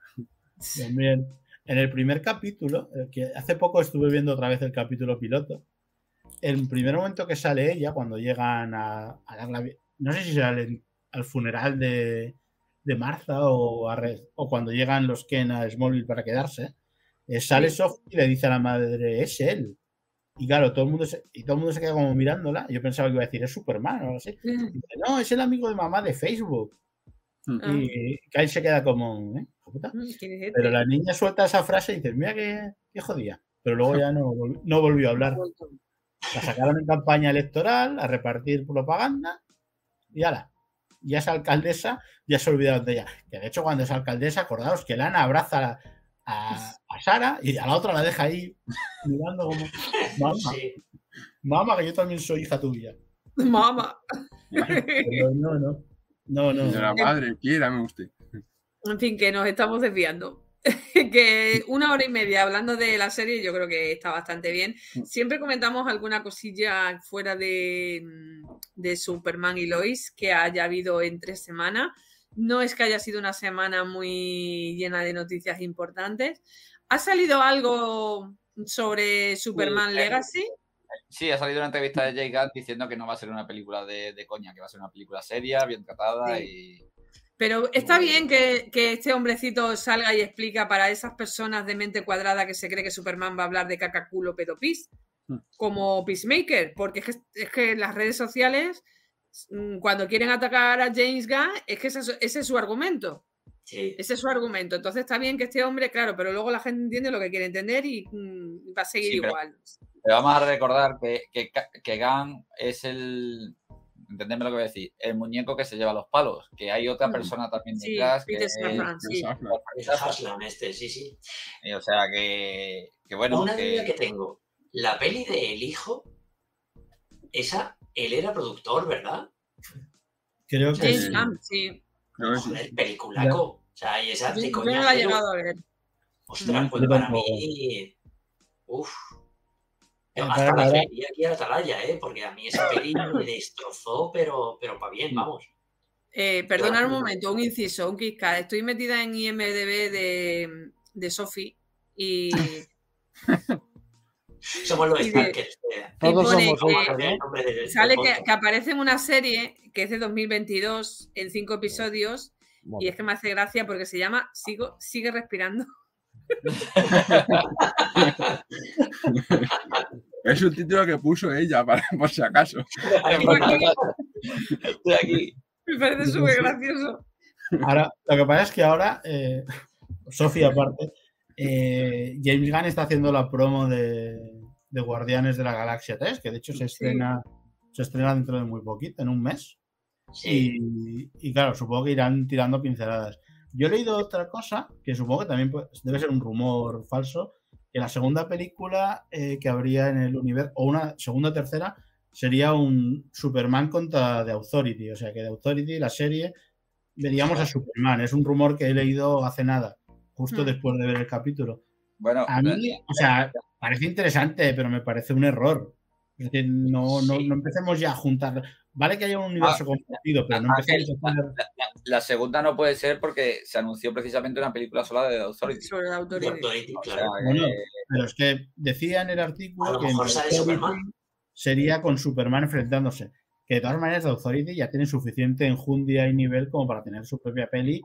También. En el primer capítulo, el que hace poco estuve viendo otra vez el capítulo piloto, el primer momento que sale ella, cuando llegan a, a dar la. No sé si salen al funeral de, de Martha o, a o cuando llegan los Ken a Smallville para quedarse, eh, sale. Sophie y le dice a la madre, es él. Y claro, todo el mundo se, y todo el mundo se queda como mirándola. Yo pensaba que iba a decir, es Superman o algo así. Dice, no, es el amigo de mamá de Facebook. Ah. Y Kyle se queda como, ¿eh? Mm, ¿Quién es este? Pero la niña suelta esa frase y dices, mira qué, qué jodía. Pero luego ya no, no volvió a hablar. La sacaron en campaña electoral a repartir propaganda y ala. Ya es alcaldesa, ya se olvidaron de ella. Que de hecho, cuando es alcaldesa, acordaos que Lana abraza a, a Sara y a la otra la deja ahí mirando como, mamá, Sí. mamá, que yo también soy hija tuya. Mamá. Pero no, no. No, no. Señora madre, quiérame usted. En fin, que nos estamos desviando. que una hora y media hablando de la serie yo creo que está bastante bien. Siempre comentamos alguna cosilla fuera de, mm, de Superman y Lois que haya habido en tres semanas. No es que haya sido una semana muy llena de noticias importantes. ¿Ha salido algo sobre Superman Sí, Legacy? Sí, ha salido una entrevista de Jay Gunn diciendo que no va a ser una película de, de coña, que va a ser una película seria, bien tratada y. Pero está bien que, que este hombrecito salga y explica para esas personas de mente cuadrada que se cree que Superman va a hablar de caca, culo, pedo, pis, Hmm. como Peacemaker, porque es que, es que en las redes sociales, cuando quieren atacar a James Gunn, es que ese, es- ese es su argumento. Sí. Ese es su argumento. Entonces está bien que este hombre, claro, pero luego la gente entiende lo que quiere entender y mm, va a seguir Sí, pero- igual. Pero vamos a recordar que, que, que Gunn es el. Entendedme lo que voy a decir. El muñeco que se lleva los palos. Que hay otra Mm. persona también Sí, detrás. que Peter es- sí. Haslam este, sí, sí. y, O sea que. que bueno. Una que- duda que tengo. La peli de El Hijo, esa, él era productor, ¿verdad? Creo que sí. Sí. Sí. Joder, peliculaco. O sea, y esa de no la he llegado a ver. Ostras, No, pues para mí. Uf. Eh, Hasta la feria aquí a la Atalaya, ¿eh? Porque a mí esa peli me destrozó, pero, pero para bien, vamos. Eh, perdonad un momento, un inciso, un KitKat. Estoy metida en IMDB de, de Sophie y, Somos los Starkers. Todos somos que- ¿no? sale que aparece en una serie que es de 2022 en cinco episodios y es que me hace gracia porque se llama Sigo, Sigue respirando. Es un título que puso ella, para, por si acaso. Estoy aquí. Me parece súper gracioso. Ahora, lo que pasa es que ahora, eh, Sofía aparte, eh, James Gunn está haciendo la promo de, de Guardianes de la Galaxia 3, que de hecho se estrena, se estrena dentro de muy poquito, en un mes. Sí. Y, y claro, supongo que irán tirando pinceladas. Yo he leído otra cosa, que supongo que también pues, debe ser un rumor falso, que la segunda película eh, que habría en el universo, o una segunda o tercera, sería un Superman contra The Authority. O sea, que The Authority, la serie, veríamos a Superman. Es un rumor que he leído hace nada, justo Hmm. después de ver el capítulo. Bueno, A mí, o sea, parece interesante, pero me parece un error. Es decir, no, no, Sí. no empecemos ya a juntar. Vale que haya un universo compartido, pero no Ángel, empecemos a hacer. la segunda no puede ser porque se anunció precisamente una película sola de The Authority. Sobre la O sea. Bueno, que- Pero es que decía en el A artículo lo que mejor sale Superman. sería con Superman enfrentándose. Que de todas maneras, The Authority ya tiene suficiente enjundia y nivel como para tener su propia peli.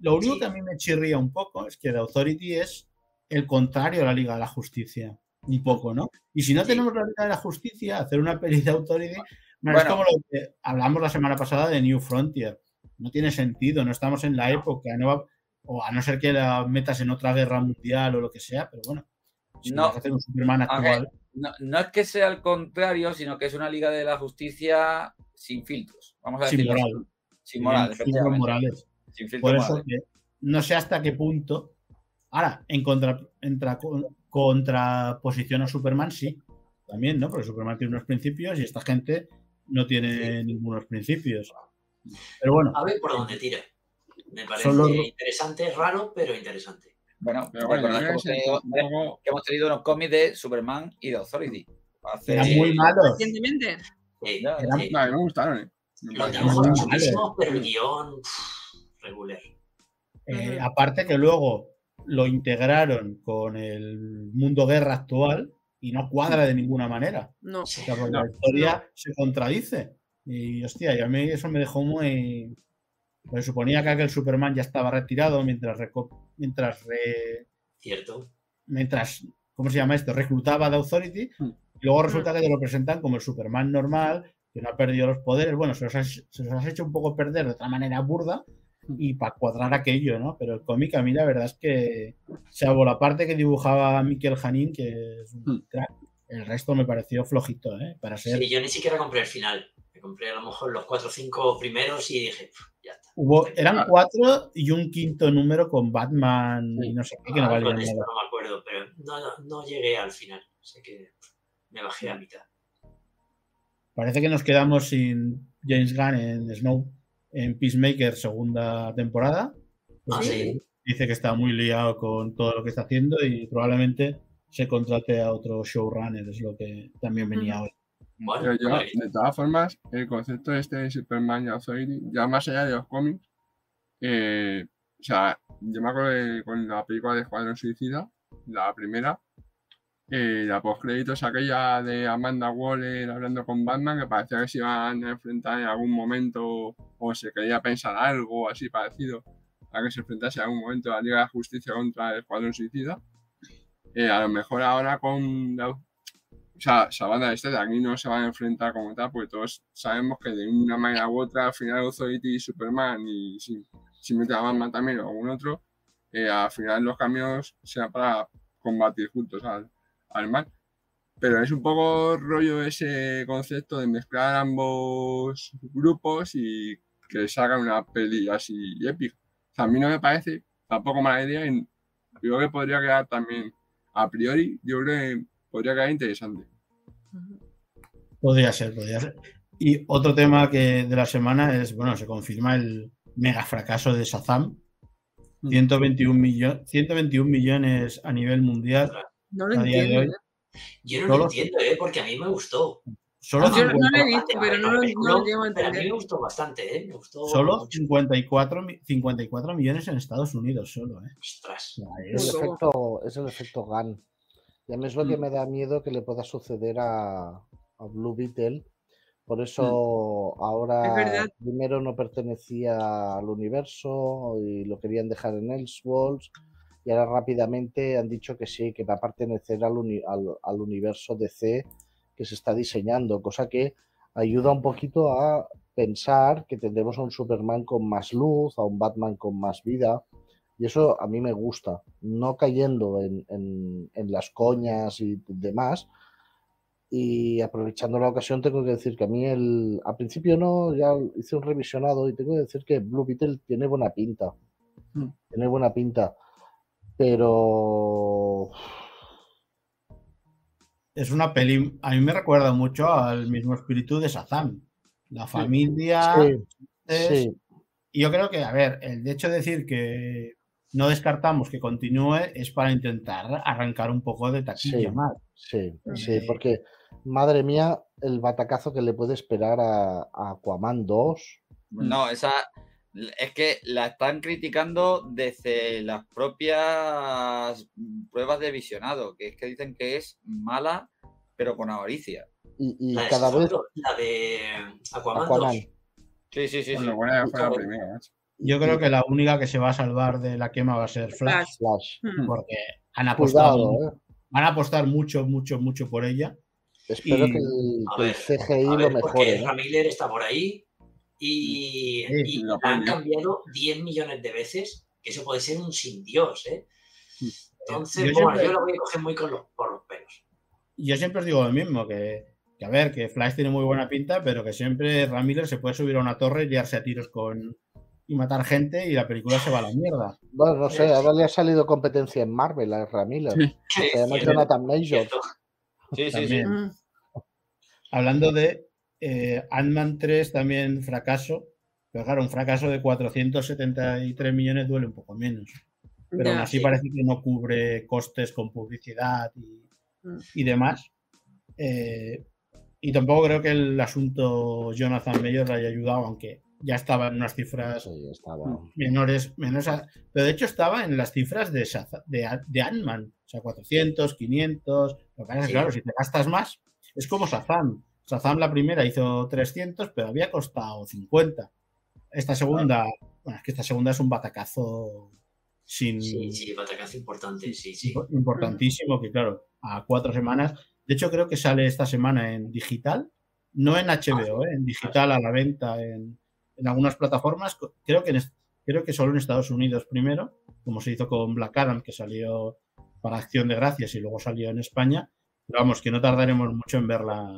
Lo único Sí. que a mí me chirría un poco es que The Authority es el contrario a la Liga de la Justicia. un poco, ¿no? Y si no Sí. tenemos la Liga de la Justicia, hacer una peli de Authority, bueno, es como lo que hablamos la semana pasada de New Frontier. No tiene sentido, no estamos en la época, no va- o a no ser que la metas en otra guerra mundial o lo que sea, pero bueno, si No. hacer un Superman actual, no, no es que sea al contrario, sino que es una Liga de la Justicia sin filtros. Vamos a sin moral, Sin moral, sin morales. Sin filtros Por eso morales. que no sé hasta qué punto. Ahora, en contra, entra con- contraposición a Superman, sí. También, ¿no? Porque Superman tiene unos principios y esta gente no tiene ningunos principios. Pero bueno, A ver por dónde tira. Me parece los- interesante, raro, pero interesante. Bueno, Pero bueno, que hemos, tenido, poco- que hemos tenido unos cómics de Superman y de Authority. Hace- eran muy malos. Recientemente. Sí, Ya, eran- sí. No, me gustaron, ¿eh? Los bastante- chulísimos, pero el guion regular. Eh, aparte que luego lo integraron con el mundo guerra actual y no cuadra de ninguna manera. No. O sea, porque No. la historia se contradice. Y hostia, y a mí eso me dejó muy. Pues suponía que aquel Superman ya estaba retirado mientras reco- mientras re- Cierto. mientras ¿cómo se llama esto? reclutaba de Authority Hmm. y luego resulta que te lo presentan como el Superman normal, que no ha perdido los poderes. Bueno, se los has, se los has hecho un poco perder de otra manera burda y para cuadrar aquello, ¿no? Pero el cómic a mí la verdad es que, salvo la parte que dibujaba Mikel Janín, que es un Hmm. crack, el resto me pareció flojito, ¿eh? Para ser... Sí, yo ni siquiera compré el final. Compré a lo mejor los cuatro o cinco primeros y dije, "Pff, ya está. Hubo, eran cuatro y un quinto número con Batman y no sé qué, que no Ah, valía nada. no me acuerdo, pero no, no, no llegué al final. Sé que me bajé a mitad. Parece que nos quedamos sin James Gunn en Snow, en Peacemaker segunda temporada. Ah, porque sí. Dice que está muy liado con todo lo que está haciendo y probablemente se contrate a otro showrunner, es lo que también venía Ujú. hoy. Bueno, Pero yo, vale. de todas formas, el concepto este de Superman y Authority, ya más allá de los cómics, eh, o sea, yo me acuerdo de con la película de Escuadrón Suicida, la primera, eh, la postcréditos aquella de Amanda Waller hablando con Batman, que parecía que se iban a enfrentar en algún momento, o se quería pensar algo así parecido, a que se enfrentase en algún momento la Liga de Justicia contra el Escuadrón Suicida. Eh, a lo mejor ahora con la, o sea, salvando la historia, aquí no se van a enfrentar como tal, porque todos sabemos que de una manera u otra, al final Authority y Superman, y si, si mete a Batman también o algún otro, eh, al final los caminos sean para combatir juntos al, al mal. Pero es un poco rollo ese concepto de mezclar ambos grupos y que salgan una peli así épica. O sea, a mí no me parece tampoco mala idea y creo que podría quedar también, a priori, yo creo que podría quedar interesante. Podría ser, podría ser. Y otro tema que de la semana es, bueno, se confirma el mega fracaso de Shazam. Mm. 121, millo- 121 millones a nivel mundial. No lo entiendo. hoy. ¿eh? Yo no Solo- lo entiendo, ¿eh? porque a mí me gustó. Solo, Yo no- no lo he 50 visto, pero no lo, no lo llego a Pero a mí entender. me gustó bastante, ¿eh? Me gustó solo mucho. 54, mi- 54 millones en Estados Unidos, solo. ¿eh? Ostras. El es- cómodo. efecto, es el efecto GAN. Y a mí es lo que Mm. me da miedo que le pueda suceder a, a Blue Beetle. Por eso ahora primero no pertenecía al universo y lo querían dejar en Elseworlds. Y ahora rápidamente han dicho que sí, que va a pertenecer al, uni- al- al universo DC que se está diseñando, cosa que ayuda un poquito a pensar que tendremos a un Superman con más luz, a un Batman con más vida. Y eso a mí me gusta, no cayendo en, en- en las coñas y demás. Y aprovechando la ocasión, tengo que decir que a mí, el, al principio no, ya hice un revisionado y tengo que decir que Blue Beetle tiene buena pinta. Mm. Tiene buena pinta. Pero es una peli, a mí me recuerda mucho al mismo espíritu de Shazam. La familia. sí, es- sí, Y yo creo que, a ver, el hecho de decir que no descartamos que continúe es para intentar arrancar un poco de taquilla Sí. más. sí, sí, Eh, porque madre mía, el batacazo que le puede esperar a, a Aquaman 2. No, esa es que la están criticando desde las propias pruebas de visionado, que es que dicen que es mala, pero con avaricia. Y, y La de, cada vez la de Aquaman, Aquaman. 2. Sí, sí, sí. Bueno, sí. buena fue la primera, macho. Yo creo que la única que se va a salvar de la quema va a ser Flash. Hmm. porque han apostado, Cuidado, ¿eh? van a apostar mucho, mucho, mucho por ella. Espero Y- que el, A que el ver, CGI A lo mejore. porque ¿no? Ramiller está por ahí y, Sí, y lo han cambiado 10 millones de veces, que eso puede ser un sin Dios, ¿eh? Entonces, Yo bueno, siempre- yo lo voy a coger muy con los, por los pelos. Yo siempre os digo lo mismo, que, que a ver, que Flash tiene muy buena pinta, pero que siempre Ramírez se puede subir a una torre y liarse a tiros con y matar gente y la película se va a la mierda. Bueno, no sé, ahora le ha salido competencia en Marvel a Miller. Sí. Se llama Jonathan Major. Sí, sí, sí. Mm. Hablando de eh, Ant-Man 3, también fracaso. Pero claro, un fracaso de 473 millones duele un poco menos. Pero aún así sí. parece que no cubre costes con publicidad y, Mm. y demás. Eh, y tampoco creo que el asunto Jonathan Mayer le haya ayudado, aunque ya estaba en unas cifras Sí, estaba. menores, menores a- pero de hecho estaba en las cifras de, de, de Ant-Man, o sea, 400, 500, lo que pasa es que, Sí. claro, si te gastas más, es como Shazam. Shazam la primera hizo 300, pero había costado 50. Esta segunda, bueno, es que esta segunda es un batacazo sin Sí, sí, batacazo importante, sí, sí. impo- importantísimo, que claro, a cuatro semanas, de hecho creo que sale esta semana en digital, no en HBO, ¿eh? en digital a la venta en, en algunas plataformas, creo que, en, creo que solo en Estados Unidos primero, como se hizo con Black Adam, que salió para Acción de Gracias y luego salió en España, pero vamos, que no tardaremos mucho en verla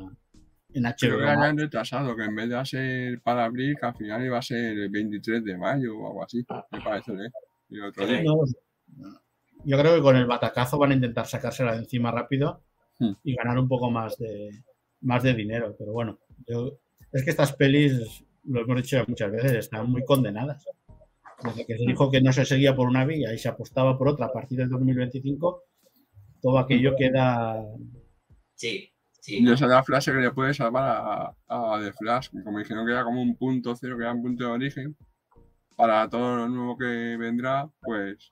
en Creo que la HBO. han retrasado, que en vez de ser para abril, que al final iba a ser el 23 de mayo o algo así. Me parece, ¿eh? Y otro día. No, yo creo que con el batacazo van a intentar sacársela de encima rápido Hmm. y ganar un poco más de, más de dinero. Pero bueno, yo- es que estas pelis, lo hemos dicho ya muchas veces, están muy condenadas. Desde que se dijo que no se seguía por una vía y se apostaba por otra a partir del 2025, todo aquello queda... Sí, sí. Y esa es la frase que le puede salvar a, a The Flash, como dijeron que era como un punto cero, que era un punto de origen, para todo lo nuevo que vendrá, pues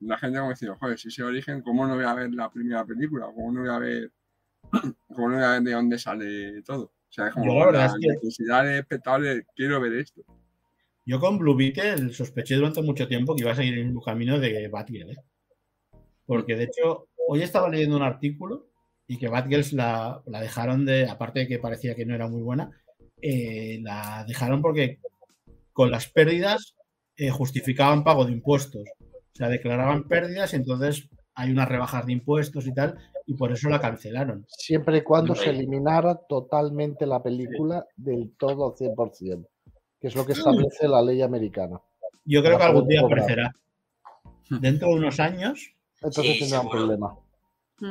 la gente como decía, joder, si ese origen, ¿cómo no voy a ver la primera película? ¿Cómo no voy a ver, cómo no voy a ver de dónde sale todo? O sea, es como Yo la la es que- necesidad espectador, quiero ver esto. Yo con Blue Beetle sospeché durante mucho tiempo que iba a seguir en el camino de Batgirl. ¿eh? Porque de hecho, hoy estaba leyendo un artículo y que Batgirl la, la dejaron de, aparte de que parecía que no era muy buena, eh, la dejaron porque con las pérdidas eh, justificaban pago de impuestos. O sea, declaraban pérdidas y entonces hay unas rebajas de impuestos y tal, y por eso la cancelaron. Siempre y cuando se eliminara totalmente la película del todo al 100%, que es lo que establece la ley americana. Yo creo que algún día cobrar. aparecerá. Dentro de unos años, Entonces Sí, tendrá un problema.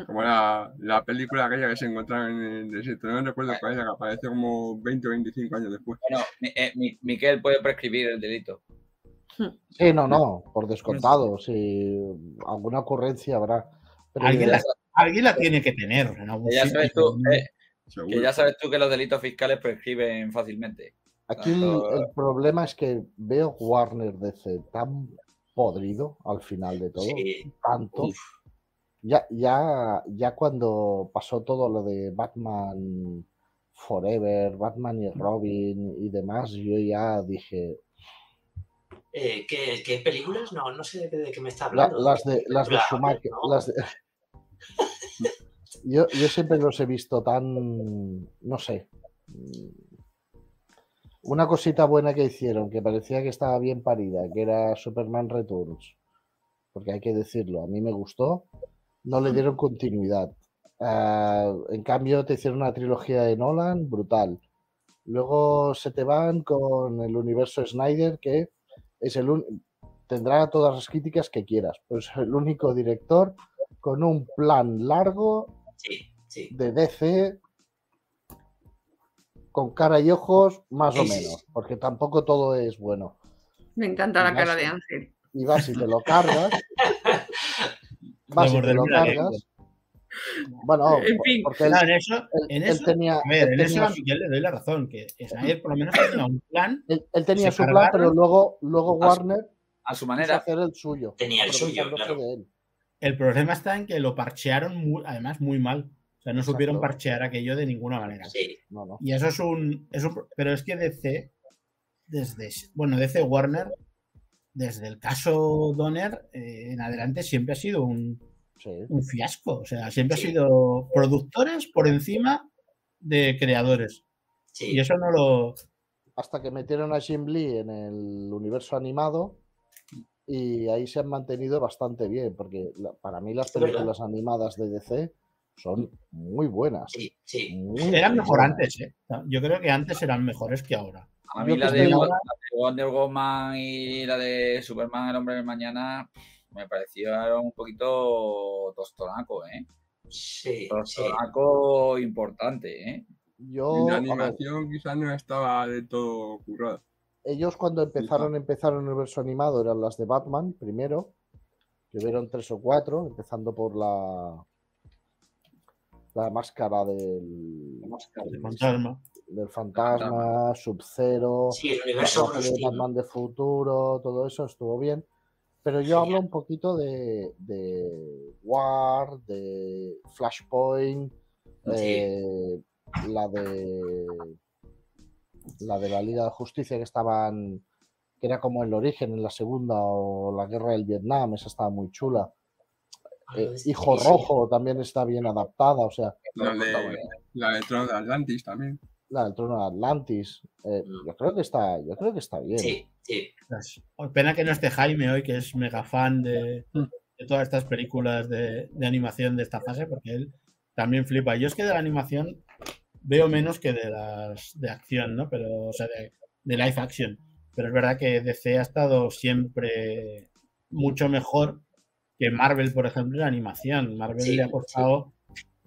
Como la, la película aquella que se encontraba en el desierto, no recuerdo cuál era, que aparece como 20 o 25 años después. Bueno, eh, mi- Miquel puede prescribir el delito. Sí, no, no, por descontado. Si alguna ocurrencia habrá. Pero alguien la, alguien la tiene que tener. en algún Que ya sitio. sabes tú, eh, que ya sabes tú que los delitos fiscales prescriben fácilmente. Aquí el, Tanto- el problema es que veo Warner DC tan podrido al final de todo, Sí. tanto. Uf. Ya, ya, ya cuando pasó todo lo de Batman Forever, Batman y Robin y demás, yo ya dije, Eh, ¿qué, qué películas? No, no sé de, qué me está la- hablando. las de las de Schumacher, ¿no? las de- yo, yo siempre los he visto tan, no sé, una cosita buena que hicieron, que parecía que estaba bien parida, que era Superman Returns, porque hay que decirlo, a mí me gustó, no le dieron continuidad. Ah, en cambio, te hicieron una trilogía de Nolan brutal. Luego se te van con el universo Snyder, que es el un- tendrá todas las críticas que quieras, pero es el único director con un plan largo Sí, sí. de DC con cara y ojos, más o menos, porque tampoco todo es bueno. Me encanta la cara de Ángel. Y vas y te lo cargas, vas y te lo la cargas. Bueno, En fin. porque él, Claro, en eso, él- en él eso- tenía, a ver, él en eso tenía a Miguel le doy la razón, que Snyder por lo menos tenía un plan. él- él tenía su plan, pero luego, luego a su Warner A su quiso manera. hacer el suyo. Tenía el suyo, aprovechándose claro. de él. El problema está en que lo parchearon muy- además muy mal. O sea, no supieron parchear aquello de ninguna manera. Sí, No, no. Y eso es un, es un- Pero es que DC, desde. Bueno, DC Warner, desde el caso Donner eh, en adelante, siempre ha sido un, Sí. un fiasco. O sea, siempre Sí. ha sido productores por encima de creadores. Sí. Y eso no lo. Hasta que metieron a Jim Lee en el universo animado y ahí se han mantenido bastante bien, porque la- para mí las verdad. películas animadas de DC son muy buenas. Sí, sí. muy, Eran mejor buenas. antes, ¿eh? Yo creo que antes eran mejores que ahora. A mí la de, la de Wonder Woman y la de Superman, el hombre del mañana, me parecieron un poquito tostonaco, ¿eh? Sí, sí. Tostonaco importante, ¿eh? Yo, la animación quizás no estaba del todo currada. ellos cuando empezaron, empezaron el universo animado eran las de Batman primero, que hubieron tres o cuatro, empezando por la la máscara del, El fantasma. del fantasma, Sub-Zero, Sí, el la universo la de. Batman de futuro, todo eso estuvo bien. Pero yo hablo un poquito de, de War, de Flashpoint, Sí. eh, la de la de la Liga de Justicia que estaban que era como el origen en la segunda o la guerra del Vietnam, esa estaba muy chula. Eh, Hijo Sí, sí. Rojo también está bien adaptada, o sea, La de, la de Trono de Atlantis también. la del trono de Atlantis. eh, Mm. yo creo que está, yo creo que está bien. Sí, sí. Pues, Pena que no esté Jaime hoy, que es mega fan de, Mm. de todas estas películas de, de animación de esta fase, porque él también flipa. Yo es que de la animación veo menos que de las de acción, ¿no? Pero, o sea, de, de live action. Pero es verdad que DC ha estado siempre mucho mejor que Marvel, por ejemplo, en animación. Marvel Sí, le ha costado,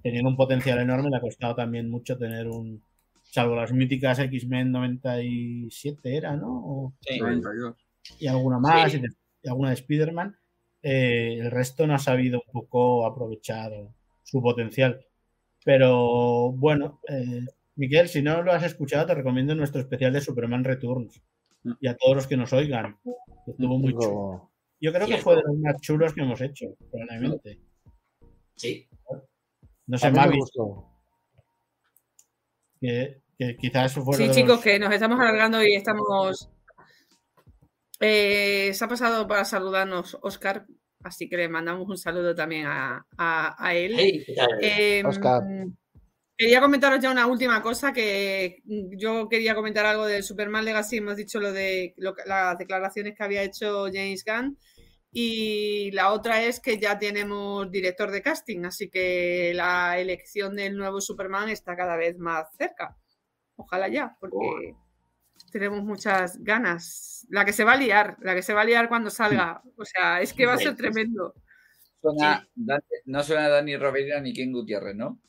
teniendo un potencial enorme, le ha costado también mucho tener un. Salvo las míticas X-Men 97 era, ¿no? O- Sí. 92. y alguna más, Sí. y, de- y alguna de Spider-Man, eh, el resto no ha sabido un poco aprovechar su potencial. Pero bueno, eh, Miquel, si no lo has escuchado, te recomiendo nuestro especial de Superman Returns. Mm. Y a todos los que nos oigan. que Estuvo muy chulo. Yo creo que fue de los más chulos que hemos hecho, probablemente. Sí. No sé, mí me Mavi, gustó. que, que quizás fue Sí, chicos, que nos estamos alargando y estamos. Eh, se ha pasado para saludarnos Oscar, así que le mandamos un saludo también a, a- a él. Hey, ¿qué tal? Em, Oscar. Quería comentaros ya una última cosa que yo quería comentar algo del Superman Legacy. Hemos dicho lo de lo las declaraciones que había hecho James Gunn. Y la otra es que ya tenemos director de casting, así que la elección del nuevo Superman está cada vez más cerca. Ojalá ya, porque tenemos muchas ganas. La que se va a liar, la que se va a liar cuando salga. O sea, es que va a ser tremendo. Suena no suena Dani Rovira ni Ken Gutiérrez, ¿no?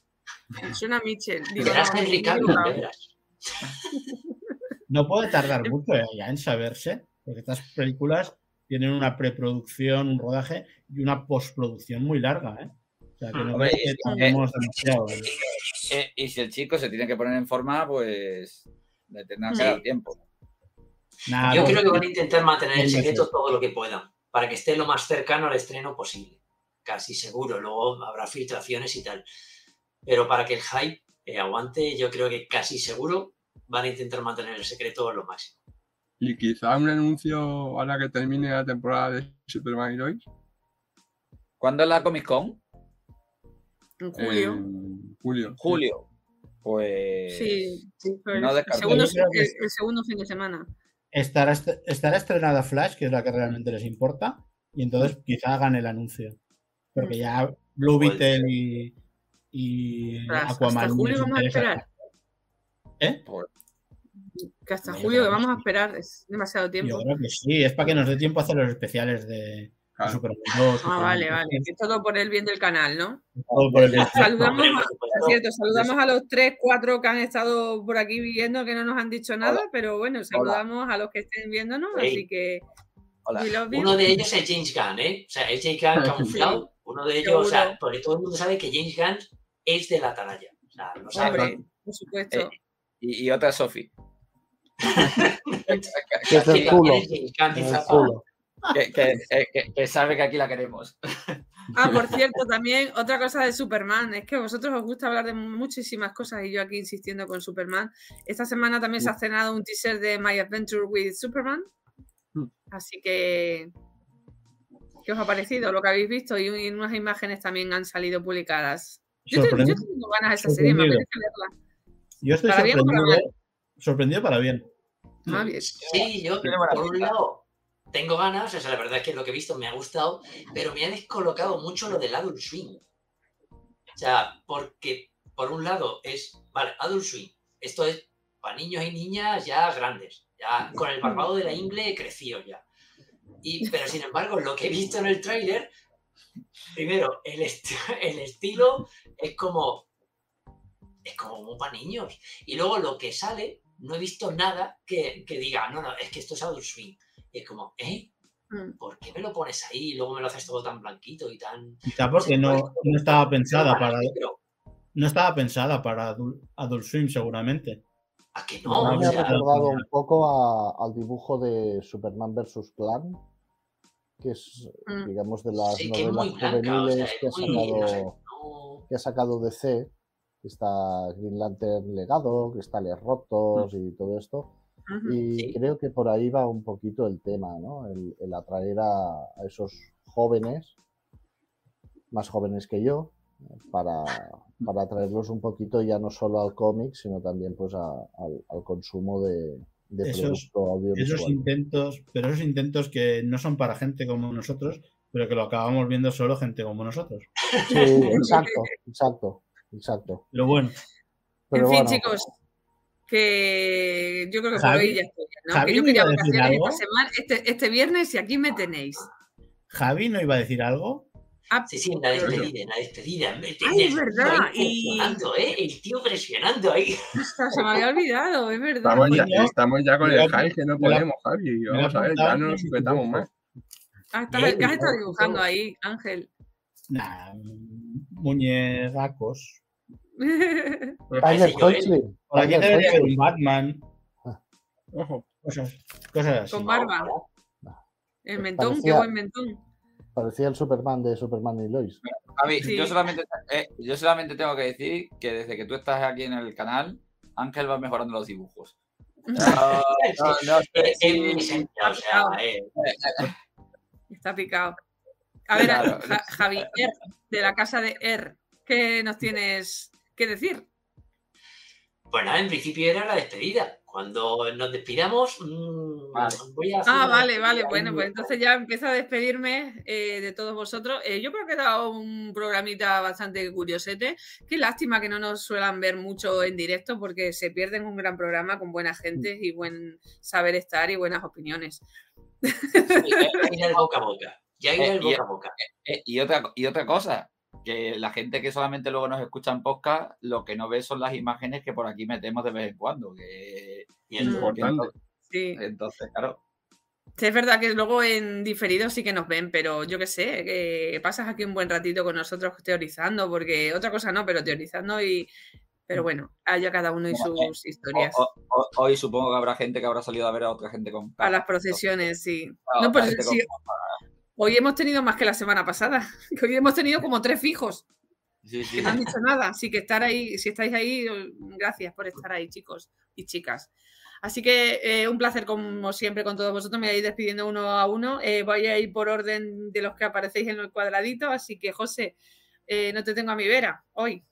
Suena Mitchell. digo, Verás no, verás. No puede tardar mucho eh, ya en saberse, porque estas películas tienen una preproducción, un rodaje y una postproducción muy larga, ¿eh? O sea, que no Hombre, creo que es- tardemos demasiado. y si el chico se tiene que poner en forma, pues le tendrá que Sí. dar tiempo. Nada, Yo pues, creo que van a intentar mantener el secreto todo lo que puedan, para que esté lo más cercano al estreno posible. Casi seguro, luego habrá filtraciones y tal. Pero para que el hype eh, aguante, yo creo que casi seguro van a intentar mantener el secreto lo máximo. Y quizá un anuncio ahora que termine la temporada de Superman y Lois. ¿Cuándo es la Comic Con? En julio. En julio. Julio. Pues. Sí, no el, segundo, Yo el- segundo fin de semana. estará, est- estará estrenada Flash, que es la que realmente les importa, y entonces quizá hagan el anuncio. Porque ya Blue Beetle y, y Hasta- Aquaman. hasta julio vamos a esperar. ¿Eh? pues, Que hasta Yo julio que vamos a esperar. Es demasiado Yo tiempo. creo que sí, es para que nos dé tiempo a hacer los especiales de, Claro. de Superman 2. Ah, vale, vale. Que todo por el bien del canal, ¿no? todo por el bien. Saludamos, a, cierto, saludamos a los tres, cuatro que han estado por aquí viendo que no nos han dicho nada, pero bueno, saludamos a los que estén viéndonos, Sí. así que hola. Uno de ellos es James Gunn, ¿eh? O sea, es James Gunn camuflado. Uno de ellos, o sea, porque todo el mundo sabe que James Gunn es de la atalaya. O sea, lo sabe. Hombre, por supuesto. Eh, Y, y otra Sofi. Que es del Aquí culo. también es James Gunn en el culo. Que, que- eh, que- que sabe que aquí la queremos. Ah, por cierto, también otra cosa de Superman, es que a vosotros os gusta hablar de muchísimas cosas y yo aquí insistiendo con Superman. Esta semana también se ha estrenado un teaser de My Adventure with Superman. Mm. Así que ¿Qué os ha parecido lo que habéis visto? Y y unas imágenes también han salido publicadas. Yo, te- yo Sorprende- tengo ganas de esa serie, me sorprendido. apetece verla. Yo estoy ¿Para bien o para sorprendido, sorprendido para bien. Ah, bien. Sí, yo por un lado tengo ganas, o sea, la verdad es que lo que he visto me ha gustado, pero me ha descolocado mucho lo del Adult Swing. O sea, porque por un lado es, vale, Adult Swing, esto es para niños y niñas ya grandes, ya con el barbado de la ingle crecido ya. Y, pero sin embargo, lo que he visto en el tráiler, primero, el, el estilo es como, es como para niños. Y luego lo que sale, no he visto nada que, que diga, no, no, es que esto es Adult Swing. Y es como, ¿eh? Mm. ¿Por qué me lo pones ahí y luego me lo haces todo tan blanquito y tan... Quizá porque no, no estaba pensada para, Pero, no estaba pensada para Adult, Adult Swim, seguramente. ¿A que No, no? O me ha recordado un poco a- al dibujo de Superman vs. Clan, que es, Mm. digamos, de las sí, que novelas blanca, o sea, juveniles es que, ha muy, no sé, sacado, no- que ha sacado DC. que Está Green Lantern Legado, Cristales Rotos y todo esto. Y Sí. creo que por ahí va un poquito el tema, ¿no? El, el atraer a, a esos jóvenes, más jóvenes que yo, para, para atraerlos un poquito ya no solo al cómic, sino también pues a- al, al consumo de, de Esos- producto audiovisual. Esos intentos, pero esos intentos que no son para gente como nosotros, pero que lo acabamos viendo solo gente como nosotros. Sí, exacto, exacto, exacto. Pero bueno, Pero en fin, bueno, chicos, que yo creo que por Javi- hoy ya estoy bien, ¿no? Javi que yo no quería iba a decir vacaciones esta algo. semana, este, este viernes y aquí me tenéis. Javi no iba a decir algo. Ah, Sí, sí, en la despedida, en la despedida. Me- Ay, es verdad, y- ¿eh? El tío presionando ahí. se me había olvidado, es verdad. Estamos ya, Yo- estamos ya con el hype que no podemos, Javi. Vamos a ver, ya no nos sujetamos más. Ah, ¿Qué has estado dibujando ahí, Ángel? Nah, muñecacos. Tyler ¿eh? Hoechlin, Por aquí Tyler debería haber Hoechlin. un Batman. Ojo. Cosas, cosas así. Con barba. El mentón, qué Parecía- buen mentón. Parecía el Superman de Superman y Lois. Javi, Sí. yo, solamente, eh, yo solamente tengo que decir que desde que tú estás aquí en el canal, Ángel va mejorando los dibujos. No, no, no o sea, eh, Está picado. A ver, Claro. Ja- Javier, de la casa de Er, ¿qué nos tienes que decir? Pues nada, en principio era la despedida. Cuando nos despidamos, mm, Vale. voy a hacer Ah, vale, vale. Bueno, pues entonces ya empiezo a despedirme eh, de todos vosotros. Eh, yo creo que he dado un programita bastante curiosete. Qué lástima que no nos suelan ver mucho en directo porque se pierden un gran programa con buena gente y buen saber estar y buenas opiniones. Sí, ya el boca a boca. Ya Eh, y- boca a boca. Y, otra, y otra cosa, que la gente que solamente luego nos escucha en podcast, lo que no ve son las imágenes que por aquí metemos de vez en cuando. Que, Y el- Mm. Importante. Sí. entonces, claro. Sí, es verdad que luego en diferido sí que nos ven, pero yo qué sé, que pasas aquí un buen ratito con nosotros teorizando, porque otra cosa no, pero teorizando y... Pero bueno, haya cada uno y Bueno, eh, sus historias. O- o- o- hoy supongo que habrá gente que habrá salido a ver a otra gente con A las procesiones, sí. No, pues sí. Hoy hemos tenido más que la semana pasada, que hoy hemos tenido como tres fijos, Sí, sí. que no han dicho nada, así que estar ahí, si estáis ahí, gracias por estar ahí, chicos y chicas. Así que eh, un placer como siempre con todos vosotros, me ir despidiendo uno a uno, Eh, voy a ir por orden de los que aparecéis en el cuadradito, así que José, eh, no te tengo a mi vera hoy,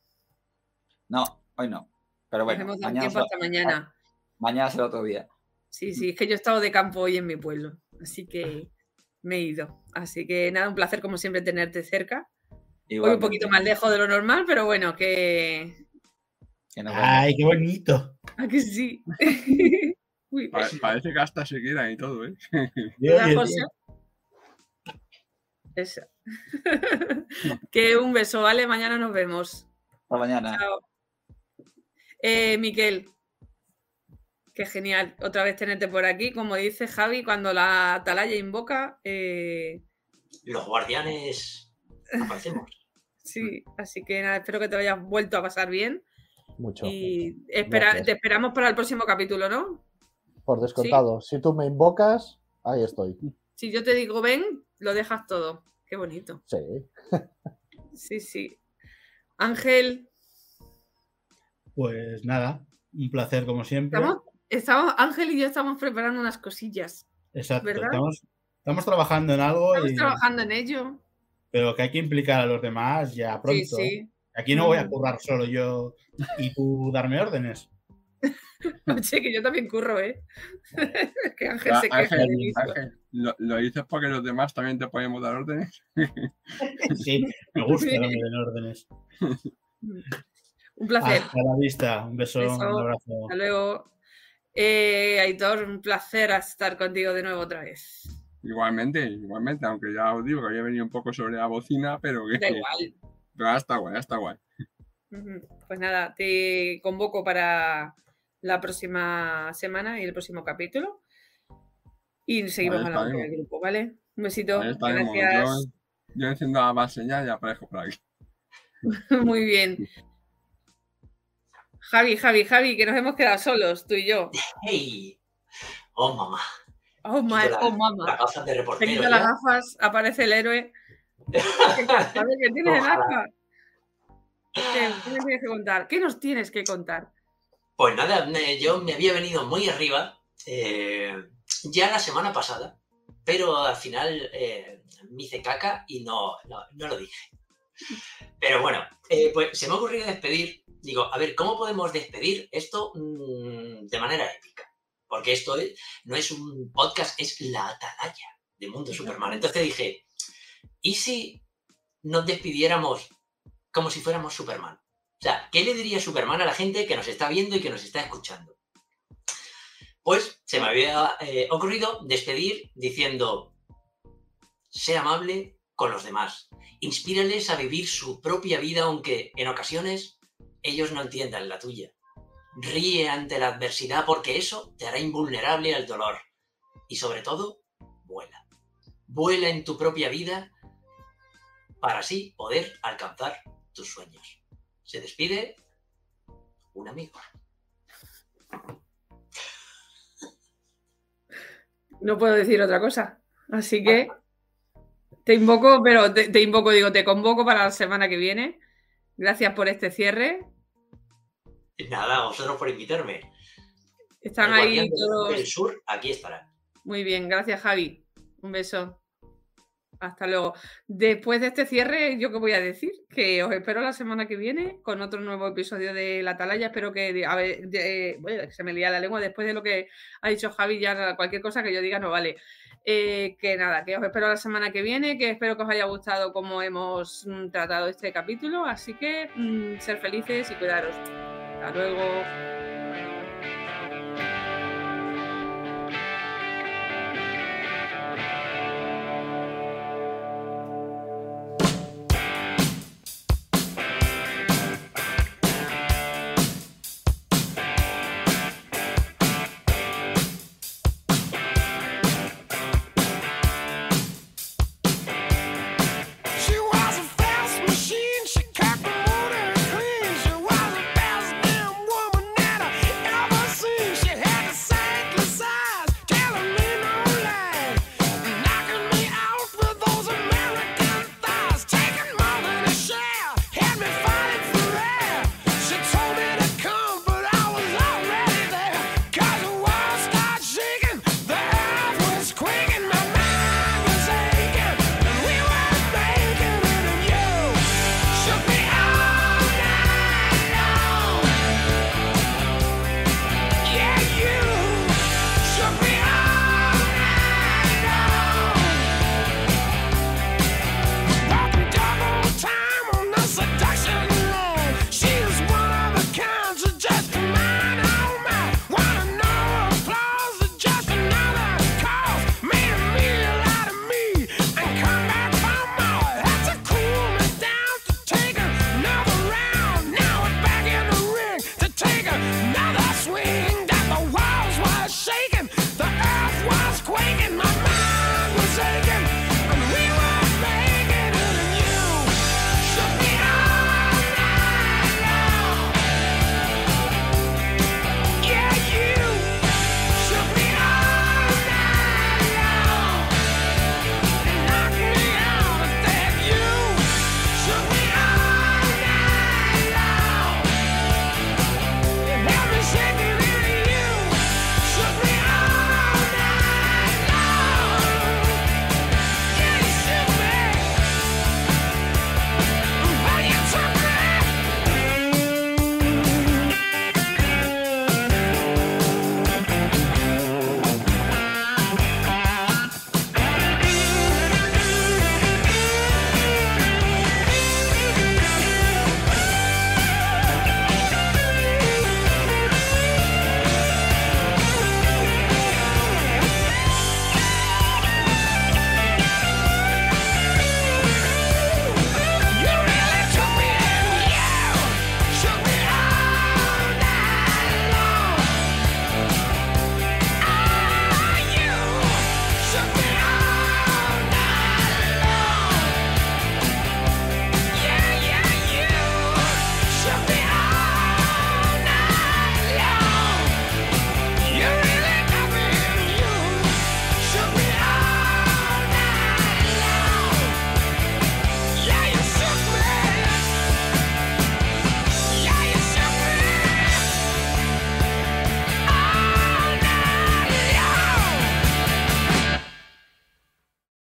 No, hoy no. Pero nos bueno, dado mañana, tiempo hasta mañana. mañana será otro día. Sí, sí, es que yo he estado de campo hoy en mi pueblo, así que me he ido. Así que nada, un placer como siempre tenerte cerca. Hoy un Igualmente, poquito más lejos de lo normal, pero bueno, que. Ay, qué bonito. ¿A que sí? Uy, Pa- parece que hasta se quedan y todo, ¿eh? Eso. que un beso, ¿vale? Mañana nos vemos. Hasta mañana. Chao. Eh, Miquel. Qué genial. Otra vez tenerte por aquí. Como dice Javi, cuando la atalaya invoca. eh, Los guardianes aparecemos. sí, así que nada, espero que te hayas vuelto a pasar bien. Mucho. Y espera, te esperamos para el próximo capítulo, ¿no? Por descontado. Si tú me invocas, ahí estoy. Si yo te digo ven, lo dejas todo. Qué bonito. Sí. Sí, sí. Ángel, Pues nada, un placer como siempre. estamos, estamos, Ángel y yo estamos preparando unas cosillas. Exacto. ¿verdad? Estamos, Estamos trabajando en algo, Estamos y- trabajando en ello. pero que hay que implicar a los demás ya pronto. Sí, sí. Aquí no voy a Mm. currar solo yo y tú darme órdenes. Oye, que yo también curro, ¿eh? que Ángel Ya, se queja Ángel, de mí. Ángel, ¿lo, lo dices porque los demás también te podemos dar órdenes? Sí, me gusta que me den órdenes. Un placer. Hasta la vista. Un beso, Beso. un abrazo. Hasta luego. Eh, Aitor, un placer estar contigo de nuevo otra vez. Igualmente, igualmente, aunque ya os digo que había venido un poco sobre la bocina, pero que Da igual. pero está guay, está guay. Pues nada, te convoco para la próxima semana y el próximo capítulo. Y seguimos hablando con estaremos. el grupo, ¿vale? Un besito. Gracias. Yo, yo enciendo la base ya y aparezco por aquí. Muy bien. Javi, Javi, Javi, que nos hemos quedado solos, tú y yo. ¡Hey! ¡Oh, mamá! Oh, my, La- oh, Las mamá. gafas de Se reportero. quita las gafas, aparece el héroe. ¿qué tienes en? ¿Qué, tienes que contar? ¿Qué nos tienes que contar? Pues nada, yo me había venido muy arriba eh, ya la semana pasada, pero al final eh, me hice caca y no, no, no lo dije. Pero bueno, eh, pues se me ha ocurrido despedir. Digo, a ver, ¿cómo podemos despedir esto mm, de manera épica? Porque esto es- no es un podcast, es la atalaya de Mundo Superman. Entonces dije, ¿y si nos despidiéramos como si fuéramos Superman? O sea, ¿qué le diría Superman a la gente que nos está viendo y que nos está escuchando? Pues se me había eh, ocurrido despedir diciendo, sé amable con los demás, inspírales a vivir su propia vida aunque en ocasiones ellos no entiendan la tuya. Ríe ante la adversidad porque eso te hará invulnerable al dolor. Y sobre todo, vuela. Vuela en tu propia vida para así poder alcanzar tus sueños. Se despide un amigo. No puedo decir otra cosa. Así que te invoco, pero te, invoco, digo, te convoco para la semana que viene. Gracias por este cierre. Nada, vosotros por invitarme. Están El ahí todos. del sur, aquí estará. Muy bien, gracias Javi. Un beso. Hasta luego. Después de este cierre, ¿yo qué voy a decir? Que os espero la semana que viene con otro nuevo episodio de La Atalaya. Espero que, a ver, de- bueno, que se me lía la lengua después de lo que ha dicho Javi, ya cualquier cosa que yo diga no vale. Eh, que nada, que os espero la semana que viene, que espero que os haya gustado cómo hemos mm, tratado este capítulo. Así que mm, ser felices y cuidaros. Hasta luego.